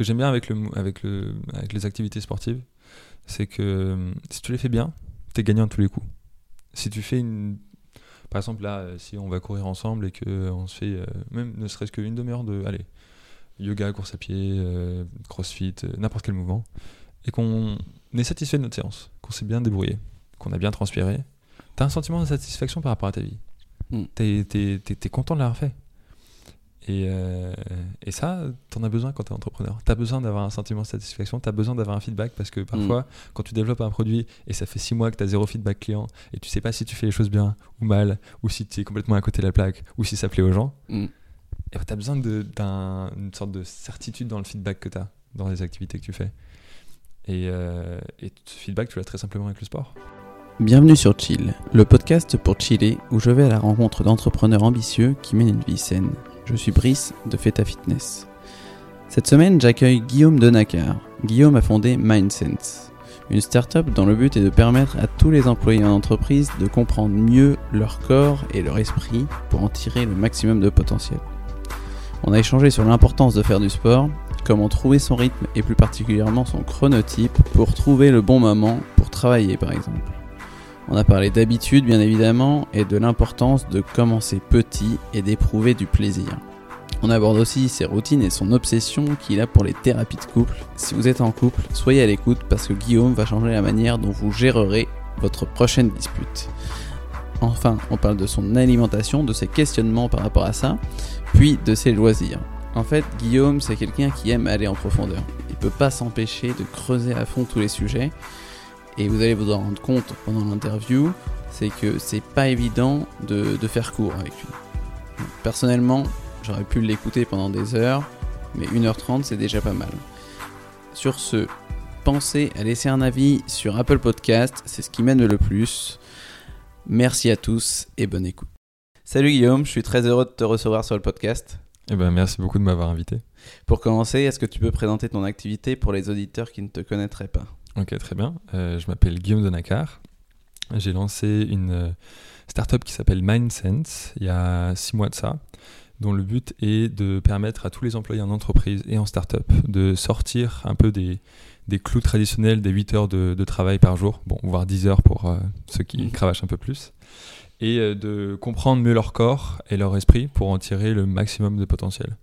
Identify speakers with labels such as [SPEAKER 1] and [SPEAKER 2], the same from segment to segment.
[SPEAKER 1] que j'aime bien avec, le, avec, le, avec les activités sportives, c'est que euh, si tu les fais bien, tu es gagnant à tous les coups. Si tu fais une. Par exemple, là, euh, si on va courir ensemble et qu'on se fait, euh, même ne serait-ce qu'une demi-heure de. Allez, yoga, course à pied, crossfit, n'importe quel mouvement, et qu'on est satisfait de notre séance, qu'on s'est bien débrouillé, qu'on a bien transpiré, tu as un sentiment de satisfaction par rapport à ta vie.
[SPEAKER 2] Mm.
[SPEAKER 1] Tu es, content de l'avoir fait. Et, euh, et ça, tu en as besoin quand tu es entrepreneur. Tu as besoin d'avoir un sentiment de satisfaction, tu as besoin d'avoir un feedback parce que parfois, quand tu développes un produit et ça fait six mois que tu as zéro feedback client et tu sais pas si tu fais les choses bien ou mal, ou si tu es complètement à côté de la plaque, ou si ça plaît aux gens,
[SPEAKER 2] Mm.
[SPEAKER 1] tu as besoin d'une sorte de certitude dans le feedback que tu as dans les activités que tu fais. Et, euh, et ce feedback, tu l'as très simplement avec le sport.
[SPEAKER 2] Bienvenue sur Chill, le podcast pour chiller où je vais à la rencontre d'entrepreneurs ambitieux qui mènent une vie saine. Je suis Brice de Feta Fitness. Cette semaine, j'accueille Guillaume Denacar. Guillaume a fondé MindSense, une start-up dont le but est de permettre à tous les employés en entreprise de comprendre mieux leur corps et leur esprit pour en tirer le maximum de potentiel. On a échangé sur l'importance de faire du sport, comment trouver son rythme et plus particulièrement son chronotype pour trouver le bon moment pour travailler par exemple. On a parlé d'habitude bien évidemment et de l'importance de commencer petit et d'éprouver du plaisir. On aborde aussi ses routines et son obsession qu'il a pour les thérapies de couple. Si vous êtes en couple, soyez à l'écoute parce que Guillaume va changer la manière dont vous gérerez votre prochaine dispute. Enfin, on parle de son alimentation, de ses questionnements par rapport à ça, puis de ses loisirs. En fait, Guillaume, c'est quelqu'un qui aime aller en profondeur. Il peut pas s'empêcher de creuser à fond tous les sujets. Et vous allez vous en rendre compte pendant l'interview, c'est que c'est pas évident de, de faire court avec lui. Personnellement, j'aurais pu l'écouter pendant des heures, mais 1h30 c'est déjà pas mal. Sur ce, pensez à laisser un avis sur Apple Podcast, c'est ce qui m'aide le plus. Merci à tous et bonne écoute. Salut Guillaume, je suis très heureux de te recevoir sur le podcast.
[SPEAKER 1] Eh ben, merci beaucoup de m'avoir invité.
[SPEAKER 2] Pour commencer, est-ce que tu peux présenter ton activité pour les auditeurs qui ne te connaîtraient pas?
[SPEAKER 1] Ok, très bien. Euh, je m'appelle Guillaume Denacar. J'ai lancé une euh, startup qui s'appelle MindSense il y a six mois de ça, dont le but est de permettre à tous les employés en entreprise et en startup de sortir un peu des, des clous traditionnels des 8 heures de, de travail par jour, bon, voire 10 heures pour euh, ceux qui
[SPEAKER 2] Mhm.
[SPEAKER 1] cravachent un peu plus, et de comprendre mieux leur corps et leur esprit pour en tirer le maximum de potentiel.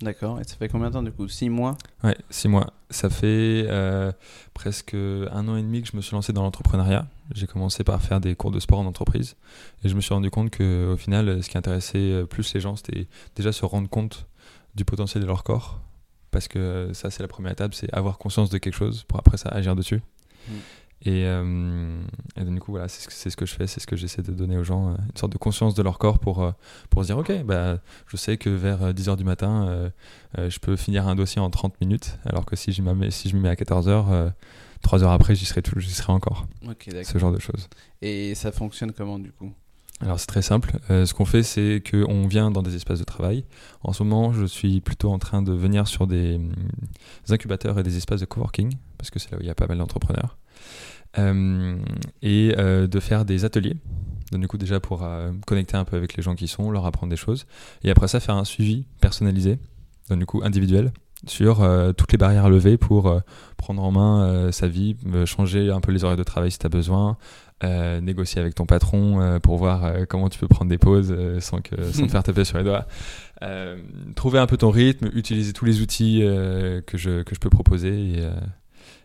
[SPEAKER 2] D'accord, et ça fait combien de temps du coup? 6 mois?
[SPEAKER 1] Ouais, six mois. Ça fait euh, presque un an et demi que je me suis lancé dans l'entrepreneuriat. J'ai commencé par faire des cours de sport en entreprise et je me suis rendu compte que au final, ce qui intéressait euh, plus les gens, c'était déjà se rendre compte du potentiel de leur corps. Parce que ça, c'est la première étape, c'est avoir conscience de quelque chose pour après ça agir dessus.
[SPEAKER 2] Mm.
[SPEAKER 1] Et, euh, et donc, du coup, voilà, c'est ce, que- c'est ce que je fais, c'est ce que j'essaie de donner aux gens, euh, une sorte de conscience de leur corps pour, euh, pour se dire, ok, bah, je sais que vers 10h du matin, euh, euh, je peux finir un dossier en 30 minutes, alors que si je, m'y si je mets à 14h, 3 heures après, j'y serai, tout- j'y serai encore.
[SPEAKER 2] Ok, d'accord.
[SPEAKER 1] Ce genre de choses.
[SPEAKER 2] Et ça fonctionne comment du coup?
[SPEAKER 1] Alors c'est très simple. Euh, ce qu'on fait, c'est qu'on vient dans des espaces de travail. En ce moment, je suis plutôt en train de venir sur des, hum, incubateurs et des espaces de coworking, parce que c'est là où il y a pas mal d'entrepreneurs, et euh, de faire des ateliers. Donc, du coup, déjà pour euh, connecter un peu avec les gens qui sont, leur apprendre des choses. Et après ça, faire un suivi personnalisé, donc du coup individuel, sur euh, toutes les barrières à lever pour euh, prendre en main euh, sa vie, euh, changer un peu les horaires de travail si tu as besoin, euh, négocier avec ton patron euh, pour voir euh, comment tu peux prendre des pauses euh, sans, que, sans te faire taper sur les doigts. Euh, trouver un peu ton rythme, utiliser tous les outils euh, que, je, que je peux proposer et, euh,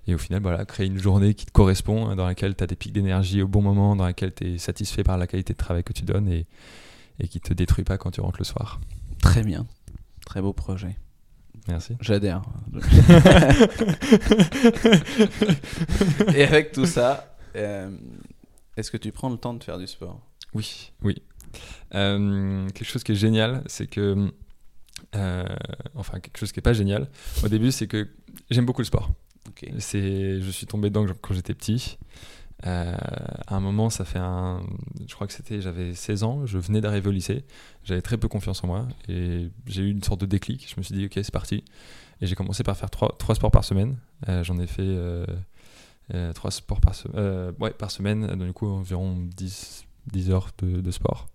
[SPEAKER 1] et au final, voilà, créer une journée qui te correspond, hein, dans laquelle tu as des pics d'énergie au bon moment, dans laquelle tu es satisfait par la qualité de travail que tu donnes et, et qui te détruit pas quand tu rentres le soir.
[SPEAKER 2] Très bien. Très beau projet.
[SPEAKER 1] Merci.
[SPEAKER 2] J'adhère. Et avec tout ça, euh, est-ce que tu prends le temps de faire du sport?
[SPEAKER 1] Oui, oui. Euh, quelque chose qui est génial, c'est que. euh, enfin, quelque chose qui est pas génial. Au début, c'est que j'aime beaucoup le sport. C'est, je suis tombé dedans quand j'étais petit. Euh, à un moment, ça fait un. Je crois que c'était. J'avais 16 ans, je venais d'arriver au lycée. J'avais très peu confiance en moi et j'ai eu une sorte de déclic. Je me suis dit, ok, c'est parti. Et j'ai commencé par faire trois, sports par semaine. Euh, j'en ai fait euh, euh, trois sports par, par semaine, donc du coup environ 10, 10 heures de, de sport.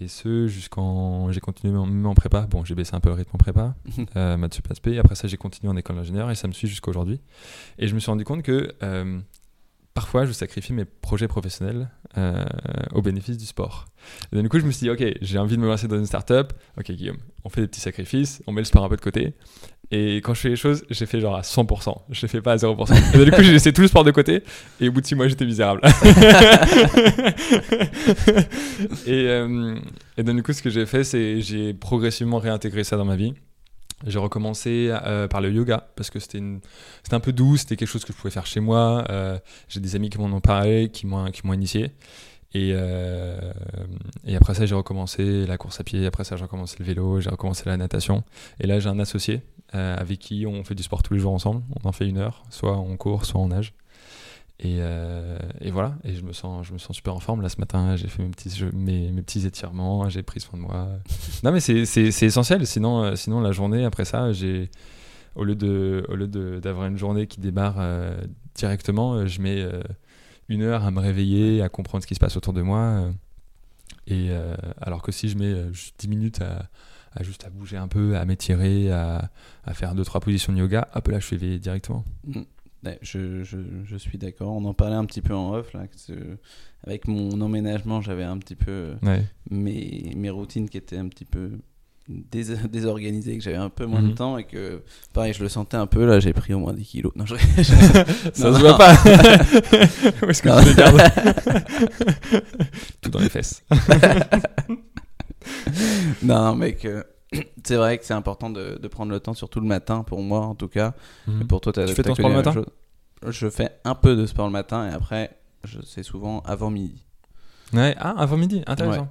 [SPEAKER 1] Et ce, jusqu'en. J'ai continué même en prépa. Bon, j'ai baissé un peu le rythme en prépa, euh, maths sup, SP. Après ça, j'ai continué en école d'ingénieur et ça me suit jusqu'à aujourd'hui. Et je me suis rendu compte que euh, parfois, je sacrifie mes projets professionnels euh, au bénéfice du sport. Et donc, du coup, je me suis dit, ok, j'ai envie de me lancer dans une startup. Ok, Guillaume, on fait des petits sacrifices, on met le sport un peu de côté. Et quand je fais les choses, j'ai fait genre à 100%. Je les fais pas à 0%. Et donc, du coup, j'ai laissé tout le sport de côté. Et au bout de 6 mois, j'étais misérable. et, euh, et donc, du coup, ce que j'ai fait, c'est j'ai progressivement réintégré ça dans ma vie. J'ai recommencé euh, par le yoga parce que c'était un peu doux, c'était quelque chose que je pouvais faire chez moi. Euh, j'ai des amis qui m'en ont parlé, qui m'ont initié. Et, et après ça, j'ai recommencé la course à pied. Après ça, j'ai recommencé le vélo, j'ai recommencé la natation. Et là, j'ai un associé euh, avec qui on fait du sport tous les jours ensemble. On en fait une heure, soit on court, soit on nage. Et, euh, et voilà, et je me, sens, je me sens super en forme. Là, ce matin, j'ai fait mes petits, jeux- mes, mes petits étirements, j'ai pris soin de moi. non, mais c'est essentiel. Sinon, euh, sinon, la journée, après ça, j'ai au lieu de au lieu de- d'avoir une journée qui démarre euh, directement, je mets euh, une heure à me réveiller, à comprendre ce qui se passe autour de moi. euh, et alors que si je mets euh, juste 10 minutes à, à juste à bouger un peu, à m'étirer, à, à faire deux trois positions de yoga, hop là, je suis éveillé directement.
[SPEAKER 2] Ouais, je, je, je suis d'accord. On en parlait un petit peu en off. Là, ce- avec mon emménagement, j'avais un petit peu
[SPEAKER 1] Ouais.
[SPEAKER 2] mes, mes routines qui étaient un petit peu dés- désorganisées, que j'avais un peu moins de temps et que, pareil, je le sentais un peu. Là, j'ai pris au moins 10 kilos. Non, je...
[SPEAKER 1] Ça
[SPEAKER 2] Non,
[SPEAKER 1] se
[SPEAKER 2] non.
[SPEAKER 1] voit pas. Où est-ce que
[SPEAKER 2] Non.
[SPEAKER 1] tu les gardes? Tout dans les fesses.
[SPEAKER 2] non, mec, euh, c'est vrai que c'est important de, de prendre le temps, surtout le matin, pour moi en tout cas. Et pour toi, t'as-
[SPEAKER 1] Tu fais ton sport le matin?
[SPEAKER 2] chose. Je fais un peu de sport le matin et après, je c'est souvent avant midi.
[SPEAKER 1] Ouais, ah, avant midi, intéressant.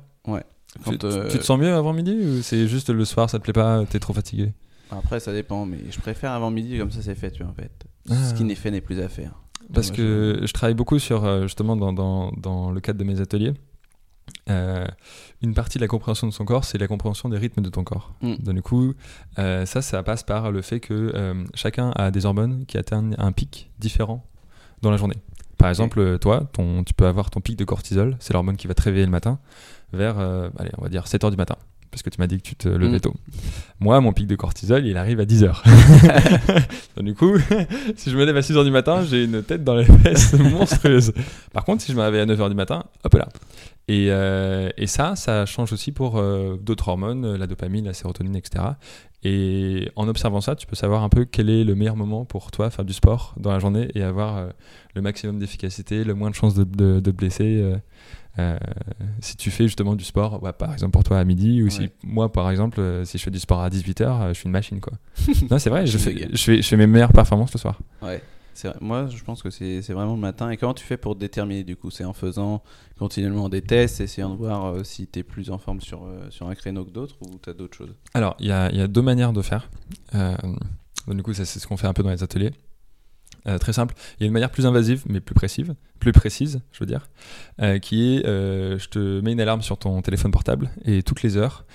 [SPEAKER 2] Quand,
[SPEAKER 1] tu,
[SPEAKER 2] euh,
[SPEAKER 1] tu te sens mieux avant midi ou c'est juste le soir, ça te plaît pas, t'es trop fatigué?
[SPEAKER 2] Après, ça dépend, mais je préfère avant midi, comme ça c'est fait, tu vois, en fait.
[SPEAKER 1] Ah.
[SPEAKER 2] Ce qui n'est fait n'est plus à faire.
[SPEAKER 1] Parce que je travaille beaucoup sur, euh, justement, dans, dans, dans le cadre de mes ateliers. Euh, une partie de la compréhension de son corps, c'est la compréhension des rythmes de ton corps.
[SPEAKER 2] Mm.
[SPEAKER 1] Donc, du coup, euh, ça, ça passe par le fait que euh, chacun a des hormones qui atteignent un pic différent dans la journée. Par exemple, toi, ton, tu peux avoir ton pic de cortisol, c'est l'hormone qui va te réveiller le matin, vers, allez, on va dire 7h du matin. Parce que tu m'as dit que tu te levais
[SPEAKER 2] Mm.
[SPEAKER 1] tôt. Moi, mon pic de cortisol, il arrive à 10h. Donc, du coup, si je me lève à 6h du matin, j'ai une tête dans les fesses monstrueuse. Par contre, si je me réveille à 9h du matin, hop là. Et, euh, et ça, ça change aussi pour euh, d'autres hormones, euh, la dopamine, la sérotonine, etc. Et en observant ça, tu peux savoir un peu quel est le meilleur moment pour toi faire du sport dans la journée et avoir euh, le maximum d'efficacité, le moins de chances de, de, de blesser. si tu fais justement du sport, ouais, par exemple pour toi à midi, ou si moi par exemple, si je fais du sport à 18h, je suis une machine quoi. non, c'est vrai, je, fais, je, fais, je fais mes meilleures performances le soir.
[SPEAKER 2] Ouais. Moi, je pense que c'est vraiment le matin. Et comment tu fais pour déterminer du coup? C'est en faisant continuellement des tests, essayant de voir euh, si tu es plus en forme sur, euh, sur un créneau que d'autres ou tu as d'autres choses?
[SPEAKER 1] Alors, il y a, il y a deux manières de faire. Euh, donc, du coup, c'est ce qu'on fait un peu dans les ateliers. Euh, très simple. Il y a une manière plus invasive, mais plus précise, plus précise, je veux dire, euh, qui est, euh, je te mets une alarme sur ton téléphone portable et toutes les heures,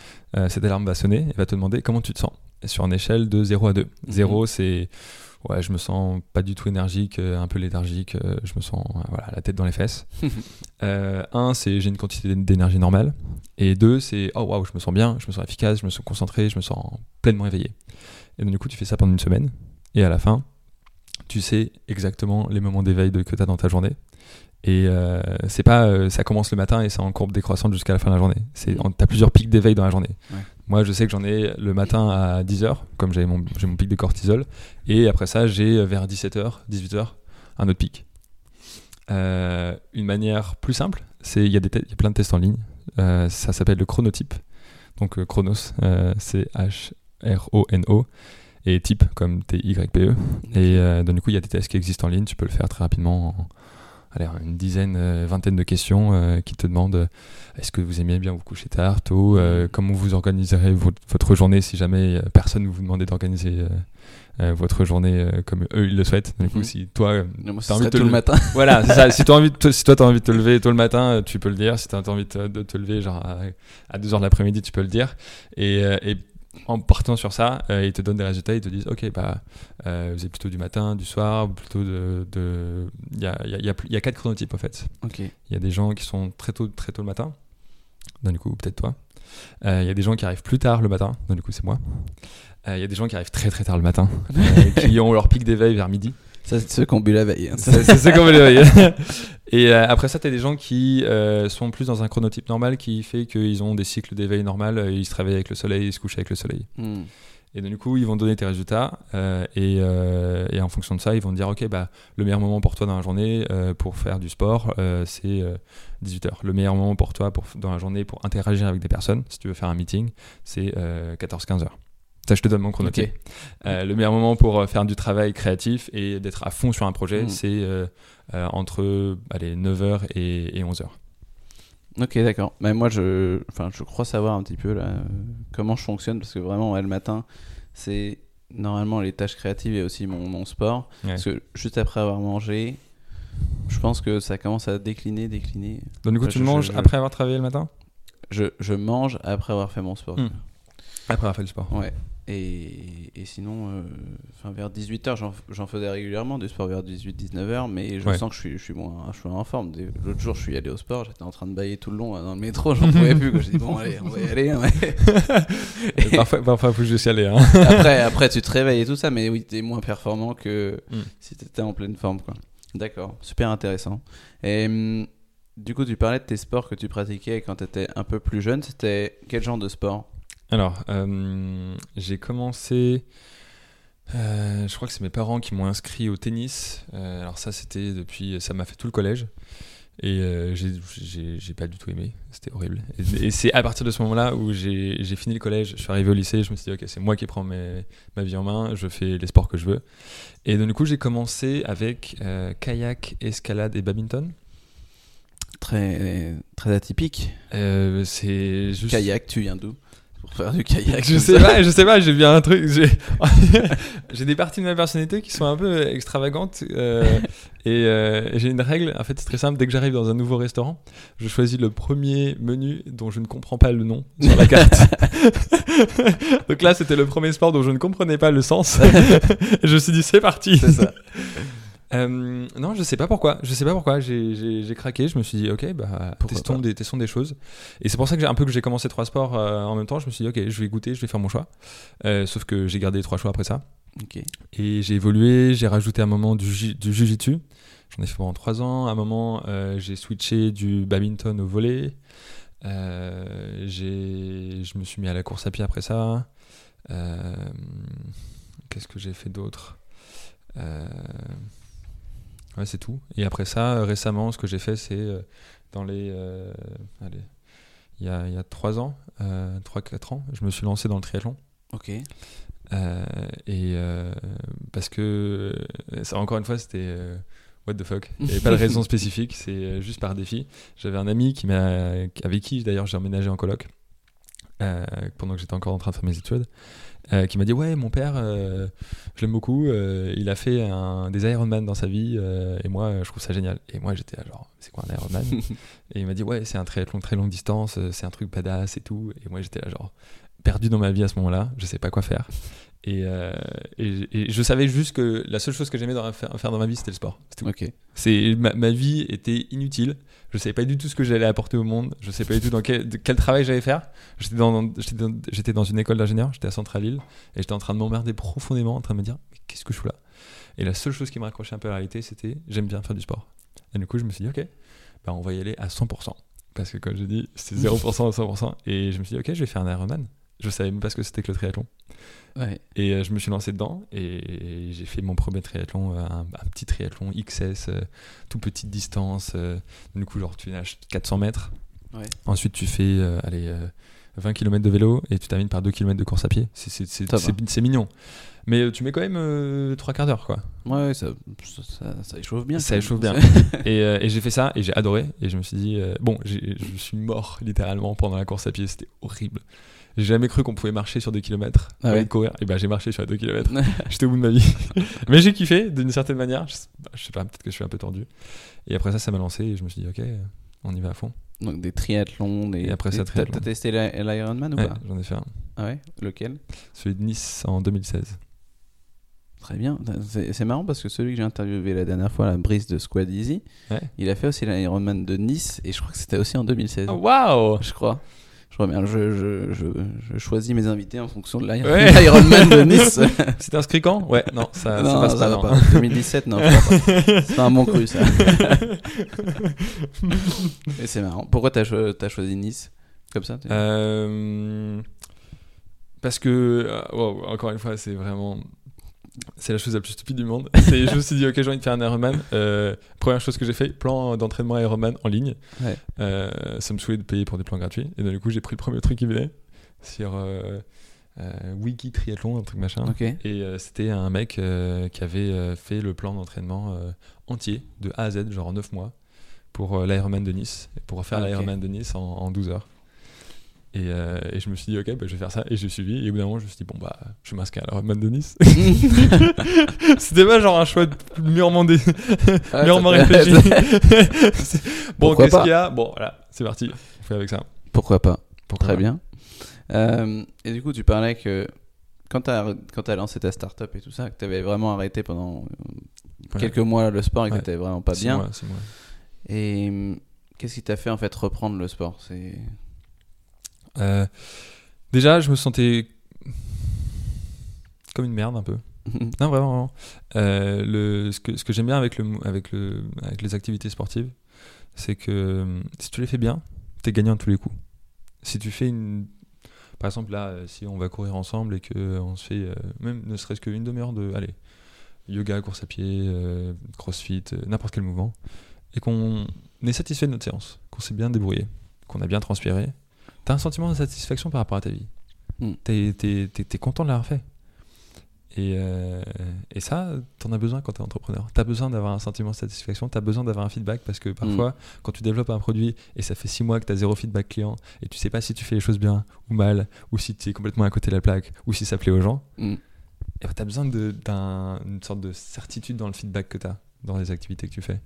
[SPEAKER 1] cette alarme va sonner et va te demander comment tu te sens. Sur une échelle de 0 à 2. 0, c'est, ouais, je me sens pas du tout énergique, euh, un peu léthargique, euh, je me sens, euh, voilà, la tête dans les fesses. Euh, un, c'est j'ai une quantité d'énergie normale. Et deux, c'est oh waouh, je me sens bien, je me sens efficace, je me sens concentré, je me sens pleinement éveillé. Et donc, du coup, tu fais ça pendant une semaine. Et à la fin, tu sais exactement les moments d'éveil que tu as dans ta journée. Et euh, c'est pas euh, ça commence le matin et c'est en courbe décroissante jusqu'à la fin de la journée. C'est
[SPEAKER 2] Mhm.
[SPEAKER 1] tu as plusieurs pics d'éveil dans la journée.
[SPEAKER 2] Ouais.
[SPEAKER 1] Moi, je sais que j'en ai le matin à 10h, comme j'ai mon, mon pic de cortisol. Et après ça, j'ai euh, vers 17h, 18h, un autre pic. Euh, une manière plus simple, c'est il y, a des te- il y a plein de tests en ligne. Euh, ça s'appelle le chronotype. Donc euh, chronos, c'est H-R-O-N-O. Et type comme T-Y-P-E. Et donc, du coup, il y a des tests qui existent en ligne. Tu peux le faire très rapidement en allez, une dizaine, euh, vingtaine de questions euh, qui te demandent euh, est-ce que vous aimez bien vous coucher tard, tôt, euh, comment vous organiserez votre, votre journée si jamais personne ne vous demandait d'organiser votre journée euh, comme eux ils le souhaitent. Du coup,
[SPEAKER 2] Mhm.
[SPEAKER 1] si toi, euh,
[SPEAKER 2] Moi,
[SPEAKER 1] envie de te
[SPEAKER 2] le matin.
[SPEAKER 1] voilà, c'est ça. Si, envie de te- si toi, tu as envie de te lever tôt le matin, tu peux le dire. Si tu as envie de te, lever genre à, à 2h de l'après-midi, tu peux le dire. Et, euh, et en partant sur ça, euh, ils te donnent des résultats. Ils te disent Ok, bah, euh, vous êtes plutôt du matin, du soir, plutôt de. de- Il y, a, y, a, y a y quatre chronotypes en fait.
[SPEAKER 2] Ok.
[SPEAKER 1] Il y a des gens qui sont très tôt, très tôt le matin. donc du coup, peut-être toi. Euh, Il y a des gens qui arrivent plus tard le matin, donc du coup, c'est moi. Il y a des gens qui arrivent très très tard le matin, qui ont leur pic d'éveil vers midi.
[SPEAKER 2] Ça, c'est ceux qui ont bu la veille. hein.
[SPEAKER 1] C'est c'est ça qu'on veut l'éveiller. Et euh, après ça, tu as des gens qui euh, sont plus dans un chronotype normal qui fait qu'ils ont des cycles d'éveil normal. euh, Ils se réveillent avec le soleil, ils se couchent avec le soleil.
[SPEAKER 2] Hmm.
[SPEAKER 1] Et donc, du coup, ils vont donner tes résultats. euh, et, euh, et en fonction de ça, ils vont te dire Ok, bah, le meilleur moment pour toi dans la journée euh, pour faire du sport, c'est 18h. Le meilleur moment pour toi pour, dans la journée pour interagir avec des personnes, si tu veux faire un meeting, c'est 14-15h. Ça, je te donne mon. Euh, le meilleur moment pour euh, faire du travail créatif et d'être à fond sur un projet,
[SPEAKER 2] Mm.
[SPEAKER 1] c'est euh, euh, entre allez, 9h et, et 11h.
[SPEAKER 2] Ok, d'accord. Mais moi, je, enfin, je crois savoir un petit peu là, comment je fonctionne parce que vraiment, ouais, le matin, c'est normalement les tâches créatives et aussi mon, mon sport.
[SPEAKER 1] Ouais.
[SPEAKER 2] Parce que juste après avoir mangé, je pense que ça commence à décliner, décliner.
[SPEAKER 1] Donc, du coup, tu
[SPEAKER 2] je-
[SPEAKER 1] manges
[SPEAKER 2] je- je-
[SPEAKER 1] après avoir travaillé le matin?
[SPEAKER 2] Je, mange après avoir fait mon sport.
[SPEAKER 1] Mm. Après avoir fait le sport.
[SPEAKER 2] Ouais. Et, et sinon, euh, enfin, vers 18h, j'en- faisais régulièrement du sport vers 18-19h, mais je
[SPEAKER 1] Ouais.
[SPEAKER 2] sens que je suis, je suis moins, je suis moins en forme. L'autre jour, je suis allé au sport, j'étais en train de bailler tout le long dans le métro, j'en pouvais plus. Je dis, bon, allez, on va y aller.
[SPEAKER 1] Et parfois, parfois, faut je suis allé. Hein.
[SPEAKER 2] après, après, tu te réveilles et tout ça, mais oui, t'es moins performant que
[SPEAKER 1] Mm.
[SPEAKER 2] si t'étais en pleine forme. quoi. D'accord, super intéressant. Et hum, du coup, tu parlais de tes sports que tu pratiquais quand t'étais un peu plus jeune. C'était quel genre de sport?
[SPEAKER 1] Alors, euh, j'ai commencé. euh, je crois que c'est mes parents qui m'ont inscrit au tennis. Euh, alors ça, c'était depuis, ça m'a fait tout le collège. Et euh, j'ai- pas du tout aimé. C'était horrible. Et, et c'est à partir de ce moment-là où j'ai fini le collège, je suis arrivé au lycée, je me suis dit ok, c'est moi qui prends mes- ma vie en main, je fais les sports que je veux. Et donc du coup, j'ai commencé avec kayak, escalade et badminton.
[SPEAKER 2] Très, très atypique.
[SPEAKER 1] C'est juste.
[SPEAKER 2] Kayak, tu viens d'où? Faire du kayak.
[SPEAKER 1] Je sais pas, je sais pas, j'ai bien un truc. J'ai des parties de ma personnalité qui sont un peu extravagantes. euh, et euh, j'ai une règle, en fait, c'est très simple. Dès que j'arrive dans un nouveau restaurant, je choisis le premier menu dont je ne comprends pas le nom sur la carte. Donc là, c'était le premier sport dont je ne comprenais pas le sens. Et je me suis dit, c'est parti.
[SPEAKER 2] C'est ça.
[SPEAKER 1] Euh, non, je sais pas pourquoi. Je sais pas pourquoi. J'ai- craqué. Je me suis dit, ok, bah, testons des, testons des choses. Et c'est pour ça que j'ai un peu que j'ai commencé trois sports euh, en même temps. Je me suis dit, ok, je vais goûter, je vais faire mon choix. Euh, sauf que j'ai gardé les trois choix après ça. Et j'ai évolué. J'ai rajouté un moment du, ju- du jujitsu. J'en ai fait pendant trois ans. À un moment, j'ai switché du badminton au j'ai- je me suis mis à la course à pied après ça. Qu'est-ce que j'ai fait d'autre? Ouais, c'est tout. Et après ça, euh, récemment, ce que j'ai fait, c'est euh, dans les. euh, allez, il y a, il y a 3 ans, 3-4 ans, je me suis lancé dans le triathlon.
[SPEAKER 2] Ok.
[SPEAKER 1] Euh, et euh, parce que, euh, ça, encore une fois, c'était. euh, What the fuck Il n'y avait pas de raison spécifique, c'est euh, juste par défi. J'avais un ami qui avec qui d'ailleurs j'ai emménagé en coloc euh, pendant que j'étais encore en train de faire mes études, euh, qui m'a dit ouais mon père, euh, je l'aime beaucoup, euh, il a fait un, des Ironman dans sa vie et moi je trouve ça génial. Et moi j'étais là, genre c'est quoi un Ironman Et il m'a dit ouais c'est un triathlon très longue distance, c'est un truc badass et tout. Et moi j'étais là genre perdu dans ma vie à ce moment-là, je sais pas quoi faire. Et, et, et je savais juste que la seule chose que j'aimais faire, dans ma vie c'était le sport. C'était tout.
[SPEAKER 2] Ok.
[SPEAKER 1] C'est ma, ma vie était inutile. Je savais pas du tout ce que j'allais apporter au monde. Je sais pas du tout dans quel, travail j'allais faire. J'étais dans, une école d'ingénieur. J'étais à Centrale-Île et j'étais en train de m'emmerder profondément, en train de me dire qu'est-ce que je fous là? Et la seule chose qui me raccrochait un peu à la réalité, c'était j'aime bien faire du sport. Et du coup, je me suis dit ok, bah on va y aller à 100%. Parce que comme je dis, c'était 0% à 100%. Et je me suis dit ok, je vais faire un Ironman. Je savais même pas ce que c'était que le triathlon.
[SPEAKER 2] Ouais.
[SPEAKER 1] Et euh, je me suis lancé dedans et j'ai fait mon premier triathlon, euh, un, un petit triathlon XS, euh, tout petite distance. du coup, genre tu nages 400 mètres.
[SPEAKER 2] Ouais.
[SPEAKER 1] Ensuite, tu fais euh, allez, euh, 20 km de vélo et tu termines par 2 km de course à pied. C'est- mignon. Mais tu mets quand même euh, 3 quarts d'heure, quoi.
[SPEAKER 2] Ouais, ça, ça, ça- ça échauffe bien.
[SPEAKER 1] Ça échauffe bien. Et, et j'ai fait ça et j'ai adoré. Et je me suis dit, bon, je suis mort littéralement pendant la course à pied. C'était horrible. J'ai jamais cru qu'on pouvait marcher sur 2 km
[SPEAKER 2] Ah ouais.
[SPEAKER 1] courir. Et ben j'ai marché sur 2 km. J'étais au bout de ma vie. Mais j'ai kiffé d'une certaine manière. Je sais, pas, peut-être que je suis un peu tordu. Et après ça, ça m'a lancé et je me suis dit, ok, on y va à fond.
[SPEAKER 2] Donc des triathlons, des.
[SPEAKER 1] Et après ça,
[SPEAKER 2] des- t'as-
[SPEAKER 1] triathlon.
[SPEAKER 2] T'as testé l'I- l'Ironman ou
[SPEAKER 1] Ouais,
[SPEAKER 2] pas?
[SPEAKER 1] j'en ai fait un.
[SPEAKER 2] Ah ouais? Lequel?
[SPEAKER 1] Celui de Nice en 2016.
[SPEAKER 2] Très bien. C'est marrant parce que celui que j'ai interviewé la dernière fois, la Brice de Squad Easy,
[SPEAKER 1] Ouais.
[SPEAKER 2] il a fait aussi l'Ironman de Nice et je crois que c'était aussi en 2016.
[SPEAKER 1] Oh, Waouh
[SPEAKER 2] Je crois. Je, bien. Je, je, je, je choisis mes invités en fonction de l'Iron-
[SPEAKER 1] Ouais.
[SPEAKER 2] l'Ironman de Nice.
[SPEAKER 1] C'était inscrit quand Ouais, non, ça, ça
[SPEAKER 2] non,
[SPEAKER 1] passe
[SPEAKER 2] ça
[SPEAKER 1] pas.
[SPEAKER 2] va
[SPEAKER 1] non.
[SPEAKER 2] pas. 2017, non. C'est un bon cru, ça. et c'est marrant. Pourquoi t'as cho- choisi Nice Comme ça
[SPEAKER 1] Euh, parce que, euh, wow, encore une fois, c'est vraiment. C'est la chose la plus stupide du monde. C'est- je me suis dit, ok, j'ai envie de faire un Ironman. Euh, première chose que j'ai fait, plan d'entraînement Ironman en ligne.
[SPEAKER 2] Ouais.
[SPEAKER 1] Euh, ça me saoulait de payer pour des plans gratuits. Et donc, du coup, j'ai pris le premier truc qui venait sur euh, Wiki Triathlon, un truc machin. Et c'était un mec qui avait fait le plan d'entraînement entier, de A à Z, genre en 9 mois, pour l'Ironman de Nice, pour faire
[SPEAKER 2] Ah, ok.
[SPEAKER 1] l'Ironman de Nice en, en 12 heures. Et, euh, et je me suis dit, ok, bah, je vais faire ça. Et j'ai suivi. Et au bout d'un moment, je me suis dit, bon, bah, je vais m'inscrire à l'Ironman de Nice. c'était pas genre un choix mûrement, dé...
[SPEAKER 2] Ouais,
[SPEAKER 1] mûrement
[SPEAKER 2] ça fait-
[SPEAKER 1] réfléchi. Bon, qu'est-ce qu'il y a Bon, voilà, c'est parti. On fait avec ça.
[SPEAKER 2] Pourquoi pas
[SPEAKER 1] Pourquoi
[SPEAKER 2] Très
[SPEAKER 1] pas.
[SPEAKER 2] bien. Euh, et du coup, tu parlais que quand tu as, as lancé ta startup et tout ça, que tu avais vraiment arrêté pendant
[SPEAKER 1] Ouais.
[SPEAKER 2] quelques mois le sport et que
[SPEAKER 1] Ouais.
[SPEAKER 2] tu vraiment pas bien.
[SPEAKER 1] mois, mois.
[SPEAKER 2] Et hum, qu'est-ce qui t'a fait en fait reprendre le sport? C'est
[SPEAKER 1] Euh, déjà, je me sentais comme une merde un peu. Non, vraiment. vraiment. Euh, le, ce que, ce que j'aime bien avec, le, avec, le, avec les activités sportives, c'est que si tu les fais bien, tu es gagnant à tous les coups. Si tu fais une. Par exemple, là, euh, si on va courir ensemble et qu'on se fait euh, même ne serait-ce qu'une demi-heure de. Allez, yoga, course à pied, euh, crossfit, n'importe quel mouvement, et qu'on est satisfait de notre séance, qu'on s'est bien débrouillé, qu'on a bien transpiré, tu as un sentiment de satisfaction par rapport à ta vie.
[SPEAKER 2] Mm.
[SPEAKER 1] Tu es, content de l'avoir fait. Et, euh, et ça, tu en as besoin quand tu es entrepreneur. Tu as besoin d'avoir un sentiment de satisfaction, tu as besoin d'avoir un feedback parce que parfois, quand tu développes un produit et ça fait six mois que tu as zéro feedback client et tu sais pas si tu fais les choses bien ou mal, ou si tu es complètement à côté de la plaque, ou si ça plaît aux gens,
[SPEAKER 2] Mm.
[SPEAKER 1] tu as besoin de- d'un- d'une sorte de certitude dans le feedback que tu as dans les activités que tu fais.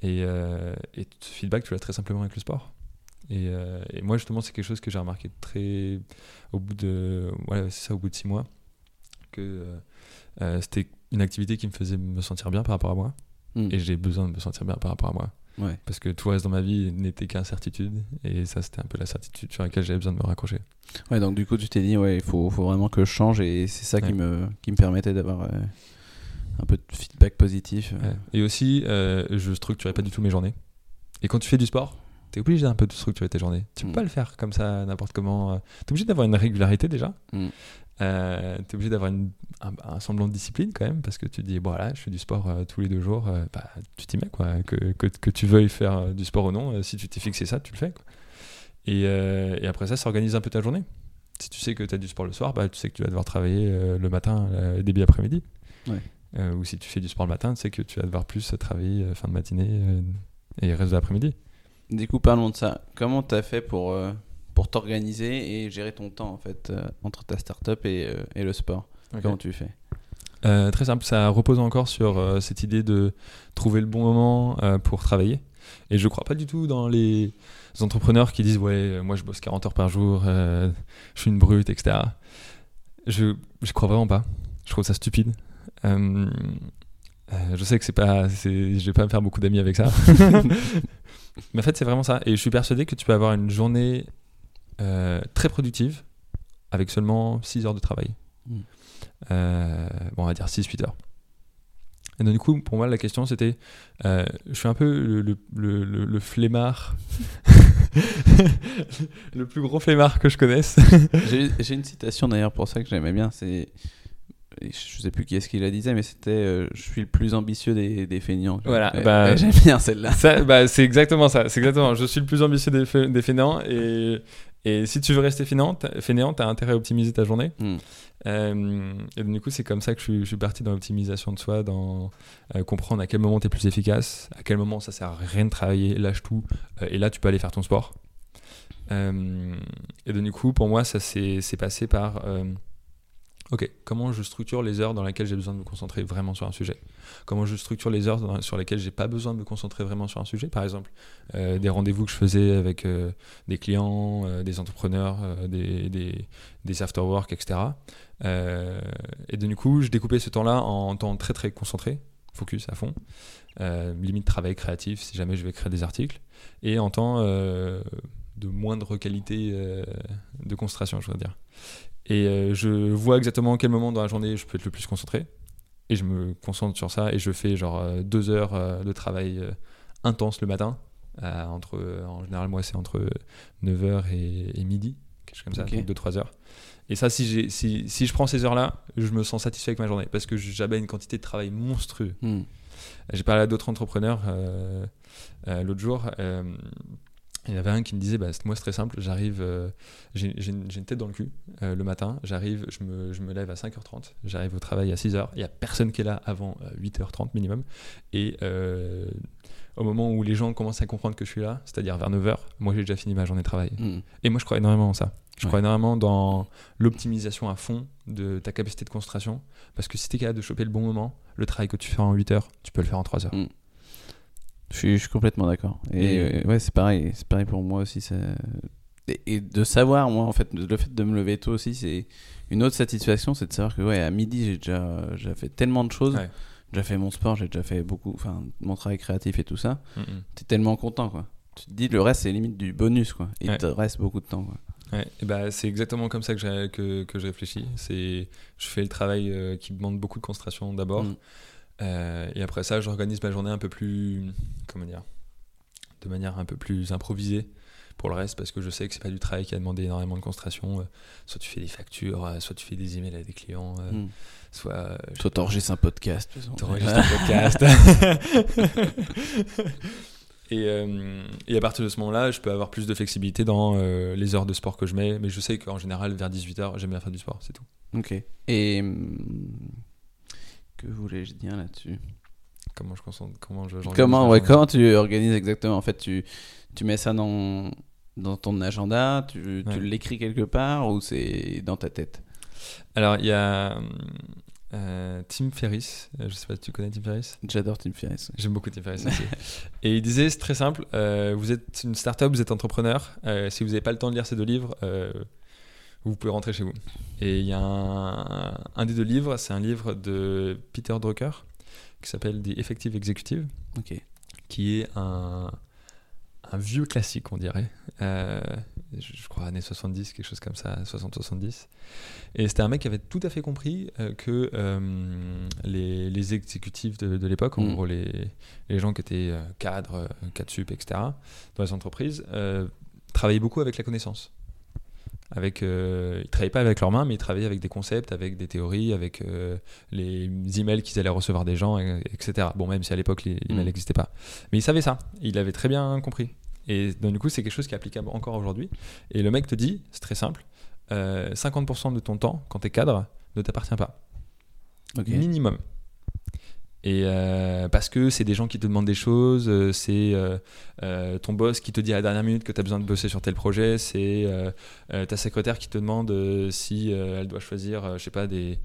[SPEAKER 1] Et, euh, et ce feedback, tu l'as très simplement avec le sport. Et, euh, et moi, justement, c'est quelque chose que j'ai remarqué très au bout de, ouais, c'est ça, au bout de six mois, que euh, euh, c'était une activité qui me faisait me sentir bien par rapport à moi.
[SPEAKER 2] Mm.
[SPEAKER 1] Et j'ai besoin de me sentir bien par rapport à moi.
[SPEAKER 2] Ouais.
[SPEAKER 1] Parce que tout le reste dans ma vie n'était qu'incertitude. Et ça, c'était un peu la certitude sur laquelle j'avais besoin de me raccrocher.
[SPEAKER 2] Ouais, donc du coup, tu t'es dit, ouais, il faut, faut vraiment que je change et c'est ça qui, me, qui me permettait d'avoir euh, un peu de feedback positif.
[SPEAKER 1] Ouais. Et aussi, euh, je structurais pas du tout mes journées. Et quand tu fais du sport, tu es obligé d'un peu de structurer tes journées. Tu peux
[SPEAKER 2] Mm.
[SPEAKER 1] pas le faire comme ça, n'importe comment. Tu es obligé d'avoir une régularité déjà.
[SPEAKER 2] Mm.
[SPEAKER 1] tu es obligé d'avoir un, un semblant de discipline quand même, parce que tu te dis, bon voilà, je fais du sport euh, tous les deux jours, euh, bah, tu t'y mets, quoi. Que, que, que tu veuilles faire euh, du sport ou non, euh, si tu t'es fixé ça, tu le fais. Quoi. Et, euh, et après ça, ça organise un peu ta journée. Si tu sais que tu as du sport le soir, bah, tu sais que tu vas devoir travailler euh, le matin, euh, début après-midi.
[SPEAKER 2] Ouais.
[SPEAKER 1] Euh, ou si tu fais du sport le matin, tu sais que tu vas devoir plus travailler euh, fin de matinée euh, et reste de l'après-midi.
[SPEAKER 2] Du coup, parlons de ça. Comment t'as fait pour, euh, pour t'organiser et gérer ton temps en fait euh, entre ta startup et, euh, et le sport? Comment tu fais?
[SPEAKER 1] Très simple, ça repose encore sur cette idée de trouver le bon moment pour travailler. Et je crois pas du tout dans les entrepreneurs qui disent ouais, moi je bosse 40 heures par jour, je suis une brute, etc. Je je crois vraiment pas. Je trouve ça stupide. Je sais que c'est pas, je vais pas me faire beaucoup d'amis avec ça. Mais en fait, c'est vraiment ça. Et je suis persuadé que tu peux avoir une journée euh, très productive avec seulement 6 heures de travail.
[SPEAKER 2] Mm.
[SPEAKER 1] Euh, bon, on va dire 6-8 heures. Et donc, du coup, pour moi, la question c'était euh, je suis un peu le, le, le, le- le flemmard, le plus gros flemmard que je connaisse.
[SPEAKER 2] J'ai j'ai une citation d'ailleurs pour ça que j'aimais bien. C'est, je sais plus qui est-ce qui la disait, mais c'était euh, je suis le plus ambitieux des, des feignants.
[SPEAKER 1] Voilà, bah-
[SPEAKER 2] j'aime bien celle-là.
[SPEAKER 1] Bah, c'est exactement ça. C'est exactement. Je suis le plus ambitieux des, des fainéants et, et si tu veux rester fainéant, t'as- intérêt à optimiser ta journée.
[SPEAKER 2] Mm.
[SPEAKER 1] Euh, et donc, du coup, c'est comme ça que je suis, je suis parti dans l'optimisation de soi, dans euh, comprendre à quel moment tu es plus efficace, à quel moment ça sert à rien de travailler, lâche tout, et là tu peux aller faire ton sport. Et donc, du coup, pour moi, ça s'est passé par ok, comment je structure les heures dans lesquelles j'ai besoin de me concentrer vraiment sur un sujet? comment je structure les heures sur lesquelles j'ai pas besoin de me concentrer vraiment sur un sujet? Par exemple, euh, des rendez-vous que je faisais avec euh, des clients, euh, des entrepreneurs, des, des, des after-work, etc. Et du coup, je découpais ce temps-là en temps très très concentré, focus à fond, limite travail créatif si jamais je vais créer des articles, et en temps de moindre qualité de concentration, je voudrais dire. Et euh, je vois exactement à quel moment dans la journée je peux être le plus concentré, et je me concentre sur ça, et je fais genre euh, deux heures euh, de travail intense le matin. entre, en général, moi, c'est entre 9h et, et midi, quelque chose comme ça, donc 2-3 heures. Et ça, si, j'ai- si, si je prends ces heures-là, je me sens satisfait avec ma journée parce que j'avais une quantité de travail monstrueux.
[SPEAKER 2] Hmm.
[SPEAKER 1] J'ai parlé à d'autres entrepreneurs euh, euh, l'autre jour. euh, il y en avait un qui me disait bah, Moi, c'est très simple. J'arrive, euh, j'ai une, tête dans le cul euh, le matin. J'arrive, je me, je me lève à 5h30. J'arrive au travail à 6h. Il n'y a personne qui est là avant euh, 8h30 minimum. Et euh, au moment où les gens commencent à comprendre que je suis là, c'est-à-dire vers 9h, moi, j'ai déjà fini ma journée de travail.
[SPEAKER 2] Hmm.
[SPEAKER 1] Et moi, je crois énormément en ça. Je
[SPEAKER 2] Ouais.
[SPEAKER 1] crois énormément dans l'optimisation à fond de ta capacité de concentration. Parce que si tu es capable de choper le bon moment, le travail que tu fais en 8 heures, tu peux le faire en 3 heures.
[SPEAKER 2] Mm. Je suis, je suis complètement d'accord. Et,
[SPEAKER 1] Et-
[SPEAKER 2] euh, ouais, c'est pareil. C'est pareil pour moi aussi. Ça... Et, et de savoir, moi, en fait, le fait de me lever tôt aussi, c'est une autre satisfaction, c'est de savoir que, ouais, à midi, j'ai déjà, j'ai fait tellement de choses.
[SPEAKER 1] Ouais.
[SPEAKER 2] J'ai déjà fait mon sport, j'ai déjà fait beaucoup, enfin, mon travail créatif et tout ça.
[SPEAKER 1] Mm, mm.
[SPEAKER 2] T'es tellement content, quoi. Tu te dis, le reste, c'est limite du bonus, quoi. Il
[SPEAKER 1] Ouais.
[SPEAKER 2] te reste beaucoup de temps, quoi.
[SPEAKER 1] Ouais, et bah, c'est exactement comme ça que, que, que je réfléchis. C'est, je fais le travail euh, qui demande beaucoup de concentration d'abord.
[SPEAKER 2] Mm.
[SPEAKER 1] Euh, et après ça, j'organise ma journée un peu plus. Comment dire De manière un peu plus improvisée pour le reste, parce que je sais que c'est pas du travail qui a demandé énormément de concentration. Euh, Soit tu fais des factures, euh, soit tu fais des emails à des clients, euh,
[SPEAKER 2] Mm.
[SPEAKER 1] soit.
[SPEAKER 2] Toi, t'enregistres un podcast.
[SPEAKER 1] T'enregistres un podcast. et, euh, et à partir de ce moment-là, je peux avoir plus de flexibilité dans euh, les heures de sport que je mets. Mais je sais qu'en général, vers 18h, j'aime bien faire du sport, c'est tout.
[SPEAKER 2] Ok. Et. Que voulais-je dire là-dessus
[SPEAKER 1] Comment je concentre comment je,
[SPEAKER 2] Comment, ouais, comment tu organises exactement En fait, tu, tu mets ça dans, dans ton agenda, tu, tu l'écris quelque part ou c'est dans ta tête
[SPEAKER 1] Alors, il y a euh, Tim Ferriss. Euh, Je sais pas si tu connais Tim Ferriss?
[SPEAKER 2] J'adore Tim Ferriss.
[SPEAKER 1] J'aime beaucoup Tim Ferriss aussi. Et il disait, c'est très simple, euh, vous êtes une startup, vous êtes entrepreneur, euh, si vous n'avez pas le temps de lire ces deux livres, vous pouvez rentrer chez vous. Et il y a un, un des deux livres, c'est un livre de Peter Drucker qui s'appelle The Effective Executive, qui est un, un vieux classique, on dirait. Euh, je, je crois années 70, quelque chose comme ça, 60-70. Et c'était un mec qui avait tout à fait compris euh, que euh, les, les exécutifs de, de l'époque, en
[SPEAKER 2] Mm.
[SPEAKER 1] gros les, les gens qui étaient cadres, cadres sup, etc., dans les entreprises, travaillaient beaucoup avec la connaissance. Avec, euh, ils travaillaient pas avec leurs mains, mais ils travaillaient avec des concepts, avec des théories, avec euh, les emails qu'ils allaient recevoir des gens, et- etc. Bon, même si à l'époque les emails
[SPEAKER 2] Mm.
[SPEAKER 1] n'existaient pas. Mais il savait ça, il avait très bien compris. Et donc, du coup, c'est quelque chose qui est applicable encore aujourd'hui. Et le mec te dit, c'est très simple, euh, 50% de ton temps, quand tu es cadre, ne t'appartient pas.
[SPEAKER 2] Ok.
[SPEAKER 1] Minimum. Et euh, parce que c'est des gens qui te demandent des choses, euh, c'est euh, ton boss qui te dit à la dernière minute que tu as besoin de bosser sur tel projet, c'est ta secrétaire qui te demande si elle doit choisir, je sais pas, des.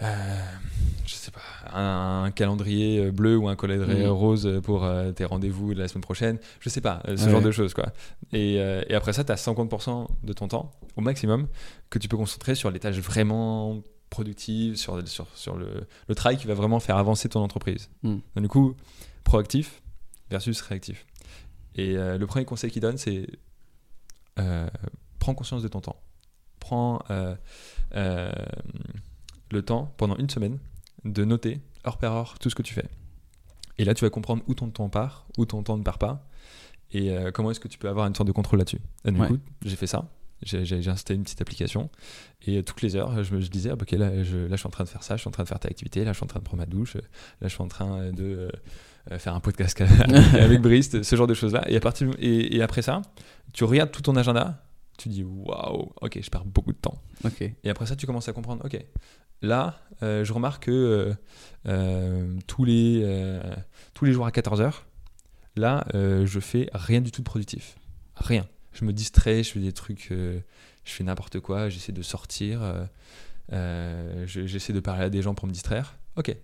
[SPEAKER 1] je sais pas, un, un calendrier bleu ou un calendrier
[SPEAKER 2] Mhm.
[SPEAKER 1] rose pour tes rendez-vous de la semaine prochaine, je sais pas, ce
[SPEAKER 2] Ouais.
[SPEAKER 1] genre de choses quoi. Et, et après ça, tu as 50% de ton temps au maximum que tu peux concentrer sur les tâches vraiment productives, sur, sur, sur le, le travail qui va vraiment faire avancer ton entreprise.
[SPEAKER 2] Mm.
[SPEAKER 1] Donc, du coup, proactif versus réactif. Et euh, le premier conseil qu'il donne, c'est euh, prends conscience de ton temps. Prends euh, euh, le temps pendant une semaine de noter heure par heure tout ce que tu fais. Et là, tu vas comprendre où ton temps part, où ton temps ne part pas, et comment est-ce que tu peux avoir une sorte de contrôle là-dessus. Et du
[SPEAKER 2] Ouais.
[SPEAKER 1] coup, j'ai fait ça. J'ai installé une petite application et euh, toutes les heures, je me je disais, ah, bah, ok, là je, là, je suis en train de faire ça, je suis en train de faire telle activité, là, je suis en train de prendre ma douche, là, je suis en train de euh, euh, faire un podcast avec, avec Brice, ce genre de choses-là. Et, à partir, et, et après ça, tu regardes tout ton agenda, tu dis, waouh, ok, je perds beaucoup de temps. Et après ça, tu commences à comprendre, ok, là, euh, je remarque que euh, euh, tous, les, euh, tous les jours à 14h, là, euh, je fais rien du tout de productif. Rien. Je me distrais, je fais des trucs, euh, je fais n'importe quoi, j'essaie de sortir, euh, euh, je- j'essaie de parler à des gens pour me distraire. Ok.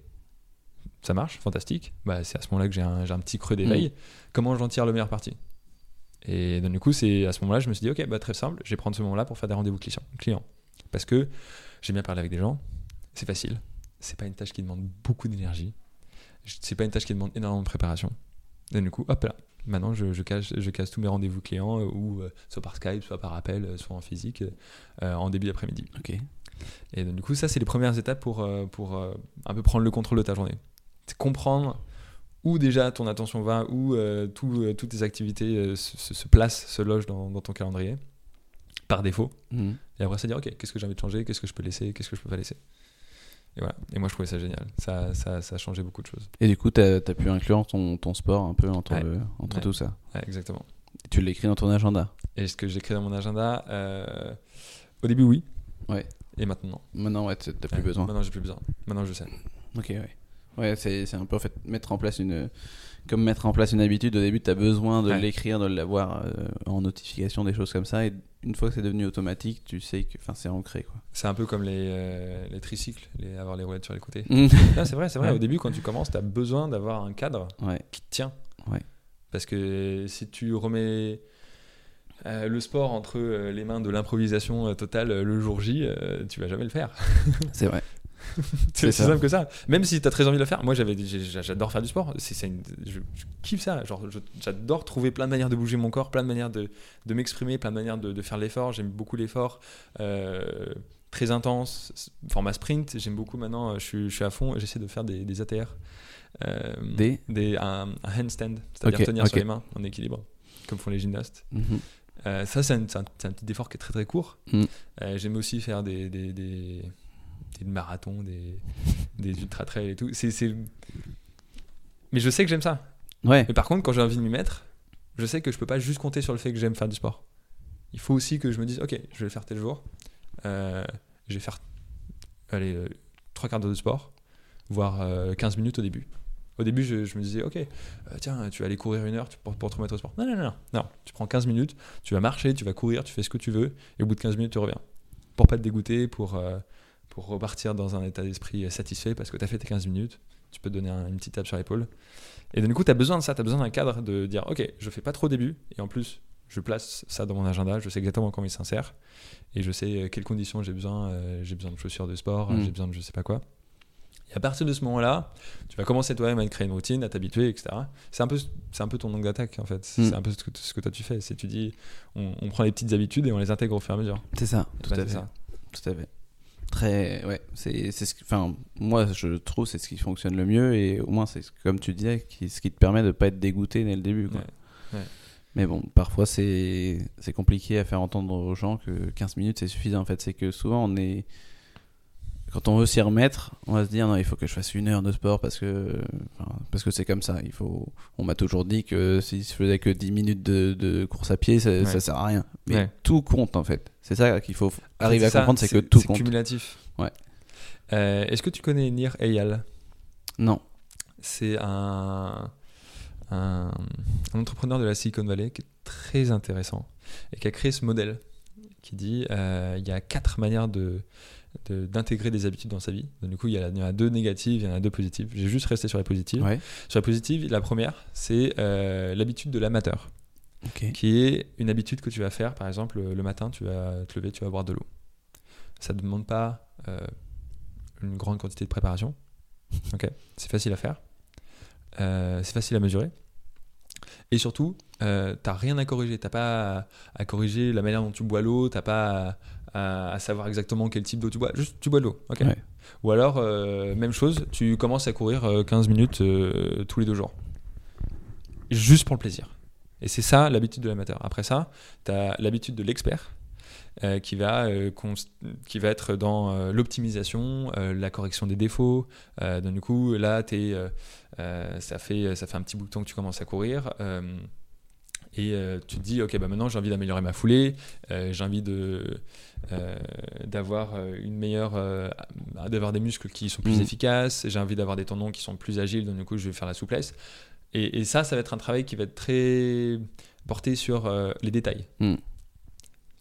[SPEAKER 1] ça marche, fantastique. Bah, c'est à ce moment-là que j'ai un, petit creux d'éveil. Comment j'en tire le meilleur parti? Et donc, du coup, c'est à ce moment-là, je me suis dit, ok, bah, très simple, je vais prendre ce moment-là pour faire des rendez-vous clients. clients. Parce que j'aime bien parler avec des gens, c'est facile, c'est pas une tâche qui demande beaucoup d'énergie, c'est pas une tâche qui demande énormément de préparation. Et du coup, hop là, maintenant je, je, casse, je casse tous mes rendez-vous clients, euh, ou euh, soit par Skype, soit par appel, euh, soit en physique, en début d'après-midi.
[SPEAKER 2] Ok.
[SPEAKER 1] Et donc, du coup, ça, c'est les premières étapes pour, pour un peu prendre le contrôle de ta journée. C'est comprendre où déjà ton attention va, où euh, tout, euh, toutes tes activités euh, se, placent, se logent dans, dans ton calendrier, par défaut.
[SPEAKER 2] Mhm.
[SPEAKER 1] Et après, c'est dire, ok, qu'est-ce que j'ai envie de changer, qu'est-ce que je peux laisser, qu'est-ce que je peux pas laisser. Et voilà. Et moi, je trouvais ça génial. Ça, ça, ça a changé beaucoup de choses.
[SPEAKER 2] Et du coup, tu as, pu inclure ton, ton sport un peu entre,
[SPEAKER 1] Ouais.
[SPEAKER 2] le- entre
[SPEAKER 1] Ouais.
[SPEAKER 2] tout ça.
[SPEAKER 1] Ouais, exactement.
[SPEAKER 2] Et tu l'écris dans ton agenda.
[SPEAKER 1] Et ce que j'écris dans mon agenda, euh, au début, oui.
[SPEAKER 2] Ouais.
[SPEAKER 1] Et maintenant.
[SPEAKER 2] Maintenant, ouais, tu n'as plus besoin.
[SPEAKER 1] Maintenant, j'ai plus besoin. Maintenant, je sais.
[SPEAKER 2] Ok, ouais. Ouais, c'est c'est un peu en fait mettre en place une. Comme mettre en place une habitude, au début, tu as besoin de
[SPEAKER 1] Ouais.
[SPEAKER 2] l'écrire, de l'avoir euh, en notification, des choses comme ça. Et une fois que c'est devenu automatique, tu sais que c'est ancré. Quoi.
[SPEAKER 1] C'est un peu comme les, euh, les tricycles, les, avoir les roulettes sur les côtés. Ah, c'est vrai, c'est vrai.
[SPEAKER 2] Ouais.
[SPEAKER 1] Au début, quand tu commences, tu as besoin d'avoir un cadre
[SPEAKER 2] ouais.
[SPEAKER 1] qui te tient. Parce que si tu remets euh, le sport entre euh, les mains de l'improvisation euh, totale le jour J, tu vas jamais le faire.
[SPEAKER 2] C'est vrai.
[SPEAKER 1] C'est aussi
[SPEAKER 2] ça.
[SPEAKER 1] simple que ça. Même si tu as très envie de le faire, moi j'avais, j'adore faire du sport. C'est, une- je, je kiffe ça. Genre, j'adore trouver plein de manières de bouger mon corps, plein de manières de, de m'exprimer, plein de manières de, de faire l'effort. J'aime beaucoup l'effort. Euh, très intense, format sprint. J'aime beaucoup maintenant. Je suis, je suis à fond. J'essaie de faire des, des ATR. Euh,
[SPEAKER 2] Des
[SPEAKER 1] des- un, un handstand, c'est-à-dire tenir sur les mains en équilibre, comme font les gymnastes.
[SPEAKER 2] Mhm.
[SPEAKER 1] Euh, ça, c'est un, petit effort qui est très très court.
[SPEAKER 2] Mm.
[SPEAKER 1] Euh, J'aime aussi faire des, des, des, des marathons, des, des ultra trails et tout. C'est, c'est- Mais je sais que j'aime ça.
[SPEAKER 2] Ouais.
[SPEAKER 1] Mais par contre, quand j'ai envie de m'y mettre, je sais que je peux pas juste compter sur le fait que j'aime faire du sport. Il faut aussi que je me dise, ok, je vais le faire tel jour. Euh, je vais faire allez, euh, trois quarts d'heure de sport, voire euh, 15 minutes au début. Au début, je, je me disais, ok, euh, tiens, tu vas aller courir une heure pour, pour te remettre au sport. Non, non, non, non, non. Tu prends 15 minutes, tu vas marcher, tu vas courir, tu fais ce que tu veux, et au bout de 15 minutes, tu reviens. Pour pas te dégoûter, pour, pour repartir dans un état d'esprit euh, satisfait parce que tu as fait tes 15 minutes, tu peux te donner un- une petite tape sur l'épaule. Et donc, du coup, tu as besoin de ça, tu as besoin d'un cadre de dire, ok, je fais pas trop au début, et en plus, je place ça dans mon agenda, je sais exactement comment il s'insère, et je sais euh, quelles conditions j'ai besoin. euh, j'ai besoin de chaussures de sport,
[SPEAKER 2] Mm.
[SPEAKER 1] j'ai besoin de je sais pas quoi. Et à partir de ce moment-là, tu vas commencer toi-même à te créer une routine, à t'habituer, etc. C'est un peu, c'est un peu ton angle d'attaque en fait. C'est
[SPEAKER 2] Mm.
[SPEAKER 1] un peu ce que, ce que toi tu fais. C'est tu dis, on, on prend les petites habitudes et on les intègre au fur et à mesure.
[SPEAKER 2] C'est ça, tout à
[SPEAKER 1] c'est
[SPEAKER 2] fait.
[SPEAKER 1] ça.
[SPEAKER 2] Tout à fait. Très, ouais, c'est, c'est ce enfin, moi, je trouve c'est ce qui fonctionne le mieux et au moins c'est ce- comme tu disais, qui, ce qui te permet de pas être dégoûté dès le début. Quoi.
[SPEAKER 1] Ouais, ouais.
[SPEAKER 2] Mais bon, parfois c'est, c'est compliqué à faire entendre aux gens que 15 minutes c'est suffisant. En fait, c'est que souvent on est, quand on veut s'y remettre, on va se dire non, il faut que je fasse une heure de sport parce que, enfin, parce que c'est comme ça. Il faut, on m'a toujours dit que si je faisais que 10 minutes de, de course à pied, ça,
[SPEAKER 1] Ouais.
[SPEAKER 2] ça sert à rien. Mais
[SPEAKER 1] Ouais.
[SPEAKER 2] tout compte en fait. C'est ça qu'il faut arriver à
[SPEAKER 1] ça,
[SPEAKER 2] comprendre, c'est que tout compte.
[SPEAKER 1] cumulatif.
[SPEAKER 2] Ouais.
[SPEAKER 1] Euh, Est-ce que tu connais Nir Eyal?
[SPEAKER 2] Non.
[SPEAKER 1] C'est un, un, un entrepreneur de la Silicon Valley qui est très intéressant et qui a créé ce modèle qui dit euh, il y a quatre manières de de- d'intégrer des habitudes dans sa vie. Donc, du coup, il y, a, il y en a deux négatives, il y en a deux positives. J'ai juste resté sur les positives.
[SPEAKER 2] Ouais.
[SPEAKER 1] Sur la positive, la première, c'est euh, l'habitude de l'amateur, qui est une habitude que tu vas faire. Par exemple, le matin, tu vas te lever, tu vas boire de l'eau. Ça ne demande pas euh, une grande quantité de préparation. Ok, c'est facile à faire. Euh, c'est facile à mesurer. Et surtout, euh, t'as rien à corriger. T'as pas à, à corriger la manière dont tu bois l'eau. T'as pas à, savoir exactement quel type d'eau tu bois. Juste, tu bois de l'eau. ok
[SPEAKER 2] Ouais.
[SPEAKER 1] Ou alors, euh, même chose, tu commences à courir euh, 15 minutes euh, tous les deux jours. Juste pour le plaisir. Et c'est ça l'habitude de l'amateur. Après ça, tu as l'habitude de l'expert. euh, qui, va, euh, qui va être dans euh, l'optimisation, euh, la correction des défauts. Euh, donc, du coup, là, euh, euh, ça, fait, ça fait un petit bout de temps que tu commences à courir. Et euh, tu te dis, ok, bah maintenant j'ai envie d'améliorer ma foulée, euh, j'ai envie de, euh, d'avoir une meilleure, d'avoir des muscles qui sont plus
[SPEAKER 2] Mhm.
[SPEAKER 1] efficaces, j'ai envie d'avoir des tendons qui sont plus agiles, donc du coup je vais faire la souplesse. Et, et ça, ça va être un travail qui va être très porté sur les détails.
[SPEAKER 2] Mhm.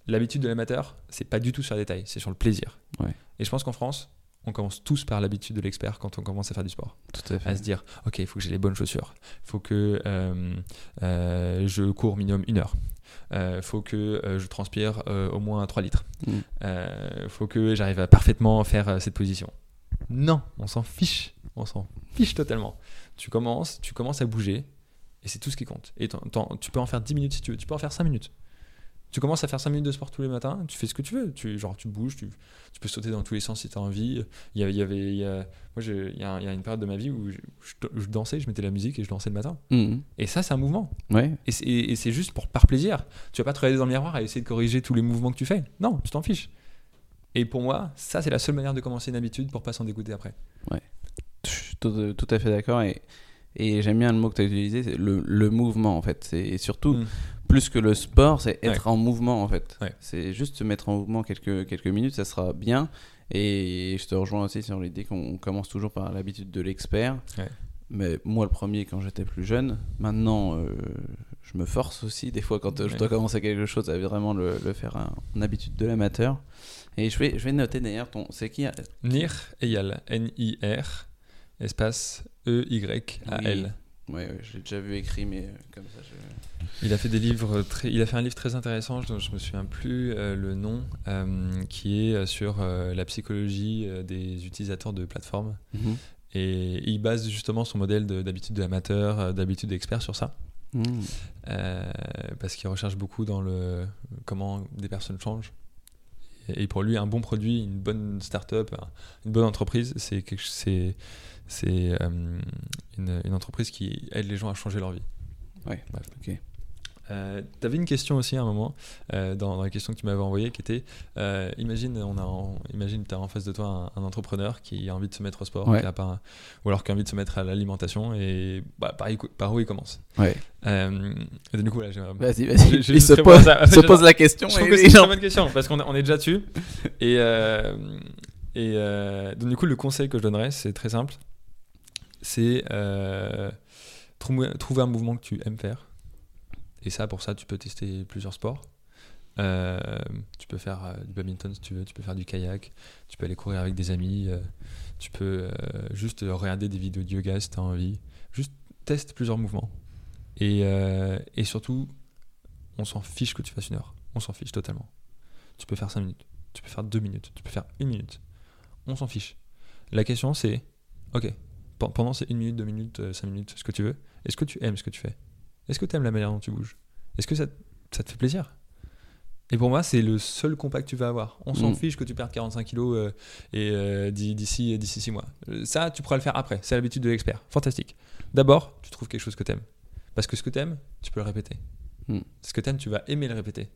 [SPEAKER 1] L'habitude de l'amateur, c'est pas du tout sur les détails, c'est sur le plaisir.
[SPEAKER 2] Ouais.
[SPEAKER 1] Et je pense qu'en France, on commence tous par l'habitude de l'expert quand on commence à faire du sport.
[SPEAKER 2] Tout à fait.
[SPEAKER 1] À se dire, ok, il faut que j'ai les bonnes chaussures. Il faut que euh, euh, je cours minimum une heure. Il faut que euh, je transpire euh, au moins 3 litres.
[SPEAKER 2] Mm.
[SPEAKER 1] Il faut que j'arrive à parfaitement faire euh, cette position. Non, on s'en fiche. On s'en fiche totalement. Tu commences, tu commences à bouger et c'est tout ce qui compte. Et tu peux en faire 10 minutes si tu veux. Tu peux en faire 5 minutes. Tu commences à faire 5 minutes de sport tous les matins, tu fais ce que tu veux. Tu, genre, tu bouges, tu, tu peux sauter dans tous les sens si tu as envie. Il y, a- il y avait, il y a- moi, il y, a, il y a une période de ma vie où je, je- je dansais, je mettais la musique et je dansais le matin.
[SPEAKER 2] Mhm.
[SPEAKER 1] Et ça, c'est un mouvement.
[SPEAKER 2] Ouais.
[SPEAKER 1] Et c'est, juste pour par plaisir. Tu vas pas te regarder dans le miroir et essayer de corriger tous les mouvements que tu fais. Non, tu t'en fiches. Et pour moi, ça, c'est la seule manière de commencer une habitude pour pas s'en dégoûter après.
[SPEAKER 2] Je suis tout, tout à fait d'accord et, et j'aime bien le mot que tu as utilisé, c'est le, le mouvement en fait. Et surtout
[SPEAKER 1] Mm.
[SPEAKER 2] Plus que le sport, c'est être en mouvement en fait.
[SPEAKER 1] Ouais.
[SPEAKER 2] C'est juste se mettre en mouvement quelques, quelques minutes, ça sera bien. Et je te rejoins aussi sur l'idée qu'on commence toujours par l'habitude de l'expert.
[SPEAKER 1] Ouais.
[SPEAKER 2] Mais moi, le premier, quand j'étais plus jeune, maintenant, euh, je me force aussi. Des fois, quand je dois commencer quelque chose, à vraiment le, le faire en, habitude de l'amateur. Et je vais, je vais noter d'ailleurs ton. C'est qui
[SPEAKER 1] Nir Eyal, N-I-R, espace E-Y-A-L.
[SPEAKER 2] Ouais, ouais, j'ai déjà vu écrit, mais euh, comme ça, je.
[SPEAKER 1] Il a fait des livres très, il a fait un livre très intéressant dont je me souviens plus euh, le nom, euh, qui est sur la psychologie des utilisateurs de plateformes.
[SPEAKER 2] Mhm.
[SPEAKER 1] Et il base justement son modèle de- d'habitude d'amateur, d'habitude d'expert sur ça.
[SPEAKER 2] Mhm.
[SPEAKER 1] Parce qu'il recherche beaucoup dans le comment des personnes changent. Et, et pour lui, un bon produit, une bonne start-up, un- une bonne entreprise, c'est quelque- c'est euh, une, une entreprise qui aide les gens à changer leur vie.
[SPEAKER 2] Ouais,
[SPEAKER 1] Bref.
[SPEAKER 2] ok.
[SPEAKER 1] Euh, tu avais une question aussi à un moment euh, dans, dans la question que tu m'avais envoyée qui était euh, imagine on a en- imagine tu as en face de toi un, un entrepreneur qui a envie de se mettre au sport
[SPEAKER 2] Ouais.
[SPEAKER 1] qui a pas un- ou alors qui a envie de se mettre à l'alimentation et bah, par, où il commence
[SPEAKER 2] Ouais.
[SPEAKER 1] et du coup là j'ai
[SPEAKER 2] Vas-y, vas-y. Il se pose, se pose la question.
[SPEAKER 1] je trouve
[SPEAKER 2] et
[SPEAKER 1] que c'est une bonne question parce qu'on est- on est déjà dessus. Et, et donc, du coup, le conseil que je donnerais, c'est très simple. C'est euh, trouver, un mouvement que tu aimes faire. Et ça, pour ça, tu peux tester plusieurs sports. Euh, tu peux faire euh, du badminton si tu veux, tu peux faire du kayak, tu peux aller courir avec des amis, tu peux juste regarder des vidéos de yoga si tu as envie. Juste teste plusieurs mouvements. Et, et surtout, on s'en fiche que tu fasses une heure. On s'en fiche totalement. Tu peux faire 5 minutes, tu peux faire 2 minutes, tu peux faire 1 minute. On s'en fiche. La question c'est, ok, pendant ces 1 minute, 2 minutes, 5 minutes, ce que tu veux, est-ce que tu aimes ce que tu fais? Est-ce que tu aimes la manière dont tu bouges? Est-ce que ça, ça te fait plaisir? Et pour moi, c'est le seul combat que tu vas avoir. On s'en
[SPEAKER 2] Mm.
[SPEAKER 1] fiche que tu perdes 45 kilos euh, et euh, d'i- d'ici d'ici 6 mois. Euh, Ça, tu pourras le faire après. C'est l'habitude de l'expert. Fantastique. D'abord, tu trouves quelque chose que tu aimes. Parce que ce que tu aimes, tu peux le répéter.
[SPEAKER 2] Mm.
[SPEAKER 1] Ce que tu aimes, tu vas aimer le répéter.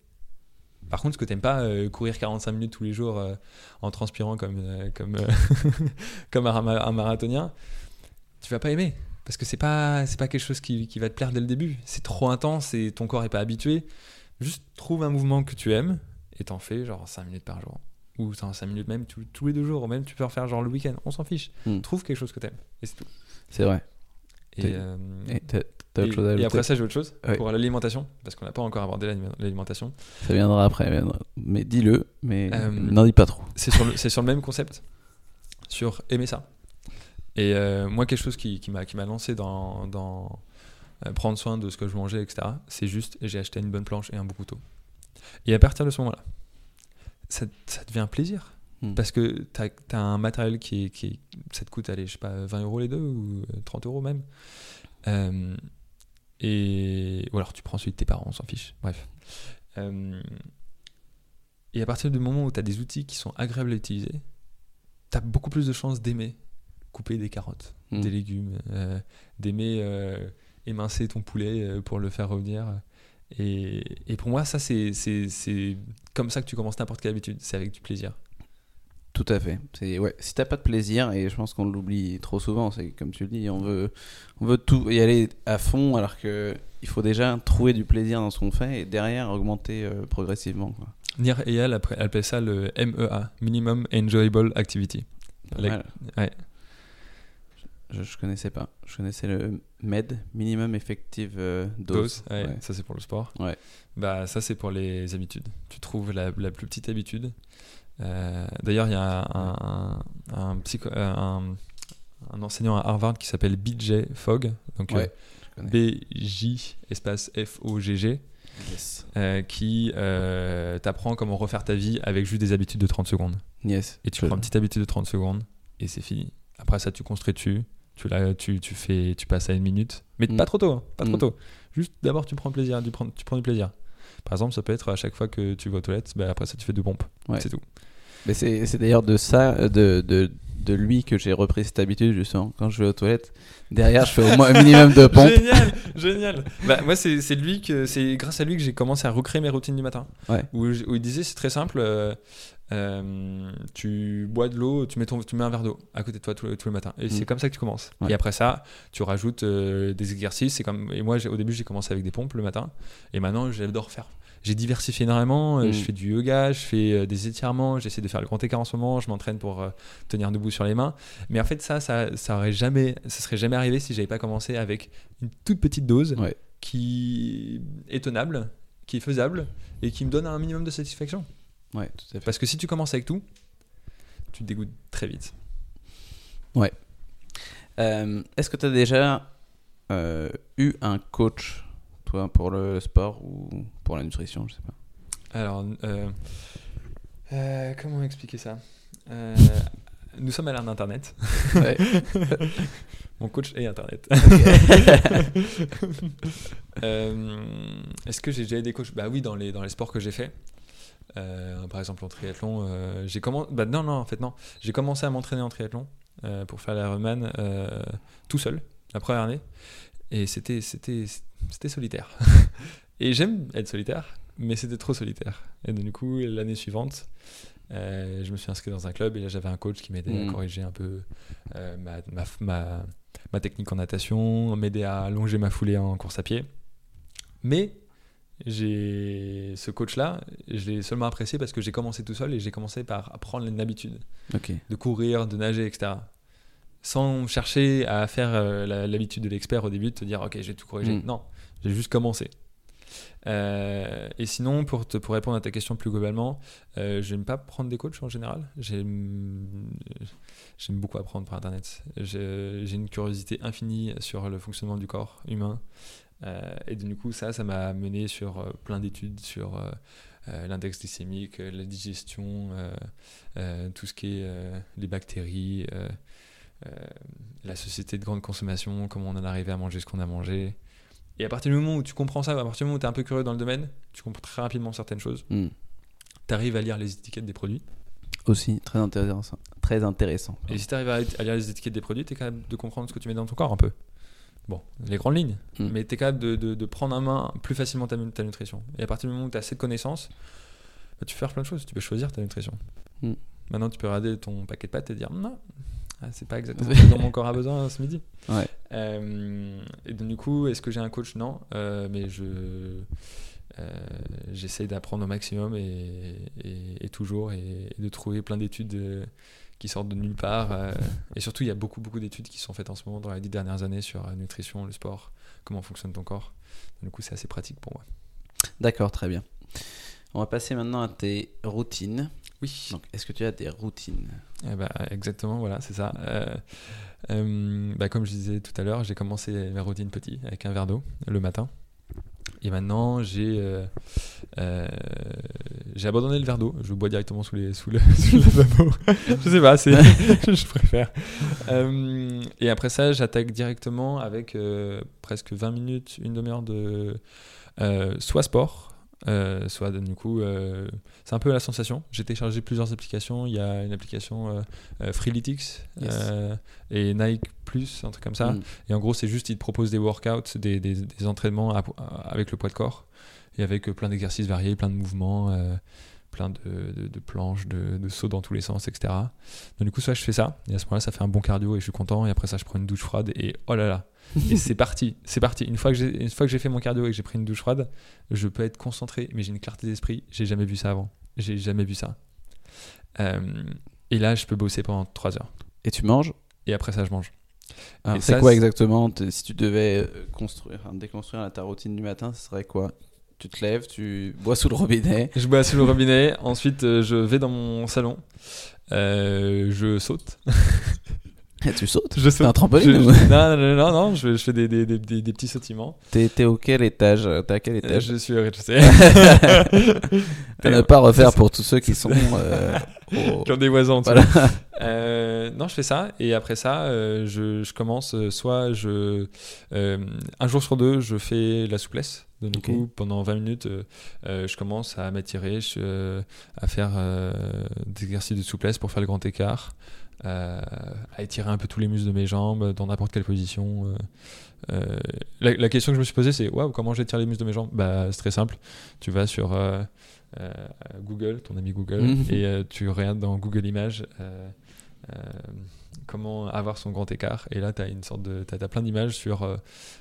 [SPEAKER 1] Par contre, ce que tu pas, euh, courir 45 minutes tous les jours euh, en transpirant comme, euh, comme, euh, comme un, ma- un marathonien, tu vas pas aimer. Parce que c'est pas, c'est pas quelque chose qui, qui va te plaire dès le début. C'est trop intense et ton corps est pas habitué. Juste trouve un mouvement que tu aimes et t'en fais genre 5 minutes par jour. Ou 5 minutes même tous- tous les deux jours. Même tu peux en faire genre le week-end. On s'en fiche.
[SPEAKER 2] Mm.
[SPEAKER 1] Trouve quelque chose que t'aimes. Et c'est tout.
[SPEAKER 2] C'est vrai.
[SPEAKER 1] Et, euh,
[SPEAKER 2] Et t'as t'as autre
[SPEAKER 1] et-
[SPEAKER 2] chose à
[SPEAKER 1] et
[SPEAKER 2] ajouter
[SPEAKER 1] après ça, j'ai autre chose pour l'alimentation, parce qu'on n'a pas encore abordé l'alime- l'alimentation.
[SPEAKER 2] Ça viendra après. viendra. Mais dis-le, mais
[SPEAKER 1] Euh,
[SPEAKER 2] n'en dis pas trop.
[SPEAKER 1] C'est sur, le- c'est sur le même concept, sur aimer ça. Et euh, moi, quelque chose qui, qui m'a lancé dans, dans euh, prendre soin de ce que je mangeais, etc., c'est juste, j'ai acheté une bonne planche et un bon couteau. Et à partir de ce moment-là, ça, ça devient un plaisir.
[SPEAKER 2] Hmm.
[SPEAKER 1] Parce que tu as, un matériel qui, est, qui est- ça te coûte, allez, je sais pas, 20 euros les deux ou euh, 30 euros même. Euh, et, ou alors tu prends celui de tes parents, on s'en fiche. Bref. Euh, et à partir du moment où tu as des outils qui sont agréables à utiliser, tu as beaucoup plus de chances d'aimer couper des carottes,
[SPEAKER 2] Mm.
[SPEAKER 1] des légumes, euh, d'aimer euh, émincer ton poulet euh, pour le faire revenir. Et, et pour moi, ça, c'est c'est- c'est comme ça que tu commences n'importe quelle habitude. C'est avec du plaisir.
[SPEAKER 2] Tout à fait. C'est ouais. Si t'as pas de plaisir, et je pense qu'on l'oublie trop souvent, c'est comme tu le dis, on veut, on veut tout y aller à fond, alors que il faut déjà trouver du plaisir dans ce qu'on fait et derrière augmenter euh, progressivement. Quoi.
[SPEAKER 1] Nir Eyal appelait ça le MEA, Minimum Enjoyable Activity. Ouais.
[SPEAKER 2] Je, je connaissais pas. Je connaissais le MED, Minimum Effective euh, Dose.
[SPEAKER 1] Dose, ouais,
[SPEAKER 2] Ouais.
[SPEAKER 1] ça c'est pour le sport.
[SPEAKER 2] Ouais.
[SPEAKER 1] Bah ça c'est pour les habitudes. Tu trouves la, la plus petite habitude Euh, D'ailleurs, il y a un, un, un psycho- euh, un- enseignant à Harvard qui s'appelle BJ Fogg, donc euh. BJ espace F-O-G-G,
[SPEAKER 2] Yes.
[SPEAKER 1] euh, qui euh, t'apprend comment refaire ta vie avec juste des habitudes de 30 secondes.
[SPEAKER 2] Yes.
[SPEAKER 1] Et tu prends une petite habitude de 30 secondes et c'est fini. Après ça, tu construis dessus. Tu, la- tu, tu, fais, tu passes à une minute. Mais
[SPEAKER 2] Mm.
[SPEAKER 1] pas trop tôt. hein, pas trop
[SPEAKER 2] Mm.
[SPEAKER 1] tôt. Juste d'abord, tu prends plaisir. Tu prends, tu prends du plaisir. Par exemple, ça peut être à chaque fois que tu vas aux toilettes, bah, après ça, tu fais deux pompes.
[SPEAKER 2] Ouais.
[SPEAKER 1] C'est tout.
[SPEAKER 2] Mais c'est c'est d'ailleurs de ça, de, de, de lui que j'ai repris cette habitude justement. Quand je vais aux toilettes, derrière je fais au moins un minimum de pompes.
[SPEAKER 1] Génial, génial. Bah, moi, c'est c'est lui que c'est grâce à lui que j'ai commencé à recréer mes routines du matin.
[SPEAKER 2] Ouais.
[SPEAKER 1] Où il disait c'est très simple. euh, euh, tu bois de l'eau, tu mets ton, tu mets un verre d'eau à côté de toi tous les, tous les matins. Et c'est comme ça que tu commences.
[SPEAKER 2] Mm. Ouais.
[SPEAKER 1] Et après ça, tu rajoutes euh, des exercices. C'est comme et moi au début j'ai commencé avec des pompes le matin. Et maintenant j'adore faire. J'ai diversifié énormément. euh,
[SPEAKER 2] Mm.
[SPEAKER 1] Je fais du yoga, je fais des étirements. J'essaie de faire le grand écart en ce moment. Je m'entraîne pour tenir debout sur les mains. Mais en fait ça, ça, ça aurait jamais, ça serait jamais arrivé si j'avais pas commencé avec une toute petite dose
[SPEAKER 2] Ouais.
[SPEAKER 1] qui est tenable, qui est faisable et qui me donne un minimum de satisfaction.
[SPEAKER 2] Ouais, tout à fait.
[SPEAKER 1] Parce que si tu commences avec tout, tu te dégoûtes très vite.
[SPEAKER 2] Euh, Est-ce que tu as déjà euh, eu un coach, toi, pour le sport ou pour la nutrition Je sais pas?
[SPEAKER 1] Alors, euh, euh, comment expliquer ça? Euh, Nous sommes à l'ère d'Internet.
[SPEAKER 2] Ouais.
[SPEAKER 1] Mon coach est Internet. Euh, Est-ce que j'ai déjà eu des coachs? Bah oui, dans les, dans les sports que j'ai fait. Euh, par exemple en triathlon, euh, j'ai commencé. Bah non, non, en fait non. J'ai commencé à m'entraîner en triathlon euh, pour faire l'Ironman tout seul la première année, et c'était solitaire. et j'aime être solitaire, mais c'était trop solitaire. Et donc, du coup, l'année suivante, euh, je me suis inscrit dans un club et là j'avais un coach qui m'aidait à corriger un peu euh, ma, ma, ma, ma technique en natation, m'aider à allonger ma foulée en course à pied. Mais j'ai ce coach-là, je l'ai seulement apprécié parce que j'ai commencé tout seul et j'ai commencé par apprendre une habitude
[SPEAKER 2] Ok.
[SPEAKER 1] de courir, de nager, etc. Sans chercher à faire euh, l'habitude de l'expert au début, de te dire ok, je vais tout corriger.
[SPEAKER 2] Mm.
[SPEAKER 1] Non, j'ai juste commencé. Euh, et sinon, pour, te, pour répondre à ta question plus globalement, euh, j'aime pas prendre des coachs en général. J'aime beaucoup apprendre par internet. J'ai j'ai une curiosité infinie sur le fonctionnement du corps humain. Euh, et du coup, ça, ça m'a mené sur euh, plein d'études sur euh, l'index glycémique, la digestion, tout ce qui est les bactéries, la société de grande consommation, comment on en arrivé à manger ce qu'on a mangé. Et à partir du moment où tu comprends ça, à partir du moment où tu es un peu curieux dans le domaine, tu comprends très rapidement certaines choses.
[SPEAKER 2] Hmm.
[SPEAKER 1] Tu arrives à lire les étiquettes des produits.
[SPEAKER 2] Aussi, très intéressant. Très intéressant.
[SPEAKER 1] Et si tu arrives à, à lire les étiquettes des produits, tu es capable de comprendre ce que tu mets dans ton corps un peu. Bon, les grandes lignes.
[SPEAKER 2] Mm.
[SPEAKER 1] Mais tu es capable de, de- de prendre en main plus facilement ta, ta nutrition. Et à partir du moment où tu as assez de connaissances, bah, tu peux faire plein de choses. Tu peux choisir ta nutrition.
[SPEAKER 2] Mm.
[SPEAKER 1] Maintenant, tu peux regarder ton paquet de pâtes et dire non, ah, c'est pas exactement ce dont mon corps a besoin ce midi.
[SPEAKER 2] Ouais.
[SPEAKER 1] Euh, et donc, du coup, est-ce que j'ai un coach? Non, Euh, mais je euh, j'essaye d'apprendre au maximum et, et- et toujours et, et de trouver plein d'études qui sortent de nulle part. euh, et surtout, il y a beaucoup beaucoup d'études qui sont faites en ce moment dans les dix dernières années sur la nutrition, le sport, comment fonctionne ton corps. Du coup, c'est assez pratique pour moi.
[SPEAKER 2] D'accord, très bien. On va passer maintenant à tes routines.
[SPEAKER 1] Oui.
[SPEAKER 2] Donc, est-ce que tu as des routines?
[SPEAKER 1] Eh ben, exactement, voilà, c'est ça. Euh, euh, bah, comme je disais tout à l'heure, j'ai commencé ma routine petit avec un verre d'eau le matin. Et maintenant, j'ai euh, euh, j'ai abandonné le verre d'eau. Je bois directement sous, les, sous, le, sous le lavabo. je sais pas, c'est, je préfère. Euh, et après ça, j'attaque directement avec presque 20 minutes, une demi-heure de soit sport, euh, soit du coup, euh, c'est un peu la sensation. J'ai téléchargé plusieurs applications. Il y a une application euh, euh, Freeletics
[SPEAKER 2] Yes.
[SPEAKER 1] et Nike Plus, un truc comme ça.
[SPEAKER 2] Hmm.
[SPEAKER 1] Et en gros, c'est juste, ils te proposent des workouts, des, des, des entraînements à- à- avec le poids de corps et avec plein d'exercices variés, plein de mouvements, plein de, de- de planches, de, de sauts dans tous les sens, etc. Donc, du coup, ça, je fais ça. Et à ce moment-là, ça fait un bon cardio et je suis content. Et après ça, je prends une douche froide et oh là là. Et c'est parti, c'est parti. Une fois que j'ai fait mon cardio et que j'ai pris une douche froide, je peux être concentré, mais j'ai une clarté d'esprit. J'ai jamais vu ça avant. J'ai jamais vu ça. Euh, et là, je peux bosser pendant 3 heures.
[SPEAKER 2] Et tu manges?
[SPEAKER 1] Et après ça, je mange.
[SPEAKER 2] C'est quoi exactement? Si tu devais euh, construire, déconstruire ta routine du matin, ce serait quoi? Tu te lèves, tu bois sous le robinet.
[SPEAKER 1] Je bois sous le robinet. Ensuite, euh, je vais dans mon salon. Euh, je saute.
[SPEAKER 2] Et tu sautes
[SPEAKER 1] Je
[SPEAKER 2] T'es
[SPEAKER 1] saute.
[SPEAKER 2] un trampoline
[SPEAKER 1] Je-
[SPEAKER 2] ou-
[SPEAKER 1] je- non, non, non, non, je, je fais des, des, des, des- des petits sautillements.
[SPEAKER 2] T'es t'es au quel étage T'es à quel
[SPEAKER 1] Euh,
[SPEAKER 2] étage
[SPEAKER 1] je suis au rez-de-chaussée.
[SPEAKER 2] À ne pas refaire pour tous ceux qui sont euh, au-
[SPEAKER 1] Qui ont des voisins.
[SPEAKER 2] Voilà.
[SPEAKER 1] Euh, non, je fais ça et après ça, euh, je, commence euh, soit je euh, un jour sur deux, je fais la souplesse. Donc, du coup, pendant 20 minutes, euh, euh, je commence à m'attirer, je- euh, à faire euh, des exercices de souplesse pour faire le grand écart, euh, à étirer un peu tous les muscles de mes jambes dans n'importe quelle position. euh. Euh, la, la question que je me suis posée, c'est waouh, comment j'étire les muscles de mes jambes? Bah, c'est très simple. Tu vas sur euh, euh, Google, ton ami Google,
[SPEAKER 2] Mhm.
[SPEAKER 1] et euh, tu regardes dans Google Images. euh, euh, comment avoir son grand écart et là tu as une sorte de t'as, t'as plein d'images sur euh,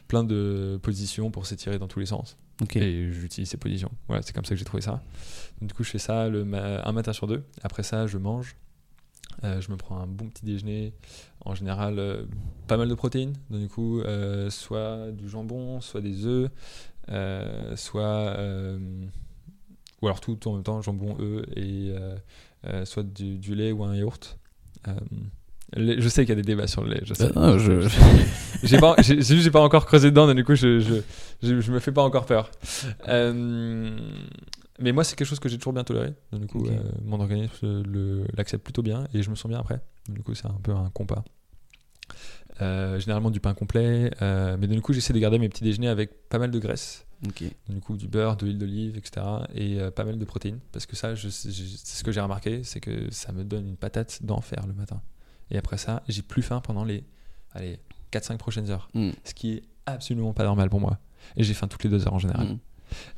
[SPEAKER 1] plein de positions pour s'étirer dans tous les sens et j'utilise ces positions voilà c'est comme ça que j'ai trouvé ça Donc, du coup je fais ça le ma- un matin sur deux après ça je mange Euh, je me prends un bon petit déjeuner en général euh, pas mal de protéines donc du coup euh, soit du jambon soit des œufs soit ou alors tout en même temps jambon œufs et soit du, du lait ou un yaourt je sais qu'il y a des débats sur le lait. Je sais.
[SPEAKER 2] Non, je-
[SPEAKER 1] J'ai pas, j'ai, j'ai pas encore creusé dedans, donc du coup, je, je, je, je me fais pas encore peur. Mais moi, c'est quelque chose que j'ai toujours bien toléré. Donc, du coup, euh, mon organisme l'accepte plutôt bien et je me sens bien après. Donc, du coup, c'est un peu un compas. Euh, généralement du pain complet, euh, mais du coup, j'essaie de garder mes petits déjeuners avec pas mal de graisse. Du coup, du beurre, de l'huile d'olive, etc. Et pas mal de protéines. Parce que ça, je, je- c'est ce que j'ai remarqué, c'est que ça me donne une patate d'enfer le matin. Et après ça, j'ai plus faim pendant les allez, 4-5 prochaines heures.
[SPEAKER 2] Mm.
[SPEAKER 1] Ce qui est absolument pas normal pour moi. Et j'ai faim toutes les deux heures en général.
[SPEAKER 2] Mm.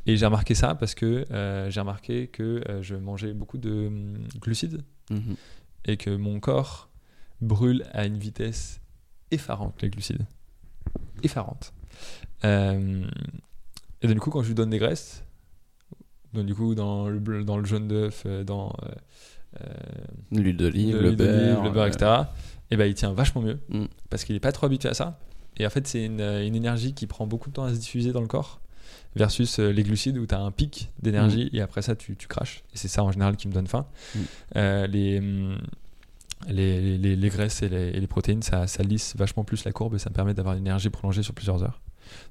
[SPEAKER 1] Et j'ai remarqué ça parce que euh, j'ai remarqué que euh, je mangeais beaucoup de hum, glucides
[SPEAKER 2] Mhm.
[SPEAKER 1] et que mon corps brûle à une vitesse effarante les glucides. Effarante. Euh, et donc, du coup, quand je lui donne des graisses, donc du coup, dans le, bleu- dans le jaune d'œuf, dans
[SPEAKER 2] L'huile d'olive, le beurre.
[SPEAKER 1] le beurre, etc., et ben, il tient vachement mieux
[SPEAKER 2] Mm.
[SPEAKER 1] parce qu'il n'est pas trop habitué à ça. Et en fait, c'est une, une énergie qui prend beaucoup de temps à se diffuser dans le corps versus euh, les glucides où tu as un pic d'énergie et après ça, tu, tu craches. Et c'est ça en général qui me donne faim.
[SPEAKER 2] Mm.
[SPEAKER 1] Euh, les, hum, les, les, les graisses et les, et les protéines, ça, ça lisse vachement plus la courbe et ça me permet d'avoir une énergie prolongée sur plusieurs heures.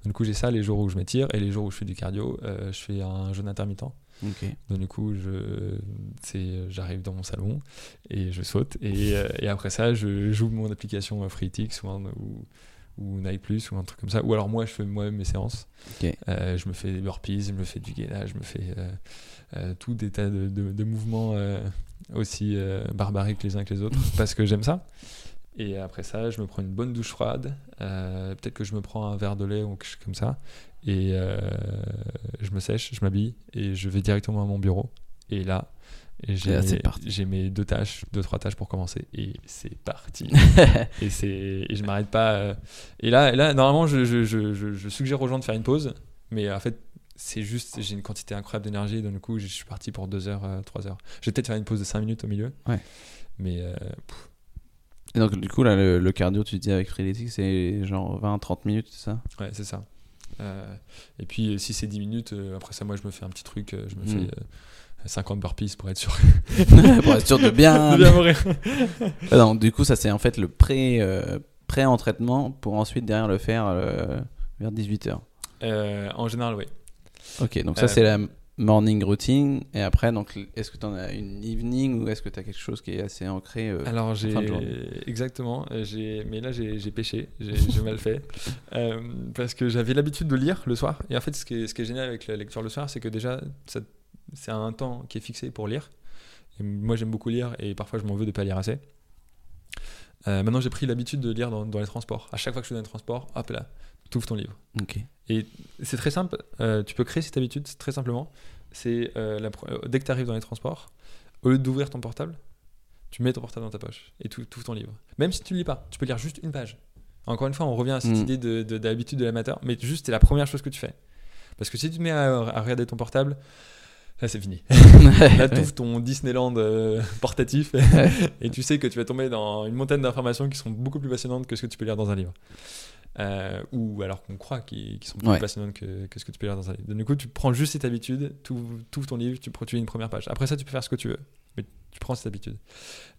[SPEAKER 1] Donc, du coup, j'ai ça les jours où je m'étire et les jours où je fais du cardio, euh, je fais un jeûne intermittent. Donc du coup, j'arrive dans mon salon et je saute. Et, et après ça, je joue mon application FreeTix ou, ou, Nike Plus ou un truc comme ça. Ou alors moi, je fais moi-même mes séances. Euh, je me fais des burpees, je me fais du gainage, je me fais euh, euh, tout des tas de, de- de mouvements aussi barbariques les uns que les autres parce que j'aime ça. Et après ça, je me prends une bonne douche froide. Peut-être que je me prends un verre de lait ou quelque chose comme ça. Et je me sèche, je m'habille et je vais directement à mon bureau. Et là, et j'ai, mes, j'ai mes deux tâches, deux, trois tâches pour commencer. Et c'est parti. et, c'est, et je m'arrête pas. euh. Et là, là normalement, je, je, je, je- suggère aux gens de faire une pause. Mais en fait, c'est juste, j'ai une quantité incroyable d'énergie. Donc, du coup, je suis parti pour deux heures, euh, trois heures. Je vais peut-être faire une pause de cinq minutes au milieu.
[SPEAKER 2] Ouais.
[SPEAKER 1] Mais euh,
[SPEAKER 2] Et donc, du coup, là, le, le cardio, tu dis avec Freeletics, c'est genre 20-30 minutes, c'est ça?
[SPEAKER 1] Ouais, c'est ça. Euh, et puis, euh, si c'est 10 minutes, euh, après ça, moi, je me fais un petit truc. euh, je me
[SPEAKER 2] Mm.
[SPEAKER 1] fais euh, 50 burpees pour être sûr
[SPEAKER 2] Pour être sûr de bien.
[SPEAKER 1] de bien mourir.
[SPEAKER 2] Non, du coup, ça, c'est en fait le pré, euh, pré-entraînement pour ensuite derrière le faire euh, vers 18h.
[SPEAKER 1] Euh, en général, oui.
[SPEAKER 2] Ok, donc ça,
[SPEAKER 1] Euh,
[SPEAKER 2] c'est la morning routine. Et après, donc, est-ce que tu en as une evening ou est-ce que tu as quelque chose qui est assez ancré euh,
[SPEAKER 1] Alors, j'ai. Exactement. J'ai... Mais là, j'ai, j'ai pêché. J'ai, j'ai mal fait. Euh, parce que j'avais l'habitude de lire le soir. Et en fait, ce qui est, ce qui est génial avec la lecture le soir, c'est que déjà, ça- c'est un temps qui est fixé pour lire. Et moi, j'aime beaucoup lire et parfois, je m'en veux de pas lire assez. Euh, maintenant, j'ai pris l'habitude de lire dans, dans les transports. À chaque fois que je suis dans les transports, hop là, tu ouvres ton livre. Et c'est très simple, euh, tu peux créer cette habitude très simplement. C'est euh, dès que tu arrives dans les transports, au lieu d'ouvrir ton portable, tu mets ton portable dans ta poche et tu ouvres ton livre. Même si tu ne lis pas, tu peux lire juste une page. Encore une fois, on revient à cette
[SPEAKER 2] Mm.
[SPEAKER 1] idée de, de, d'habitude de l'amateur, mais juste c'est la première chose que tu fais. Parce que si tu te mets à, à regarder ton portable, là c'est fini. Là tu ouvres ton Disneyland euh, portatif et, et tu sais que tu vas tomber dans une montagne d'informations qui sont beaucoup plus passionnantes que ce que tu peux lire dans un livre. euh, ou alors qu'on croit qu'ils sont plus
[SPEAKER 2] Ouais.
[SPEAKER 1] passionnantes que, que ce que tu peux lire dans un livre. Donc, du coup, tu prends juste cette habitude, tu ouvres ton livre, tu, lis une première page. Après ça, tu peux faire ce que tu veux, mais tu prends cette habitude.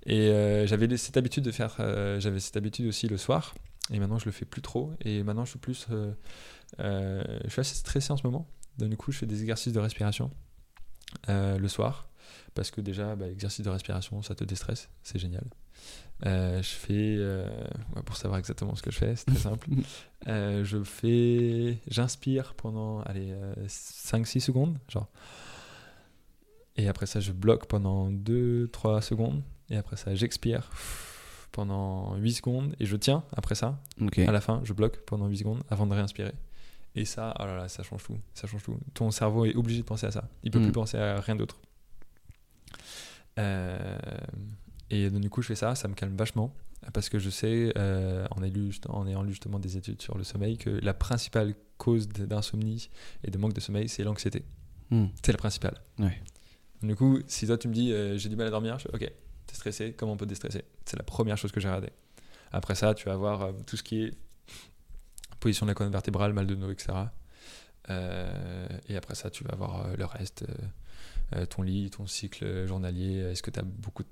[SPEAKER 1] Et euh, j'avais cette habitude de faire, j'avais cette habitude aussi le soir, et maintenant je le fais plus trop. Et maintenant, je suis plus, je suis assez stressé en ce moment. Donc, du coup, je fais des exercices de respiration euh, le soir, parce que déjà, bah, exercice de respiration, ça te déstresse, c'est génial. Euh, je fais, euh, pour savoir exactement ce que je fais, c'est très simple. Euh, je fais, j'inspire pendant, allez, 5-6 secondes, genre. Et après ça, je bloque pendant 2-3 secondes. Et après ça, j'expire pendant 8 secondes. Et je tiens après ça. À la fin, je bloque pendant 8 secondes avant de réinspirer. Et ça, oh là là, ça change tout. Ça change tout. Ton cerveau est obligé de penser à ça. Il peut
[SPEAKER 2] Mm.
[SPEAKER 1] plus penser à rien d'autre. Euh, et donc, du coup, je fais ça, ça me calme vachement. Parce que je sais, euh, en, ayant lu, en ayant lu justement des études sur le sommeil, que la principale cause d'insomnie et de manque de sommeil, c'est l'anxiété.
[SPEAKER 2] Hmm.
[SPEAKER 1] C'est la principale.
[SPEAKER 2] Ouais.
[SPEAKER 1] Du coup, si toi tu me dis euh, j'ai du mal à dormir, je ok, t'es stressé, comment on peut te déstresser? C'est la première chose que j'ai regardé. Après ça, tu vas avoir euh, tout ce qui est position de la colonne vertébrale, mal de dos, etc. Euh, et après ça, tu vas avoir euh, le reste, euh, ton lit, ton cycle journalier. Est-ce que, as beaucoup,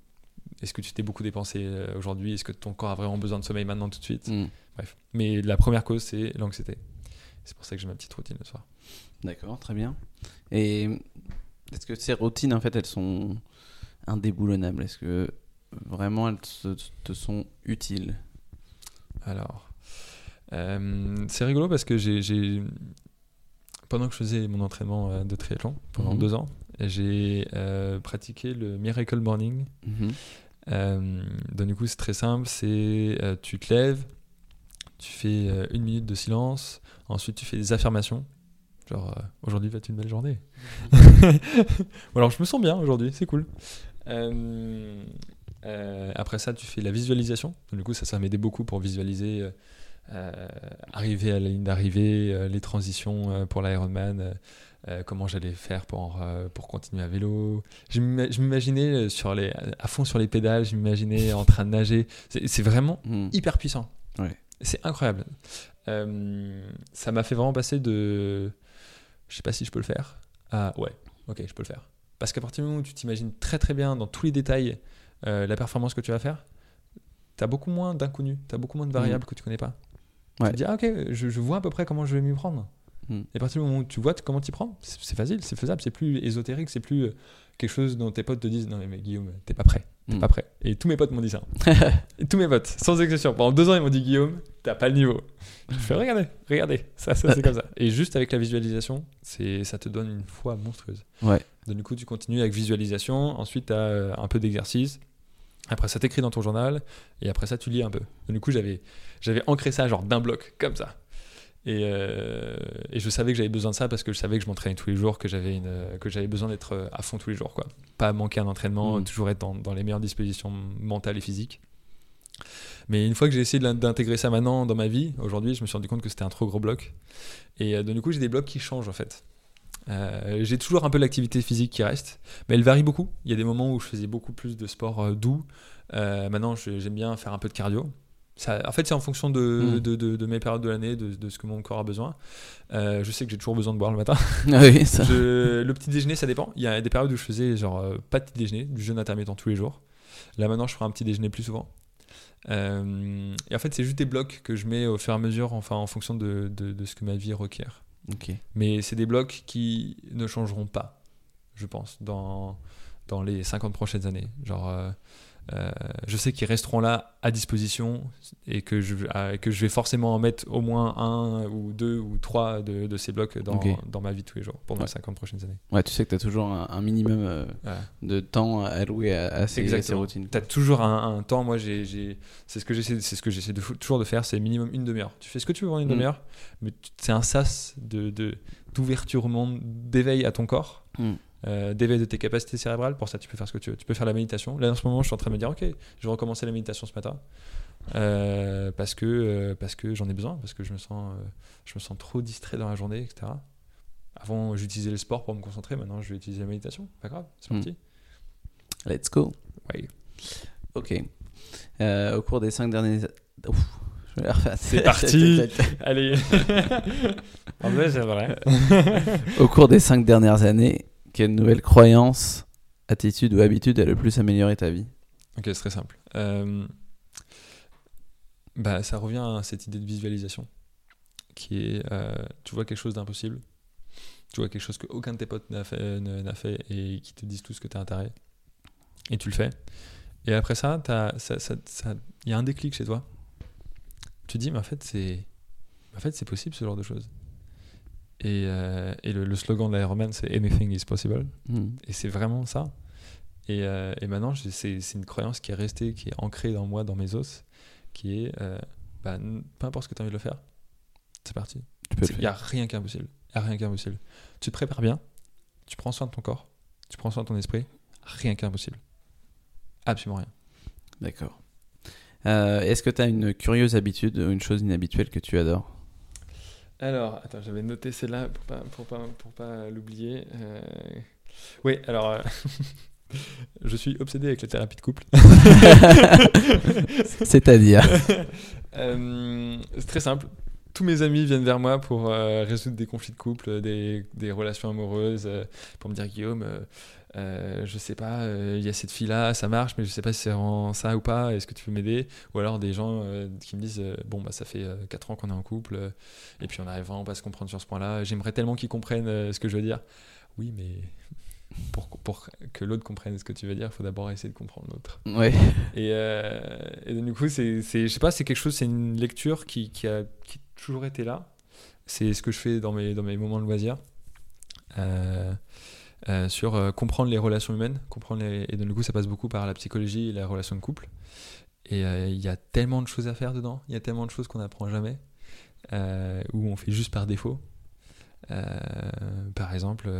[SPEAKER 1] est-ce que tu t'es beaucoup dépensé aujourd'hui? Est-ce que ton corps a vraiment besoin de sommeil maintenant tout de suite?
[SPEAKER 2] Hmm.
[SPEAKER 1] Bref. Mais la première cause, c'est l'anxiété. C'est pour ça que j'ai ma petite routine le soir.
[SPEAKER 2] D'accord, très bien. Et est-ce que ces routines, en fait, elles sont indéboulonnables? Est-ce que vraiment elles te, te sont utiles?
[SPEAKER 1] Alors, euh, c'est rigolo parce que j'ai, pendant que je faisais mon entraînement euh, de triathlon pendant
[SPEAKER 2] Mhm.
[SPEAKER 1] deux ans, j'ai euh, pratiqué le Miracle Morning.
[SPEAKER 2] Mhm.
[SPEAKER 1] Euh, donc du coup, c'est très simple. C'est tu te lèves, tu fais une minute de silence, ensuite tu fais des affirmations. Genre, aujourd'hui va être une belle journée? Ou alors, je me sens bien aujourd'hui, c'est cool. Après ça, tu fais la visualisation. Donc, du coup, ça, ça m'aidait beaucoup pour visualiser, arriver à la ligne d'arrivée, euh, les transitions euh, pour l'Ironman, euh, euh, comment j'allais faire pour, euh, pour continuer à vélo. Je m'ima- je m'imaginais euh, sur les, à fond sur les pédales, je m'imaginais en train de nager. C'est vraiment
[SPEAKER 2] Hmm.
[SPEAKER 1] hyper puissant.
[SPEAKER 2] Ouais.
[SPEAKER 1] C'est incroyable. Euh, ça m'a fait vraiment passer de je sais pas si je peux le faire à ouais, ok, je peux le faire. Parce qu'à partir du moment où tu t'imagines très très bien dans tous les détails euh, la performance que tu vas faire, tu as beaucoup moins d'inconnus, tu as beaucoup moins de variables que tu connais pas.
[SPEAKER 2] Ouais.
[SPEAKER 1] Tu te dis, ah ok, je, je vois à peu près comment je vais m'y prendre.
[SPEAKER 2] Mm.
[SPEAKER 1] Et à partir du moment où tu vois comment t'y prends, c'est facile, c'est faisable, c'est plus ésotérique, c'est plus euh, quelque chose dont tes potes te disent, non mais, mais Guillaume, t'es pas prêt. T'es
[SPEAKER 2] Mm.
[SPEAKER 1] pas prêt. Et tous mes potes m'ont dit ça. Et tous mes potes, sans exception. Pendant deux ans, ils m'ont dit Guillaume, t'as pas le niveau. Je fais regardez, regardez, ça, ça c'est comme ça. Et juste avec la visualisation, ça te donne une foi monstrueuse.
[SPEAKER 2] Ouais.
[SPEAKER 1] Donc, du coup, tu continues avec visualisation. Ensuite, tu as un peu d'exercice. Après, ça t'écrit dans ton journal. Et après ça, tu lis un peu. Donc, du coup, j'avais, j'avais ancré ça genre d'un bloc, comme ça. Et, euh, et je savais que j'avais besoin de ça parce que je savais que je m'entraînais tous les jours, que j'avais, une, que j'avais besoin d'être euh, à fond tous les jours. Quoi. Pas manquer un entraînement,
[SPEAKER 2] Mm.
[SPEAKER 1] toujours être dans, dans les meilleures dispositions mentales et physiques. Mais une fois que j'ai essayé d'intégrer ça maintenant dans ma vie, aujourd'hui, je me suis rendu compte que c'était un trop gros bloc. Et euh, donc, du coup, j'ai des blocs qui changent en fait. Euh, j'ai toujours un peu l'activité physique qui reste, mais elle varie beaucoup. Il y a des moments où je faisais beaucoup plus de sport euh, doux. Euh, maintenant, j'aime bien faire un peu de cardio. Ça, en fait, c'est en fonction de,
[SPEAKER 2] Mm.
[SPEAKER 1] de, de- de mes périodes de l'année, de, ce que mon corps a besoin. Je sais que j'ai toujours besoin de boire le matin.
[SPEAKER 2] Ah oui, ça.
[SPEAKER 1] Je- le petit déjeuner, ça dépend. Il y a des périodes où je faisais genre pas de petit déjeuner, du jeûne intermittent tous les jours. Là maintenant, je ferai un petit déjeuner plus souvent. Et en fait, c'est juste des blocs que je mets au fur et à mesure, enfin en fonction de ce que ma vie requiert. Mais c'est des blocs qui ne changeront pas, je pense, dans, dans les 50 prochaines années. Genre, euh, euh, je sais qu'ils resteront là à disposition et que je, euh, que je vais forcément en mettre au moins un ou deux ou trois de, de ces blocs dans, dans ma vie tous les jours pendant
[SPEAKER 2] Ouais.
[SPEAKER 1] les 50 prochaines années.
[SPEAKER 2] Ouais, tu sais que tu as toujours un, un minimum euh, de temps à allouer à, à ces, à ces routines.
[SPEAKER 1] Tu as toujours un, un temps. Moi, j'ai, c'est ce que j'essaie, c'est ce que j'essaie de, toujours de faire. C'est minimum une demi-heure. Tu fais ce que tu veux en une
[SPEAKER 2] Mm.
[SPEAKER 1] demi-heure, mais c'est un sas de, de- d'ouverture au monde, d'éveil à ton corps,
[SPEAKER 2] Mm.
[SPEAKER 1] Euh, d'éveil de tes capacités cérébrales. Pour ça, tu peux faire ce que tu veux. Tu peux faire la méditation. Là, en ce moment, je suis en train de me dire, ok, je vais recommencer la méditation ce matin euh, parce que euh, parce que j'en ai besoin, parce que je me sens euh, je me sens trop distrait dans la journée, etc. Avant, j'utilisais le sport pour me concentrer. Maintenant, je vais utiliser la méditation. Pas grave, c'est
[SPEAKER 2] Mm.
[SPEAKER 1] parti.
[SPEAKER 2] Let's go.
[SPEAKER 1] Ouais.
[SPEAKER 2] Ok. Au cours des cinq dernières... Ouf.
[SPEAKER 1] C'est parti. Allez. en vrai, c'est vrai.
[SPEAKER 2] Au cours des cinq dernières années, quelle nouvelle croyance, attitude ou habitude a le plus amélioré ta vie?
[SPEAKER 1] Ok, c'est très simple. Euh, bah, ça revient à cette idée de visualisation, qui est, euh, tu vois quelque chose d'impossible, tu vois quelque chose que aucun de tes potes n'a fait, et qui te disent tous que tu as intérêt, et tu le fais. Et après ça, il y a un déclic chez toi. Tu dis, mais en fait, c'est, en fait, possible ce genre de choses. Et, euh, et le, le slogan de l'Ironman, c'est Anything is possible.
[SPEAKER 2] Hmm.
[SPEAKER 1] Et c'est vraiment ça. Et, euh, et maintenant, c'est une croyance qui est restée, qui est ancrée dans moi, dans mes os, qui est euh, bah, peu importe ce que tu as envie de le faire, c'est parti. Il n'y a rien qui est impossible. A rien qui est impossible. Tu te prépares bien, tu prends soin de ton corps, tu prends soin de ton esprit, rien qui est impossible. Absolument rien.
[SPEAKER 2] D'accord. Est-ce que tu as une curieuse habitude ou une chose inhabituelle que tu adores?
[SPEAKER 1] Alors, attends, j'avais noté celle-là pour pas, pour pas, pour pas l'oublier. Euh, Oui, alors, euh, je suis obsédé avec la thérapie de couple.
[SPEAKER 2] C'est-à-dire
[SPEAKER 1] Euh, c'est très simple. Tous mes amis viennent vers moi pour résoudre des conflits de couple, des, des relations amoureuses, pour me dire Guillaume, euh, je sais pas, euh, il y a cette fille-là, ça marche, mais je sais pas si c'est vraiment ça ou pas, est-ce que tu peux m'aider? Ou alors des gens euh, qui me disent, bon, bah ça fait 4 ans qu'on est en couple, et puis on n'arrive vraiment pas à se comprendre sur ce point-là, j'aimerais tellement qu'ils comprennent ce que je veux dire. Oui, mais pour, pour que l'autre comprenne ce que tu veux dire, il faut d'abord essayer de comprendre l'autre.
[SPEAKER 2] Ouais.
[SPEAKER 1] Et, et donc, du coup, c'est, c'est- je sais pas, c'est quelque chose, c'est une lecture qui, qui a, qui a toujours été là. C'est ce que je fais dans mes, dans mes moments de loisirs. Euh, euh, sur euh, comprendre les relations humaines, comprendre et donc du coup ça passe beaucoup par la psychologie et la relation de couple. Et euh, il y a tellement de choses à faire dedans, il y a tellement de choses qu'on n'apprend jamais, ou on fait juste par défaut. Par exemple,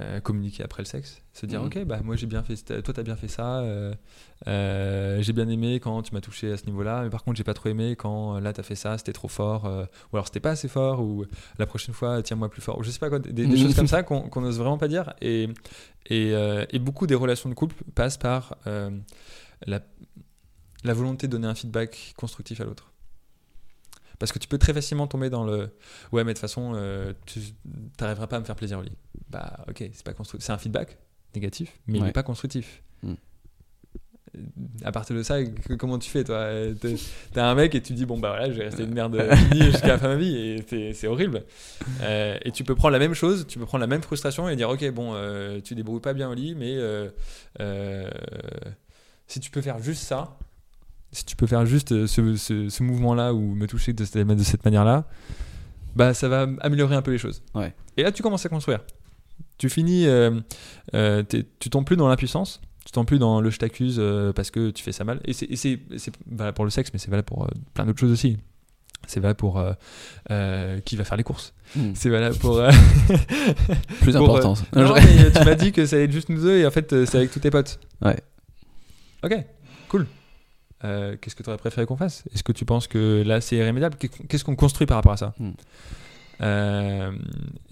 [SPEAKER 1] euh, communiquer après le sexe, se dire
[SPEAKER 2] Mhm.
[SPEAKER 1] ok bah moi j'ai bien fait, toi t'as bien fait ça, euh, euh, j'ai bien aimé quand tu m'as touché à ce niveau-là, mais par contre j'ai pas trop aimé quand là t'as fait ça, c'était trop fort, ou alors c'était pas assez fort, ou la prochaine fois tiens-moi plus fort, ou je sais pas quoi, des, des choses comme ça qu'on n'ose vraiment pas dire, et, et, et beaucoup des relations de couple passent par la, la volonté de donner un feedback constructif à l'autre. Parce que tu peux très facilement tomber dans le ouais mais de toute façon euh, tu n'arriveras pas à me faire plaisir au lit. Bah ok c'est pas constructif, c'est un feedback négatif mais il n'est pas constructif.
[SPEAKER 2] Mm.
[SPEAKER 1] Euh, À partir de ça, que- comment tu fais toi? Euh, t'es un mec et tu dis bon bah voilà je vais rester une merde jusqu'à la fin de ma vie et c'est- c'est horrible. Euh, et tu peux prendre la même chose, tu peux prendre la même frustration et dire ok bon euh, tu débrouilles pas bien au lit mais si tu peux faire juste ça, si tu peux faire juste euh, ce, ce- ce mouvement-là ou me toucher de cette, de cette manière-là, bah ça va améliorer un peu les choses.
[SPEAKER 2] Ouais.
[SPEAKER 1] Et là tu commences à construire. Tu finis, euh, euh, tu tombes plus dans l'impuissance, tu tombes plus dans le je t'accuse euh, parce que tu fais ça mal. Et c'est- valable pour le sexe, mais c'est valable pour euh, plein d'autres choses aussi. C'est valable pour qui va faire les courses.
[SPEAKER 2] Hmm.
[SPEAKER 1] C'est valable pour.
[SPEAKER 2] Plus
[SPEAKER 1] pour,
[SPEAKER 2] important.
[SPEAKER 1] non, mais tu m'as dit que ça allait être juste nous deux et en fait c'est avec tous tes potes.
[SPEAKER 2] Ouais.
[SPEAKER 1] Ok. Euh, Qu'est-ce que tu aurais préféré qu'on fasse? Est-ce que tu penses que là c'est irrémédiable? Qu'est-ce qu'on construit par rapport à ça?
[SPEAKER 2] Hmm.
[SPEAKER 1] Euh,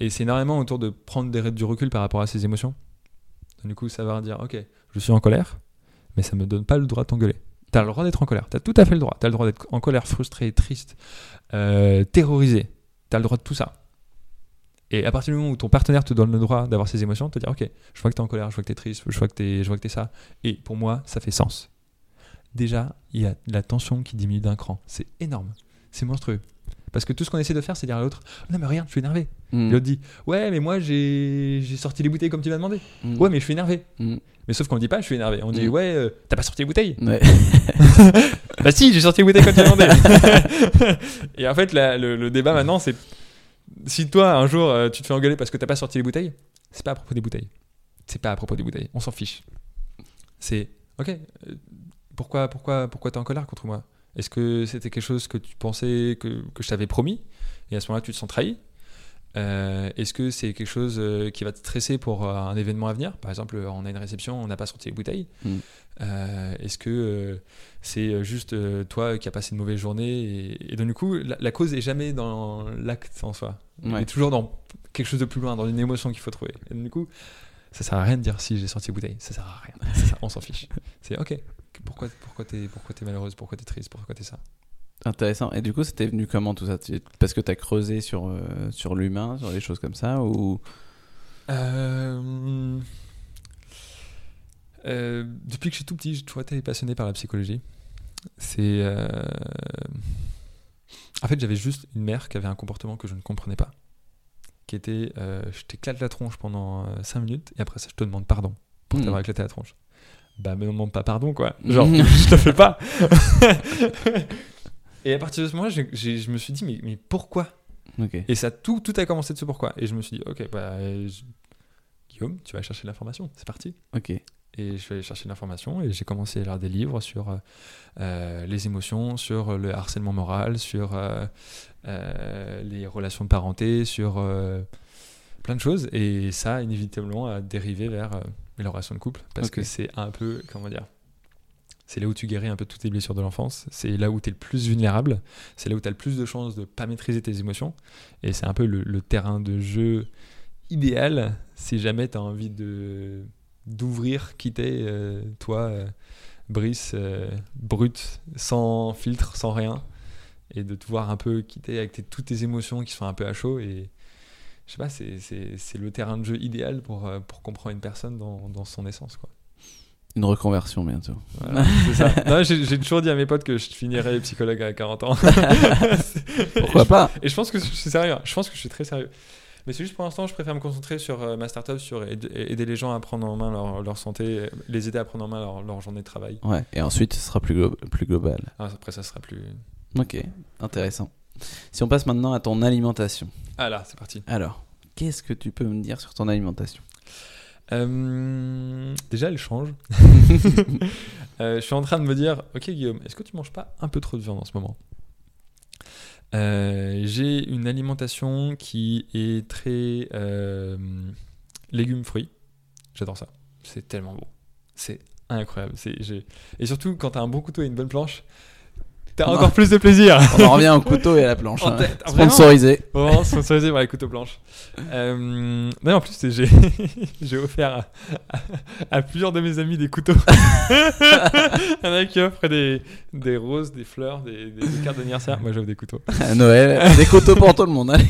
[SPEAKER 1] Et c'est énormément autour de prendre des, du recul par rapport à ses émotions. Du coup, savoir dire ok, je suis en colère, mais ça me donne pas le droit de t'engueuler. T'as le droit d'être en colère, t'as tout à fait le droit. T'as le droit d'être en colère, frustré, triste, euh, terrorisé. T'as le droit de tout ça. Et à partir du moment où ton partenaire te donne le droit d'avoir ces émotions, te dire ok, je vois que t'es en colère, je vois que t'es triste, je vois que t'es, je vois que t'es ça. Et pour moi, ça fait sens. Déjà, il y a la tension qui diminue d'un cran. C'est énorme. C'est monstrueux. Parce que tout ce qu'on essaie de faire, c'est dire à l'autre Non, mais regarde, je suis énervé. Et l'autre dit Ouais, mais moi, j'ai, sorti les bouteilles comme tu m'as demandé.
[SPEAKER 2] Hmm.
[SPEAKER 1] Ouais, mais je suis énervé.
[SPEAKER 2] Hmm.
[SPEAKER 1] Mais sauf qu'on ne dit pas je suis énervé. On dit
[SPEAKER 2] Mm.
[SPEAKER 1] Ouais, euh, t'as pas sorti les bouteilles
[SPEAKER 2] Ouais.
[SPEAKER 1] Bah si, j'ai sorti les bouteilles comme tu m'as demandé. Et en fait, la- le, le débat maintenant, c'est si toi, un jour, euh, tu te fais engueuler parce que t'as pas sorti les bouteilles, c'est pas à propos des bouteilles. C'est pas à propos des bouteilles. On s'en fiche. C'est Ok, euh, pourquoi, pourquoi, pourquoi t'es en colère contre moi? Est-ce que c'était quelque chose que tu pensais que, que je t'avais promis? Et à ce moment-là tu te sens trahi? Euh, Est-ce que c'est quelque chose euh, qui va te stresser pour euh, un événement à venir? Par exemple, on a une réception, on n'a pas sorti les bouteilles.
[SPEAKER 2] Mm.
[SPEAKER 1] Euh, Est-ce que euh, c'est juste toi qui as passé une mauvaise journée et, et donc du coup, la, la cause est jamais dans l'acte en soi. Elle
[SPEAKER 2] Ouais.
[SPEAKER 1] est toujours dans quelque chose de plus loin, dans une émotion qu'il faut trouver. Et donc, du coup, ça sert à rien de dire si j'ai sorti les bouteilles. Ça sert à rien. Ça on s'en fiche. C'est ok. Pourquoi, pourquoi t'es pourquoi t'es malheureuse? Pourquoi t'es triste? Pourquoi t'es ça?
[SPEAKER 2] Intéressant. Et du coup, c'était venu comment tout ça? Parce que tu as creusé sur, euh, sur l'humain, sur des choses comme ça ou...
[SPEAKER 1] Euh, euh, depuis que je suis tout petit, j'ai toujours été passionné par la psychologie. C'est. En fait, j'avais juste une mère qui avait un comportement que je ne comprenais pas. Qui était je t'éclate la tronche pendant 5 minutes et après ça, je te demande pardon pour
[SPEAKER 2] Hmm.
[SPEAKER 1] t'avoir éclaté la tronche. Bah, me demande pas pardon, quoi. Genre, je te fais pas. et à partir de ce moment-là, j'ai- j'ai- je me suis dit, mais, mais pourquoi? Et ça, tout, tout a commencé de ce pourquoi. Et je me suis dit, ok, bah, euh, je- Guillaume, tu vas chercher l'information, c'est parti.
[SPEAKER 2] Ok.
[SPEAKER 1] Et je suis allé chercher l'information et j'ai commencé à lire des livres sur euh, euh, les émotions, sur le harcèlement moral, sur euh, euh, les relations de parenté, sur euh, plein de choses. Et ça, inévitablement, a dérivé vers euh, les relations de couple. Parce que c'est un peu, comment dire, c'est là où tu guéris un peu toutes tes blessures de l'enfance. C'est là où tu es le plus vulnérable. C'est là où tu as le plus de chances de pas maîtriser tes émotions. Et c'est un peu le, le terrain de jeu idéal si jamais tu as envie de d'ouvrir, quitter euh, toi, euh, Brice, euh, brut, sans filtre, sans rien, et de te voir un peu quitter avec tes- toutes tes émotions qui sont un peu à chaud. Et je sais pas, c'est- c'est c'est le terrain de jeu idéal pour, euh, pour comprendre une personne dans, dans son essence. Quoi.
[SPEAKER 2] Une reconversion bientôt.
[SPEAKER 1] Voilà, c'est ça. J'ai toujours dit à mes potes que je finirais psychologue à 40 ans.
[SPEAKER 2] Pourquoi pas?
[SPEAKER 1] Et je pense que je suis sérieux. hein. Je pense que je suis très sérieux. Mais c'est juste pour l'instant, je préfère me concentrer sur euh, ma startup, sur aide- aider les gens à prendre en main leur, leur santé, les aider à prendre en main leur, leur journée de travail.
[SPEAKER 2] Ouais. Et ensuite, ce sera plus, glo- plus global.
[SPEAKER 1] Ah, après, ça sera plus.
[SPEAKER 2] Ok. Intéressant. Si on passe maintenant à ton alimentation.
[SPEAKER 1] Ah là, c'est parti.
[SPEAKER 2] Alors, qu'est-ce que tu peux me dire sur ton alimentation?
[SPEAKER 1] Euh, déjà, elle change. Euh, je suis en train de me dire, ok Guillaume, est-ce que tu manges pas un peu trop de viande en ce moment? Euh, J'ai une alimentation qui est très légumes fruits. J'adore ça. C'est tellement bon. C'est incroyable. Et surtout quand t'as un bon couteau et une bonne planche, t'as encore plus de plaisir.
[SPEAKER 2] On en revient au couteau et à la planche. Hein. Sponsorisé.
[SPEAKER 1] Vraiment sponsorisé par les couteaux blanches. Euh, non, en plus, j'ai j'ai offert à, à- à plusieurs de mes amis des couteaux. Il y en a qui offrent des, des roses, des fleurs, des, des- des cartes d'anniversaire. Moi, j'offre des couteaux.
[SPEAKER 2] À Noël, des couteaux pour tout le monde.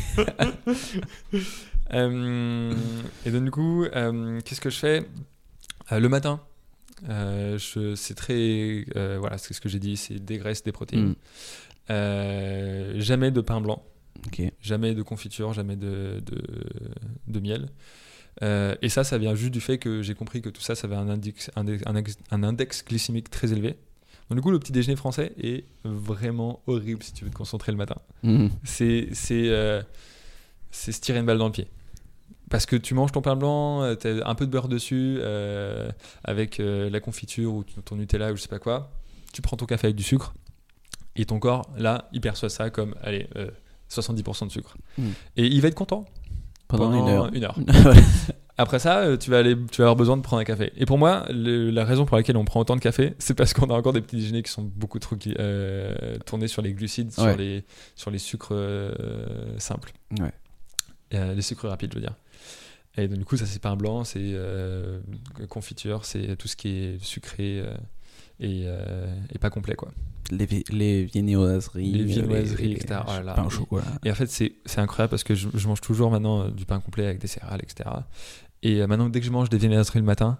[SPEAKER 1] Euh, et donc, du coup, euh, qu'est-ce que je fais Le matin, c'est très. euh, voilà, c'est ce que j'ai dit c'est des graisses, des protéines.
[SPEAKER 2] Mm.
[SPEAKER 1] Euh, jamais de pain blanc. Jamais de confiture, jamais de, de, de miel. Euh, et ça, ça vient juste du fait que j'ai compris que tout ça, ça avait un index, un, un ex- un index glycémique très élevé. Donc du coup, le petit déjeuner français est vraiment horrible si tu veux te concentrer le matin.
[SPEAKER 2] Mm.
[SPEAKER 1] C'est c'est euh, c'est se tirer une balle dans le pied. Parce que tu manges ton pain blanc, euh, t'as un peu de beurre dessus, euh, avec euh, la confiture ou ton Nutella ou je sais pas quoi. Tu prends ton café avec du sucre, et ton corps, là, il perçoit ça comme, allez, euh, 70% de sucre.
[SPEAKER 2] Mm.
[SPEAKER 1] Et il va être content
[SPEAKER 2] Pendant, une heure.
[SPEAKER 1] Une heure.
[SPEAKER 2] Ouais.
[SPEAKER 1] Après ça, tu vas, aller, tu vas avoir besoin de prendre un café. Et pour moi, le- la raison pour laquelle on prend autant de café, c'est parce qu'on a encore des petits déjeuners qui sont beaucoup trop tournés sur les glucides,
[SPEAKER 2] Ouais.
[SPEAKER 1] sur, les, sur les sucres simples.
[SPEAKER 2] Ouais.
[SPEAKER 1] Les sucres rapides, je veux dire. Et donc, du coup, ça, c'est pain blanc, c'est euh, confiture, c'est tout ce qui est sucré euh, et, euh, et pas complet, quoi.
[SPEAKER 2] Les, les viennoiseries.
[SPEAKER 1] Les viennoiseries, etc.
[SPEAKER 2] Pain au chocolat.
[SPEAKER 1] Et en fait, c'est incroyable parce que je, je mange toujours maintenant du pain complet avec des céréales, etc. Et maintenant, dès que je mange des viennoiseries le matin,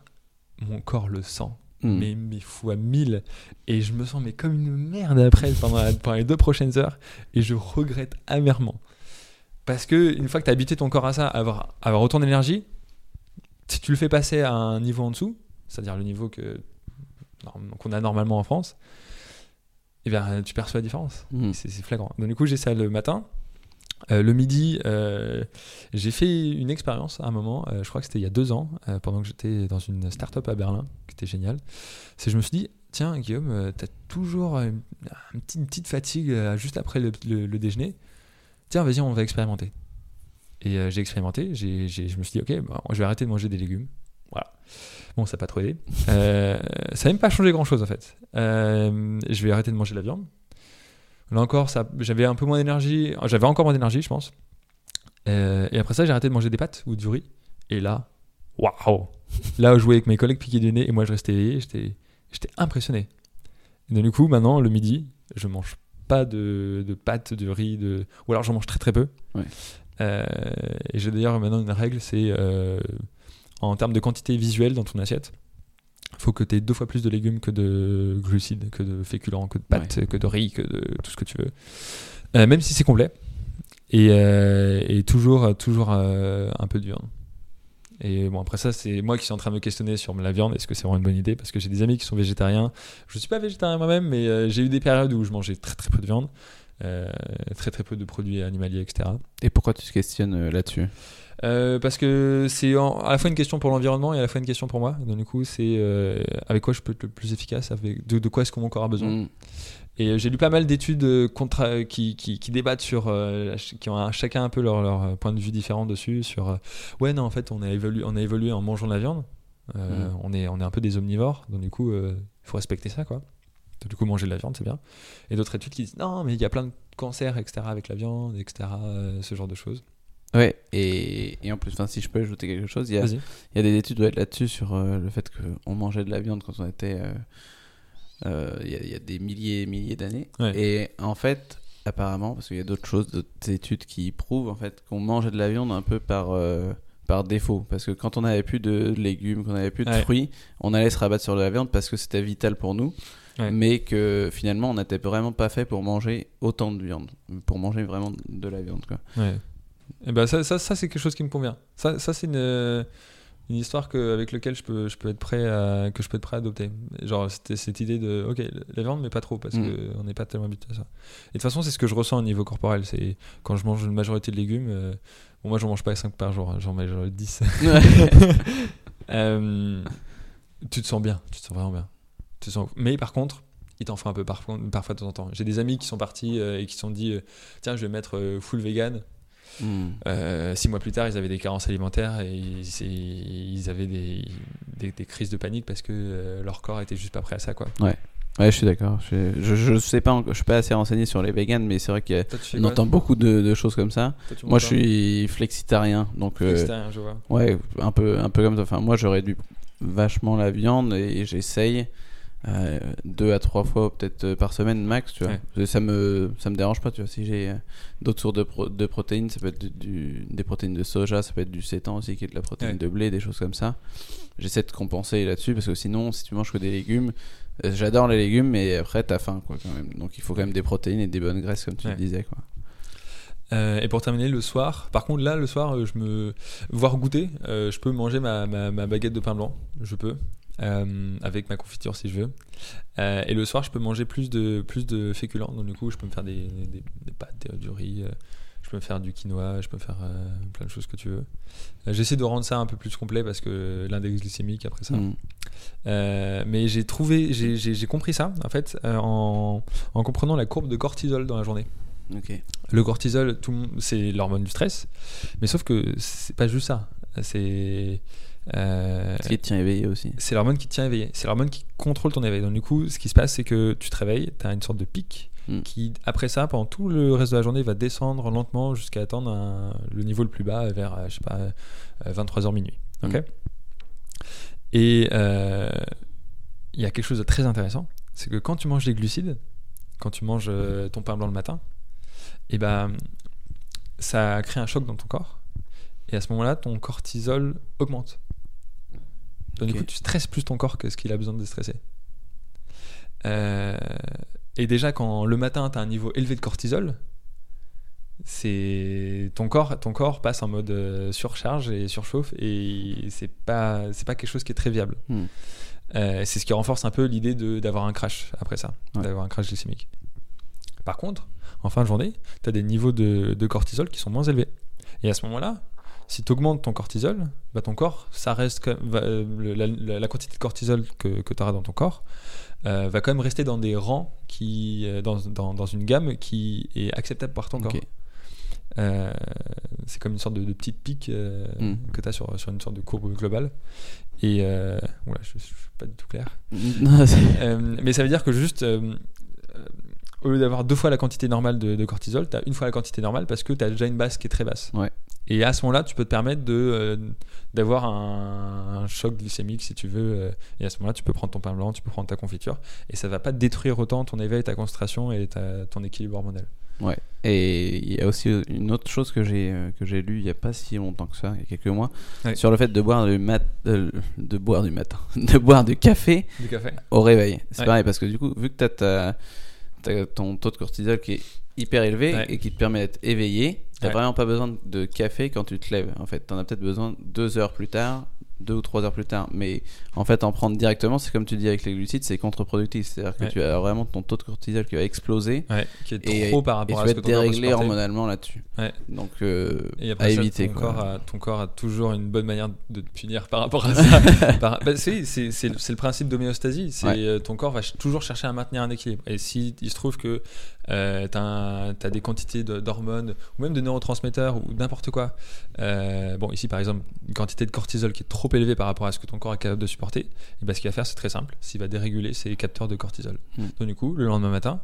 [SPEAKER 1] mon corps le sent.
[SPEAKER 2] Mm.
[SPEAKER 1] Mais, mais fois mille. Et je me sens mais comme une merde après pendant, la- pendant les deux prochaines heures. Et je regrette amèrement. Parce que une fois que tu as habitué ton corps à ça, à avoir, à avoir autant d'énergie, si tu le fais passer à un niveau en dessous, c'est-à-dire le niveau que qu'on a normalement en France, eh bien, tu perçois la différence.
[SPEAKER 2] Mm.
[SPEAKER 1] C'est flagrant. Donc, du coup, j'ai ça le matin. Euh, le midi, euh, j'ai fait une expérience à un moment, euh, je crois que c'était il y a deux ans, pendant que j'étais dans une start-up à Berlin, qui était géniale. C'est je me suis dit, tiens, Guillaume, euh, t'as toujours une, un petit- une petite fatigue juste après le, le- le déjeuner. Tiens, vas-y, on va expérimenter. Et euh, j'ai expérimenté, j'ai- j'ai- je me suis dit, ok, bah, je vais arrêter de manger des légumes. Voilà. Bon, ça n'a pas trop aidé. Euh, ça n'a même pas changé grand-chose en fait. Euh, je vais arrêter de manger de la viande. Là encore, j'avais un peu moins d'énergie. J'avais encore moins d'énergie, je pense. Et après ça, j'ai arrêté de manger des pâtes ou du riz. Et là, waouh Là, je jouais avec mes collègues piqués du nez et moi, je restais. J'étais, j'étais impressionné. Et donc, du coup, maintenant, le midi, je mange pas de, de pâtes, de riz, de... ou alors j'en mange très très peu.
[SPEAKER 2] Ouais.
[SPEAKER 1] Euh, et j'ai d'ailleurs maintenant une règle, c'est euh, en termes de quantité visuelle dans ton assiette, il faut que tu aies deux fois plus de légumes que de glucides, que de féculents, que de pâtes, que de riz, que de tout ce que tu veux. Euh, même si c'est complet. Et, et toujours, toujours un peu de viande. Et bon, après ça, c'est moi qui suis en train de me questionner sur la viande. Est-ce que c'est vraiment une bonne idée? Parce que j'ai des amis qui sont végétariens. Je ne suis pas végétarien moi-même, mais euh, j'ai eu des périodes où je mangeais très très peu de viande, euh, très très peu de produits animaliers, etc.
[SPEAKER 2] Et pourquoi tu te questionnes euh, là-dessus?
[SPEAKER 1] Euh, parce que c'est à la fois une question pour l'environnement et à la fois une question pour moi. Donc, du coup, c'est euh, avec quoi je peux être le plus efficace, avec de, de quoi est-ce que mon corps a besoin?
[SPEAKER 2] Mm.
[SPEAKER 1] Et euh, j'ai lu pas mal d'études euh, contra- qui, qui, qui débattent sur, euh, qui ont un- chacun un peu leur, leur point de vue différent dessus. Sur euh, ouais, non, en fait, on a évolué, on a évolué en mangeant de la viande. Euh,
[SPEAKER 2] Mm.
[SPEAKER 1] on, est, on est un peu des omnivores, donc du coup, il faut respecter ça, quoi. Donc, du coup, manger de la viande, c'est bien. Et d'autres études qui disent non, mais il y a plein de cancers, etc., avec la viande, etc., ce genre de choses.
[SPEAKER 2] Ouais, et, et en plus, si je peux ajouter quelque chose, il y a, il y a des études ouais, là-dessus sur le fait qu'on mangeait de la viande quand on était. Euh, euh, Il y, a- il y a des milliers et milliers d'années.
[SPEAKER 1] Ouais.
[SPEAKER 2] Et en fait, apparemment, parce qu'il y a d'autres choses, d'autres études qui prouvent en fait qu'on mangeait de la viande un peu par. euh, par défaut, parce que quand on n'avait plus de légumes, qu'on n'avait plus de
[SPEAKER 1] Ouais.
[SPEAKER 2] fruits, on allait se rabattre sur de la viande parce que c'était vital pour nous,
[SPEAKER 1] Ouais.
[SPEAKER 2] mais que finalement on n'était vraiment pas fait pour manger autant de viande, pour manger vraiment de la viande. Quoi.
[SPEAKER 1] Et ben ça, ça, ça c'est quelque chose qui me convient. Ça, ça c'est une, une histoire que, avec laquelle je peux, je peux être prêt à, que je peux être prêt à adopter. Genre c'était cette idée de ok la viande mais pas trop parce
[SPEAKER 2] Mm.
[SPEAKER 1] qu'on n'est pas tellement habitué à ça. Et de toute façon c'est ce que je ressens au niveau corporel. C'est quand je mange une majorité de légumes. euh, bon moi j'en mange pas 5 par jour, hein, j'en mange genre 10. Euh, tu te sens bien, tu te sens vraiment bien. Tu te sens... Mais par contre, il t'en faut un peu parfois, parfois de temps en temps. J'ai des amis qui sont partis euh, et qui se sont dit euh, tiens, je vais mettre euh, full vegan.
[SPEAKER 2] Mm.
[SPEAKER 1] Euh, six mois plus tard, ils avaient des carences alimentaires et ils, avaient des, des, des crises de panique parce que euh, leur corps était juste pas prêt à ça. Quoi.
[SPEAKER 2] Ouais, je suis d'accord. Je, je, je sais pas, je suis pas assez renseigné sur les véganes, mais c'est vrai qu'on entend beaucoup de, de choses comme ça.
[SPEAKER 1] Toi,
[SPEAKER 2] Moi, je suis flexitarien, donc euh,
[SPEAKER 1] Végétarien, je vois.
[SPEAKER 2] ouais, un peu, un peu comme ça. Enfin, moi, je réduis vachement la viande et j'essaye euh, deux à trois fois peut-être euh, par semaine max, tu vois.
[SPEAKER 1] Ouais.
[SPEAKER 2] Ça me, ça me dérange pas, tu vois. Si j'ai euh, d'autres sources de, pro- de protéines, ça peut être du, du- des protéines de soja, ça peut être du sétan aussi, qui est de la protéine
[SPEAKER 1] Ouais.
[SPEAKER 2] de blé, des choses comme ça. J'essaie de compenser là-dessus parce que sinon, si tu manges que des légumes, euh, j'adore les légumes, mais après t'as faim, quoi, quand même. Donc il faut quand même des protéines et des bonnes graisses, comme tu
[SPEAKER 1] Ouais.
[SPEAKER 2] le disais, quoi.
[SPEAKER 1] Euh, et pour terminer le soir, par contre là le soir, euh, je me voir goûter, euh, je peux manger ma, ma, ma baguette de pain blanc, je peux, euh, avec ma confiture si je veux. Euh, et le soir, je peux manger plus de plus de féculents, donc du coup, je peux me faire des, des, des pâtes, du riz, euh, je peux me faire du quinoa, je peux me faire plein de choses que tu veux. J'essaie de rendre ça un peu plus complet parce que l'index glycémique après ça.
[SPEAKER 2] Mm.
[SPEAKER 1] Mais j'ai trouvé, j'ai- compris ça en fait en, en comprenant la courbe de cortisol dans la journée. Le cortisol, c'est l'hormone du stress, mais sauf que c'est pas juste ça. C'est euh,
[SPEAKER 2] qui te tient éveillé aussi.
[SPEAKER 1] c'est l'hormone qui te tient éveillé. C'est l'hormone qui contrôle ton éveil. Donc du coup, ce qui se passe, c'est que tu te réveilles, tu as une sorte de pic
[SPEAKER 2] Mm.
[SPEAKER 1] qui, après ça, pendant tout le reste de la journée, va descendre lentement jusqu'à atteindre un- le niveau le plus bas vers, euh, je sais pas, 23h minuit. Ok
[SPEAKER 2] Mm.
[SPEAKER 1] Et euh, il y a quelque chose de très intéressant, c'est que quand tu manges des glucides, quand tu manges euh, ton pain blanc le matin, et ben ça crée un choc dans ton corps. Et à ce moment-là, ton cortisol augmente. Donc du coup, tu stresses plus ton corps que ce qu'il a besoin de stresser. Euh, et déjà, quand le matin, tu as un niveau élevé de cortisol, c'est ton corps, ton corps passe en mode euh, surcharge et surchauffe et c'est pas c'est pas quelque chose qui est très viable.
[SPEAKER 2] Hmm.
[SPEAKER 1] Euh, c'est ce qui renforce un peu l'idée de- d'avoir un crash après ça,
[SPEAKER 2] Ouais.
[SPEAKER 1] d'avoir un crash glycémique. Par contre, en fin de journée, tu as des niveaux de, de cortisol qui sont moins élevés. Et à ce moment-là, si tu augmentes ton cortisol, bah ton corps, ça reste quand même- va- euh, la, la- la quantité de cortisol que, que tu auras dans ton corps euh, va quand même rester dans des rangs qui, euh, dans, dans, dans une gamme qui est acceptable par ton corps. Euh, c'est comme une sorte de, de petite pique euh,
[SPEAKER 2] Mm.
[SPEAKER 1] que tu as sur, sur une sorte de courbe globale. Et euh, je ne suis pas du tout clair.
[SPEAKER 2] Non,
[SPEAKER 1] mais ça veut dire que juste, au lieu d'avoir deux fois la quantité normale de, de cortisol, tu as une fois la quantité normale parce que tu as déjà une base qui est très basse.
[SPEAKER 2] Ouais.
[SPEAKER 1] Et à ce moment-là, tu peux te permettre de, euh, d'avoir un, un choc glycémique si tu veux. euh, et à ce moment-là, tu peux prendre ton pain blanc, tu peux prendre ta confiture. Et ça va pas détruire autant ton éveil, ta concentration et ta- ton équilibre hormonal.
[SPEAKER 2] Ouais. Et il y a aussi une autre chose que j'ai euh, que j'ai lu il y a pas si longtemps que ça, il y a quelques mois,
[SPEAKER 1] Ouais.
[SPEAKER 2] sur le fait de boire du mat euh, de boire du matin, de boire du café
[SPEAKER 1] Du café
[SPEAKER 2] au réveil. C'est
[SPEAKER 1] Ouais.
[SPEAKER 2] pareil parce que du coup, vu que tu as, ton taux de cortisol qui est hyper élevé
[SPEAKER 1] Ouais.
[SPEAKER 2] et qui te permet d'être éveillé, t'as
[SPEAKER 1] Ouais.
[SPEAKER 2] vraiment pas besoin de café quand tu te lèves. En fait, t'en as peut-être besoin deux heures plus tard, deux ou trois heures plus tard. Mais en fait, en prendre directement, c'est comme tu dis avec les glucides, c'est contre-productif. C'est-à-dire que
[SPEAKER 1] Ouais.
[SPEAKER 2] tu as vraiment ton taux de cortisol qui va exploser.
[SPEAKER 1] Ouais, qui est
[SPEAKER 2] Et-
[SPEAKER 1] trop par
[SPEAKER 2] Et
[SPEAKER 1] rapport
[SPEAKER 2] tu
[SPEAKER 1] à ce que ton
[SPEAKER 2] déréglé hormonalement là-dessus. Donc, euh,
[SPEAKER 1] Et
[SPEAKER 2] à
[SPEAKER 1] après, ça,
[SPEAKER 2] éviter.
[SPEAKER 1] ton,
[SPEAKER 2] quoi.
[SPEAKER 1] corps a, ton corps a toujours une bonne manière de te punir par rapport à ça. Bah, c'est, le- principe d'homéostasie. C'est, euh, ton corps va toujours chercher à maintenir un équilibre. Et si il se trouve que euh, tu as, des quantités d'hormones ou même de neurotransmetteurs ou n'importe quoi, euh, bon, ici par exemple, une quantité de cortisol qui est trop élevée par rapport à ce que ton corps est capable de supporter, et ben, ce qu'il va faire, c'est très simple. S'il va déréguler ses capteurs de cortisol.
[SPEAKER 2] Mm.
[SPEAKER 1] Donc, du coup, le lendemain matin,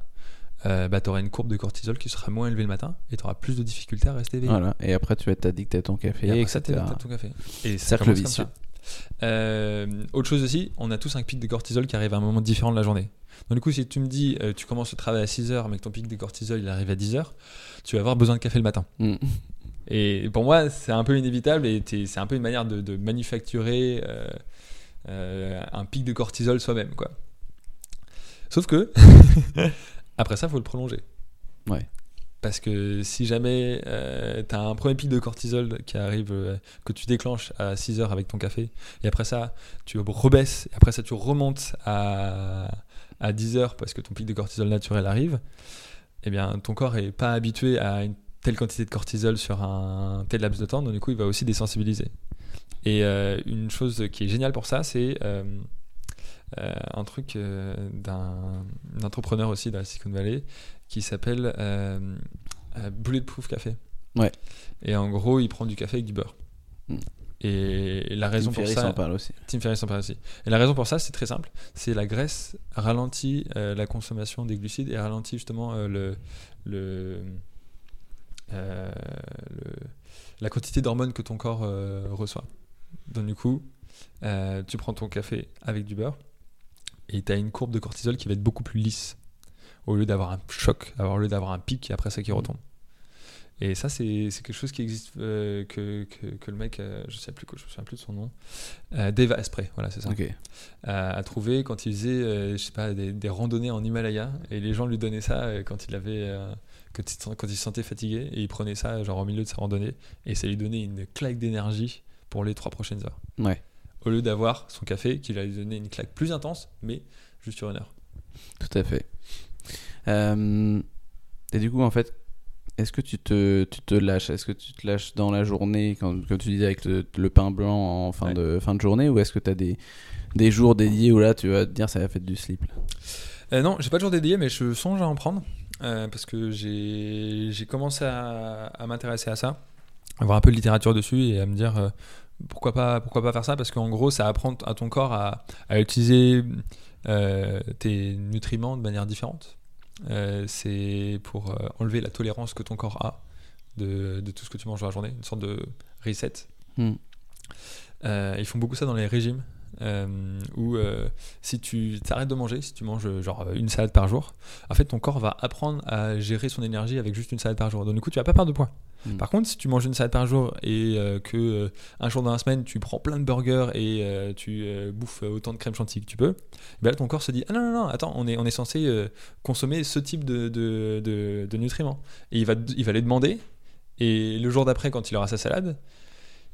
[SPEAKER 1] euh, bah, tu auras une courbe de cortisol qui sera moins élevée le matin et tu auras plus de difficultés à rester éveillé.
[SPEAKER 2] Voilà. Et après, tu vas être addict à ton café,
[SPEAKER 1] Et après ça, t'es
[SPEAKER 2] etc.
[SPEAKER 1] t'as ton café. Et ça
[SPEAKER 2] Cercle vicieux.
[SPEAKER 1] ça. Euh, autre chose aussi, on a tous un pic de cortisol qui arrive à un moment différent de la journée. Donc du coup, si tu me dis, euh, tu commences le travail à 6h, mais que ton pic de cortisol il arrive à 10h, tu vas avoir besoin de café le matin.
[SPEAKER 2] Mm.
[SPEAKER 1] Et pour moi, c'est un peu inévitable et c'est un peu une manière de, de manufacturer euh, euh, un pic de cortisol soi-même. quoi. Sauf que, après ça, il faut le prolonger.
[SPEAKER 2] Ouais.
[SPEAKER 1] Parce que si jamais tu as un premier pic de cortisol qui arrive, euh, que tu déclenches à 6 heures avec ton café, et après ça, tu rebaisses, et après ça, tu remontes à, à 10 heures parce que ton pic de cortisol naturel arrive, eh bien, ton corps est pas habitué à une telle quantité de cortisol sur un tel laps de temps, donc du coup, il va aussi désensibiliser. Et euh, une chose qui est géniale pour ça, c'est euh, euh, un truc d'un entrepreneur aussi dans la Silicon Valley qui s'appelle Bulletproof Café.
[SPEAKER 2] Ouais.
[SPEAKER 1] Et en gros, il prend du café avec du beurre.
[SPEAKER 2] Mm.
[SPEAKER 1] Et la raison
[SPEAKER 2] Tim
[SPEAKER 1] pour ça.
[SPEAKER 2] en parle aussi.
[SPEAKER 1] Tim Ferriss parle aussi. Et la raison pour ça, c'est très simple. C'est la graisse ralentit euh, la consommation des glucides et ralentit justement euh, le, le, euh, le- la quantité d'hormones que ton corps reçoit. Donc du coup, tu prends ton café avec du beurre et tu as une courbe de cortisol qui va être beaucoup plus lisse au lieu d'avoir un choc, au lieu d'avoir un pic et après ça qui retombe. Et ça, c'est quelque chose qui existe, euh, que, que, que le mec, euh, je sais plus, je me souviens plus de son nom, euh, Dave Asprey, voilà, c'est ça,
[SPEAKER 2] Ok.
[SPEAKER 1] a, a trouvé quand il faisait, euh, je sais pas, des, des randonnées en Himalaya, et les gens lui donnaient ça euh, quand il avait, euh, quand, il, quand il se sentait fatigué, et il prenait ça genre au milieu de sa randonnée, et ça lui donnait une claque d'énergie pour les trois prochaines heures.
[SPEAKER 2] Ouais.
[SPEAKER 1] Au lieu d'avoir son café qui lui donnait une claque plus intense, mais juste sur une heure.
[SPEAKER 2] Tout à fait. Euh, et du coup, en fait, est-ce que tu te, tu te lâches? Est-ce que tu te lâches dans la journée, quand, comme tu disais, avec le, le pain blanc en fin,
[SPEAKER 1] Ouais.
[SPEAKER 2] de, fin de journée Ou est-ce que tu as des, des jours dédiés où là, tu vas te dire ça va faire du slip
[SPEAKER 1] Euh, non, j'ai pas de jour dédié, mais je songe à en prendre euh, parce que j'ai j'ai commencé à, à m'intéresser à ça, à voir un peu de littérature dessus et à me dire euh, pourquoi pas pourquoi pas faire ça? Parce qu'en gros ça apprend à ton corps à, à utiliser euh, tes nutriments de manière différente. Euh, c'est pour euh, enlever la tolérance que ton corps a de, de tout ce que tu manges dans la journée, une sorte de reset.
[SPEAKER 2] Hmm.
[SPEAKER 1] Euh, ils font beaucoup ça dans les régimes. euh, où si tu t'arrêtes de manger, si tu manges genre une salade par jour, en fait ton corps va apprendre à gérer son énergie avec juste une salade par jour. Donc du coup tu vas pas perdre de poids.
[SPEAKER 2] Mm.
[SPEAKER 1] Par contre si tu manges une salade par jour et euh, que euh, un jour dans la semaine tu prends plein de burgers et euh, tu euh, bouffes autant de crème chantilly que tu peux, ben là ton corps se dit ah non non non attends on est on est censé consommer ce type de, de, de- nutriments. Et il va il va les demander et le jour d'après quand il aura sa salade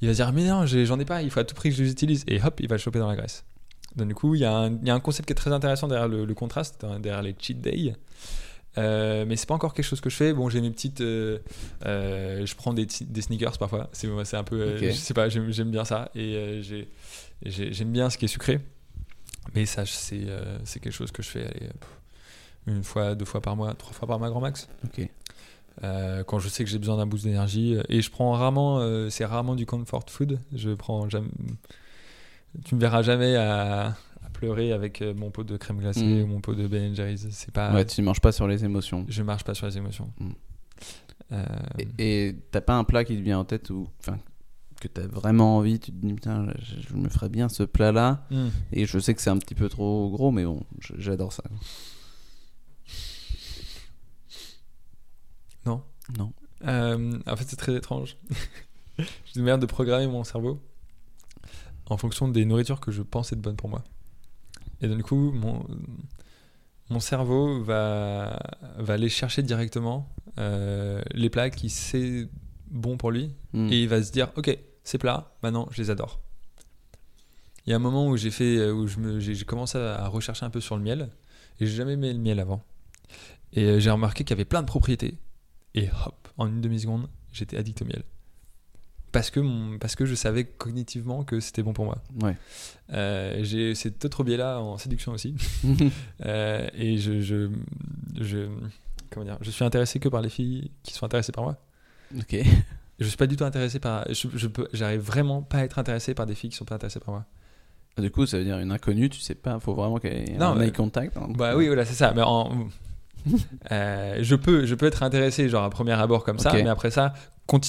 [SPEAKER 1] il va dire mais non j'en ai pas il faut à tout prix que je les utilise. Et hop il va le choper dans la graisse. Donc du coup il y, a un- il y a un concept qui est très intéressant derrière le, le contraste hein, derrière les cheat days Euh, mais c'est pas encore quelque chose que je fais bon j'ai mes petites euh, euh, je prends des, des sneakers parfois c'est c'est un peu euh, je sais pas j'aime bien ça et j'ai- j'ai- j'aime bien ce qui est sucré mais ça c'est quelque chose que je fais allez, une fois deux fois par mois trois fois par mois grand max
[SPEAKER 2] Ok.
[SPEAKER 1] euh, quand je sais que j'ai besoin d'un boost d'énergie. Et je prends rarement, euh, c'est rarement du comfort food. Je prends jamais. Tu me verras jamais à pleurer avec euh, mon pot de crème glacée
[SPEAKER 2] Mm.
[SPEAKER 1] ou mon pot de Ben Jerry's. C'est pas.
[SPEAKER 2] Ouais, tu ne manges pas sur les émotions.
[SPEAKER 1] Je marche pas sur les émotions.
[SPEAKER 2] Mm.
[SPEAKER 1] Euh,
[SPEAKER 2] Et- t'as pas un plat qui te vient en tête ou enfin que t'as vraiment envie, tu te dis putain, je, je me ferais bien ce plat-là.
[SPEAKER 1] hmm.
[SPEAKER 2] Et je sais que c'est un petit peu trop gros, mais bon, j'adore ça.
[SPEAKER 1] Non.
[SPEAKER 2] Non.
[SPEAKER 1] Euh, en fait, c'est très étrange. J'ai une manière de programmer mon cerveau en fonction des nourritures que je pense être bonnes pour moi. Et du coup, mon, mon cerveau va, va aller chercher directement euh, les plats qui c'est bon pour lui.
[SPEAKER 2] Hmm.
[SPEAKER 1] et il va se dire ok ces plats maintenant je les adore. Il y a un moment où j'ai fait où j'ai commencé à à rechercher un peu sur le miel. Et j'ai jamais aimé le miel avant. Et euh, j'ai remarqué qu'il y avait plein de propriétés. Et hop en une demi seconde j'étais addict au miel parce que mon, parce que je savais cognitivement que c'était bon pour moi
[SPEAKER 2] Ouais.
[SPEAKER 1] Euh, j'ai cet autre biais là en séduction aussi Euh, et je, je je comment dire je suis intéressé que par les filles qui sont intéressées par moi
[SPEAKER 2] ok.
[SPEAKER 1] je suis pas du tout intéressé par. Je, je peux, j'arrive vraiment pas à être intéressé par des filles qui sont pas intéressées par moi.
[SPEAKER 2] Du coup, ça veut dire une inconnue, tu sais pas, faut vraiment qu'il y ait
[SPEAKER 1] Non,
[SPEAKER 2] un eye contact. hein.
[SPEAKER 1] Bah oui, voilà, c'est ça. Mais en, Euh, je peux, je peux être intéressé genre à premier abord comme ça, mais après ça,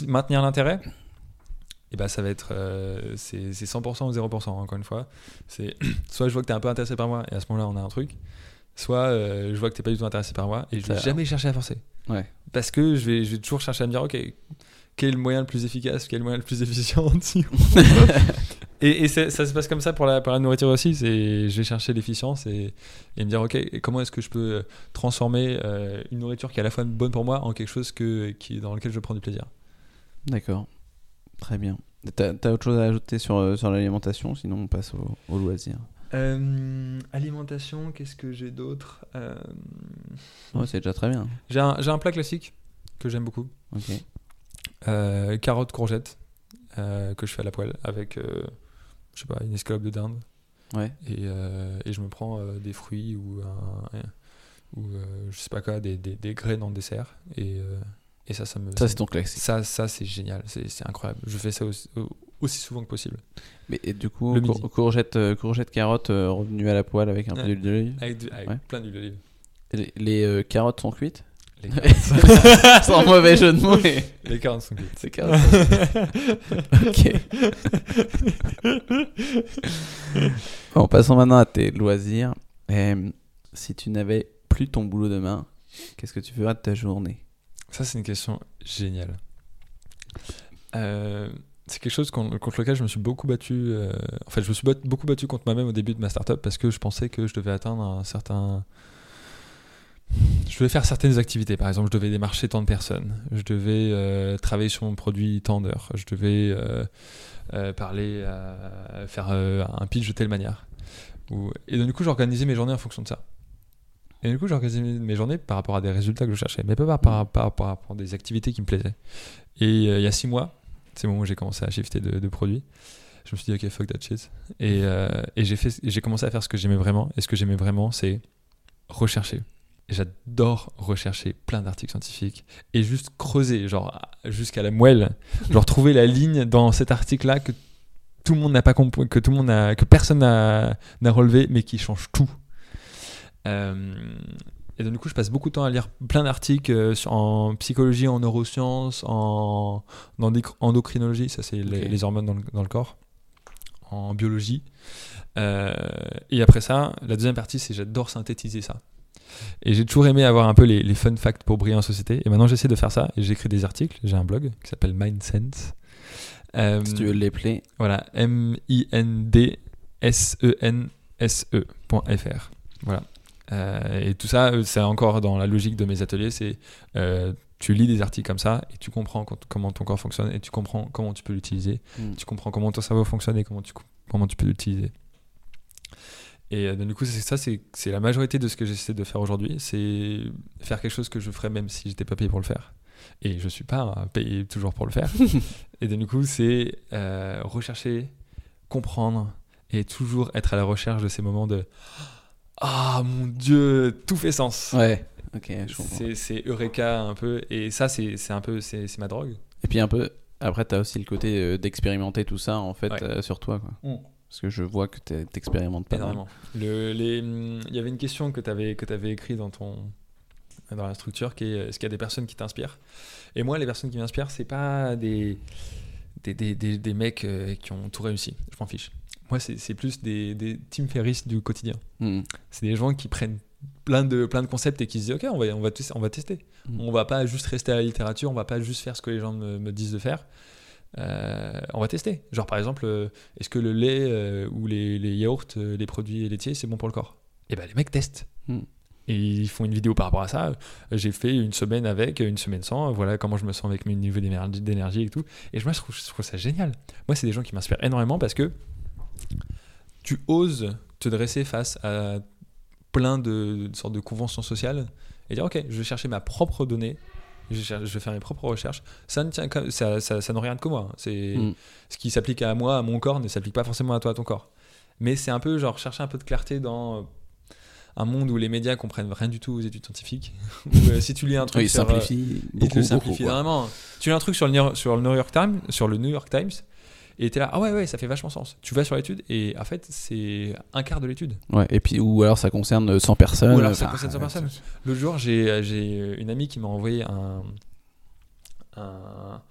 [SPEAKER 1] maintenir l'intérêt? Et bah ça va être euh, c'est c'est 100% ou 0% encore une fois. C'est soit je vois que t'es un peu intéressé par moi et à ce moment-là on a un truc, soit euh, je vois que t'es pas du tout intéressé par moi et je vais jamais chercher à forcer.
[SPEAKER 2] Ouais.
[SPEAKER 1] Parce que je vais, je vais toujours chercher à me dire, ok, quel est le moyen le plus efficace, quel est le moyen le plus efficient Et, et ça se passe comme ça pour la, pour la nourriture aussi. C'est, je vais chercher l'efficience et, et me dire, ok, comment est-ce que je peux transformer euh, une nourriture qui est à la fois bonne pour moi en quelque chose que, qui, dans lequel je prends du plaisir?
[SPEAKER 2] D'accord. Très bien. T'as as autre chose à ajouter sur, euh, sur l'alimentation Sinon, on passe au, au loisir.
[SPEAKER 1] Euh, alimentation, qu'est-ce que j'ai d'autre Euh,
[SPEAKER 2] c'est déjà très bien.
[SPEAKER 1] j'ai, un, un plat classique que j'aime beaucoup.
[SPEAKER 2] Ok.
[SPEAKER 1] Euh, carottes, courgettes, euh, que je fais à la poêle avec, je sais pas, une escalope de dinde.
[SPEAKER 2] Ouais.
[SPEAKER 1] Et, et je me prends des fruits ou, un, ou je sais pas quoi, des, des, des graines en dessert. Et, et ça, ça me.
[SPEAKER 2] Ça, c'est ton classique.
[SPEAKER 1] ça, ça, c'est génial, c'est incroyable. Je fais ça aussi, aussi souvent que possible.
[SPEAKER 2] Mais et du coup, cour- courgette, euh, courgette, carotte, euh, revenu à la poêle avec un peu d'huile d'olive.
[SPEAKER 1] Avec, du- avec
[SPEAKER 2] Ouais.
[SPEAKER 1] plein d'huile d'olive.
[SPEAKER 2] Les, les, euh, carottes sont cuites?
[SPEAKER 1] Les carottes,
[SPEAKER 2] Sans mauvais jeu de mots. mais-
[SPEAKER 1] les carottes sont cuites.
[SPEAKER 2] C'est carottes. ok. Bon, passons maintenant à tes loisirs. Si tu n'avais plus ton boulot demain, qu'est-ce que tu feras de ta journée?
[SPEAKER 1] Ça, c'est une question géniale. Euh, c'est quelque chose con- contre lequel je me suis beaucoup battu. euh, en fait, je me suis beaucoup battu contre moi-même au début de ma startup parce que je pensais que je devais atteindre un certain. Je devais faire certaines activités. Par exemple, je devais démarcher tant de personnes. Je devais euh, travailler sur mon produit tant d'heures. Je devais euh, parler, faire un pitch de telle manière. Et donc, du coup, j'organisais mes journées en fonction de ça. Et du coup, j'organisais mes journées par rapport à des résultats que je cherchais, mais pas par, par, par- rapport à des activités qui me plaisaient. Et euh, il y a six mois, c'est le moment où j'ai commencé à shifter de, produits. Je me suis dit, ok, fuck that shit. Et, euh, et j'ai commencé à faire ce que j'aimais vraiment. Et ce que j'aimais vraiment, c'est rechercher. Et J'adore rechercher plein d'articles scientifiques et juste creuser, genre jusqu'à la moelle, genre trouver la ligne dans cet article-là que tout le monde n'a pas compris, que tout le monde que personne n'a relevé, mais qui change tout. Euh, et donc, du coup, je passe beaucoup de temps à lire plein d'articles euh, en psychologie, en neurosciences, en, en endoc- endocrinologie, ça c'est les, hormones dans le, dans le corps, en biologie. Euh, et après ça, la deuxième partie, c'est j'adore synthétiser ça. Et j'ai toujours aimé avoir un peu les, les fun facts pour briller en société. Et maintenant, j'essaie de faire ça et j'écris des articles. J'ai un blog qui s'appelle Mindsense. Euh,
[SPEAKER 2] Si tu veux les play.
[SPEAKER 1] voilà, M-I-N-D-S-E-N-S-E.fr. Voilà. Euh, et tout ça, euh, c'est encore dans la logique de mes ateliers. C'est euh, tu lis des articles comme ça et tu comprends quand- comment ton corps fonctionne et tu comprends comment tu peux l'utiliser.
[SPEAKER 2] Mm.
[SPEAKER 1] Tu comprends comment ton cerveau fonctionne et comment tu, comment tu peux l'utiliser. Et euh, donc, du coup, c'est ça, c'est la majorité de ce que j'essaie de faire aujourd'hui. C'est faire quelque chose que je ferais même si j'étais pas payé pour le faire. Et je suis pas euh, payé toujours pour le faire. et donc, du coup, c'est rechercher, comprendre et toujours être à la recherche de ces moments de Ah mon Dieu, tout fait sens.
[SPEAKER 2] Ouais. Ok.
[SPEAKER 1] C'est Eureka un peu. Et ça, c'est un peu c'est ma drogue.
[SPEAKER 2] Et puis un peu, après, tu as aussi le côté euh, d'expérimenter tout ça, en fait,
[SPEAKER 1] Ouais.
[SPEAKER 2] euh, sur toi. Quoi.
[SPEAKER 1] Mm.
[SPEAKER 2] Parce que je vois que t'es- t'expérimentes pas.
[SPEAKER 1] Énormément. Le, les, il y avait une question que tu avais, que avais écrite dans ton, dans la structure qui est est-ce qu'il y a des personnes qui t'inspirent? Et moi, les personnes qui m'inspirent, c'est pas des des, des, des, des mecs euh, qui ont tout réussi. Je m'en fiche. Moi, c'est plus des, des Tim Ferriss du quotidien.
[SPEAKER 2] Mm.
[SPEAKER 1] C'est des gens qui prennent plein de, plein de concepts et qui se disent Ok, on va, on va, on va tester.
[SPEAKER 2] Mm.
[SPEAKER 1] On va pas juste rester à la littérature, on va pas juste faire ce que les gens me, me disent de faire. Euh, on va tester. Genre, par exemple, euh, est-ce que le lait euh, ou les, les yaourts, les produits laitiers, c'est bon pour le corps? Et ben, les mecs testent.
[SPEAKER 2] Mm.
[SPEAKER 1] Et ils font une vidéo par rapport à ça. J'ai fait une semaine avec, une semaine sans. Voilà comment je me sens avec mes niveaux d'énergie et tout. Et moi, je trouve, je trouve ça génial. Moi, c'est des gens qui m'inspirent énormément parce que tu oses te dresser face à plein de, de sortes de conventions sociales et dire ok je vais chercher ma propre donnée je vais, cher- je vais faire mes propres recherches. Ça ne tient qu'à- ça, ça, ça n'aurait rien de que moi. C'est
[SPEAKER 2] Mm.
[SPEAKER 1] ce qui s'applique à moi à mon corps ne s'applique pas forcément à toi à ton corps. Mais c'est un peu genre chercher un peu de clarté dans euh, un monde où les médias comprennent rien du tout aux études scientifiques. Où, euh, si tu lis un truc
[SPEAKER 2] Oui,
[SPEAKER 1] euh,
[SPEAKER 2] simplifie
[SPEAKER 1] te
[SPEAKER 2] beaucoup,
[SPEAKER 1] le. Tu lis un truc sur le, New- sur le New York Times, sur le New York Times, et t'es là, ah ouais ouais, ça fait vachement sens. Tu vas sur l'étude et en fait c'est un quart de l'étude.
[SPEAKER 2] Ouais, et puis, ou alors ça concerne 100 personnes.
[SPEAKER 1] Ou alors ça
[SPEAKER 2] enfin,
[SPEAKER 1] concerne 100
[SPEAKER 2] euh,
[SPEAKER 1] personnes. L'autre jour, j'ai j'ai une amie qui m'a envoyé un, un-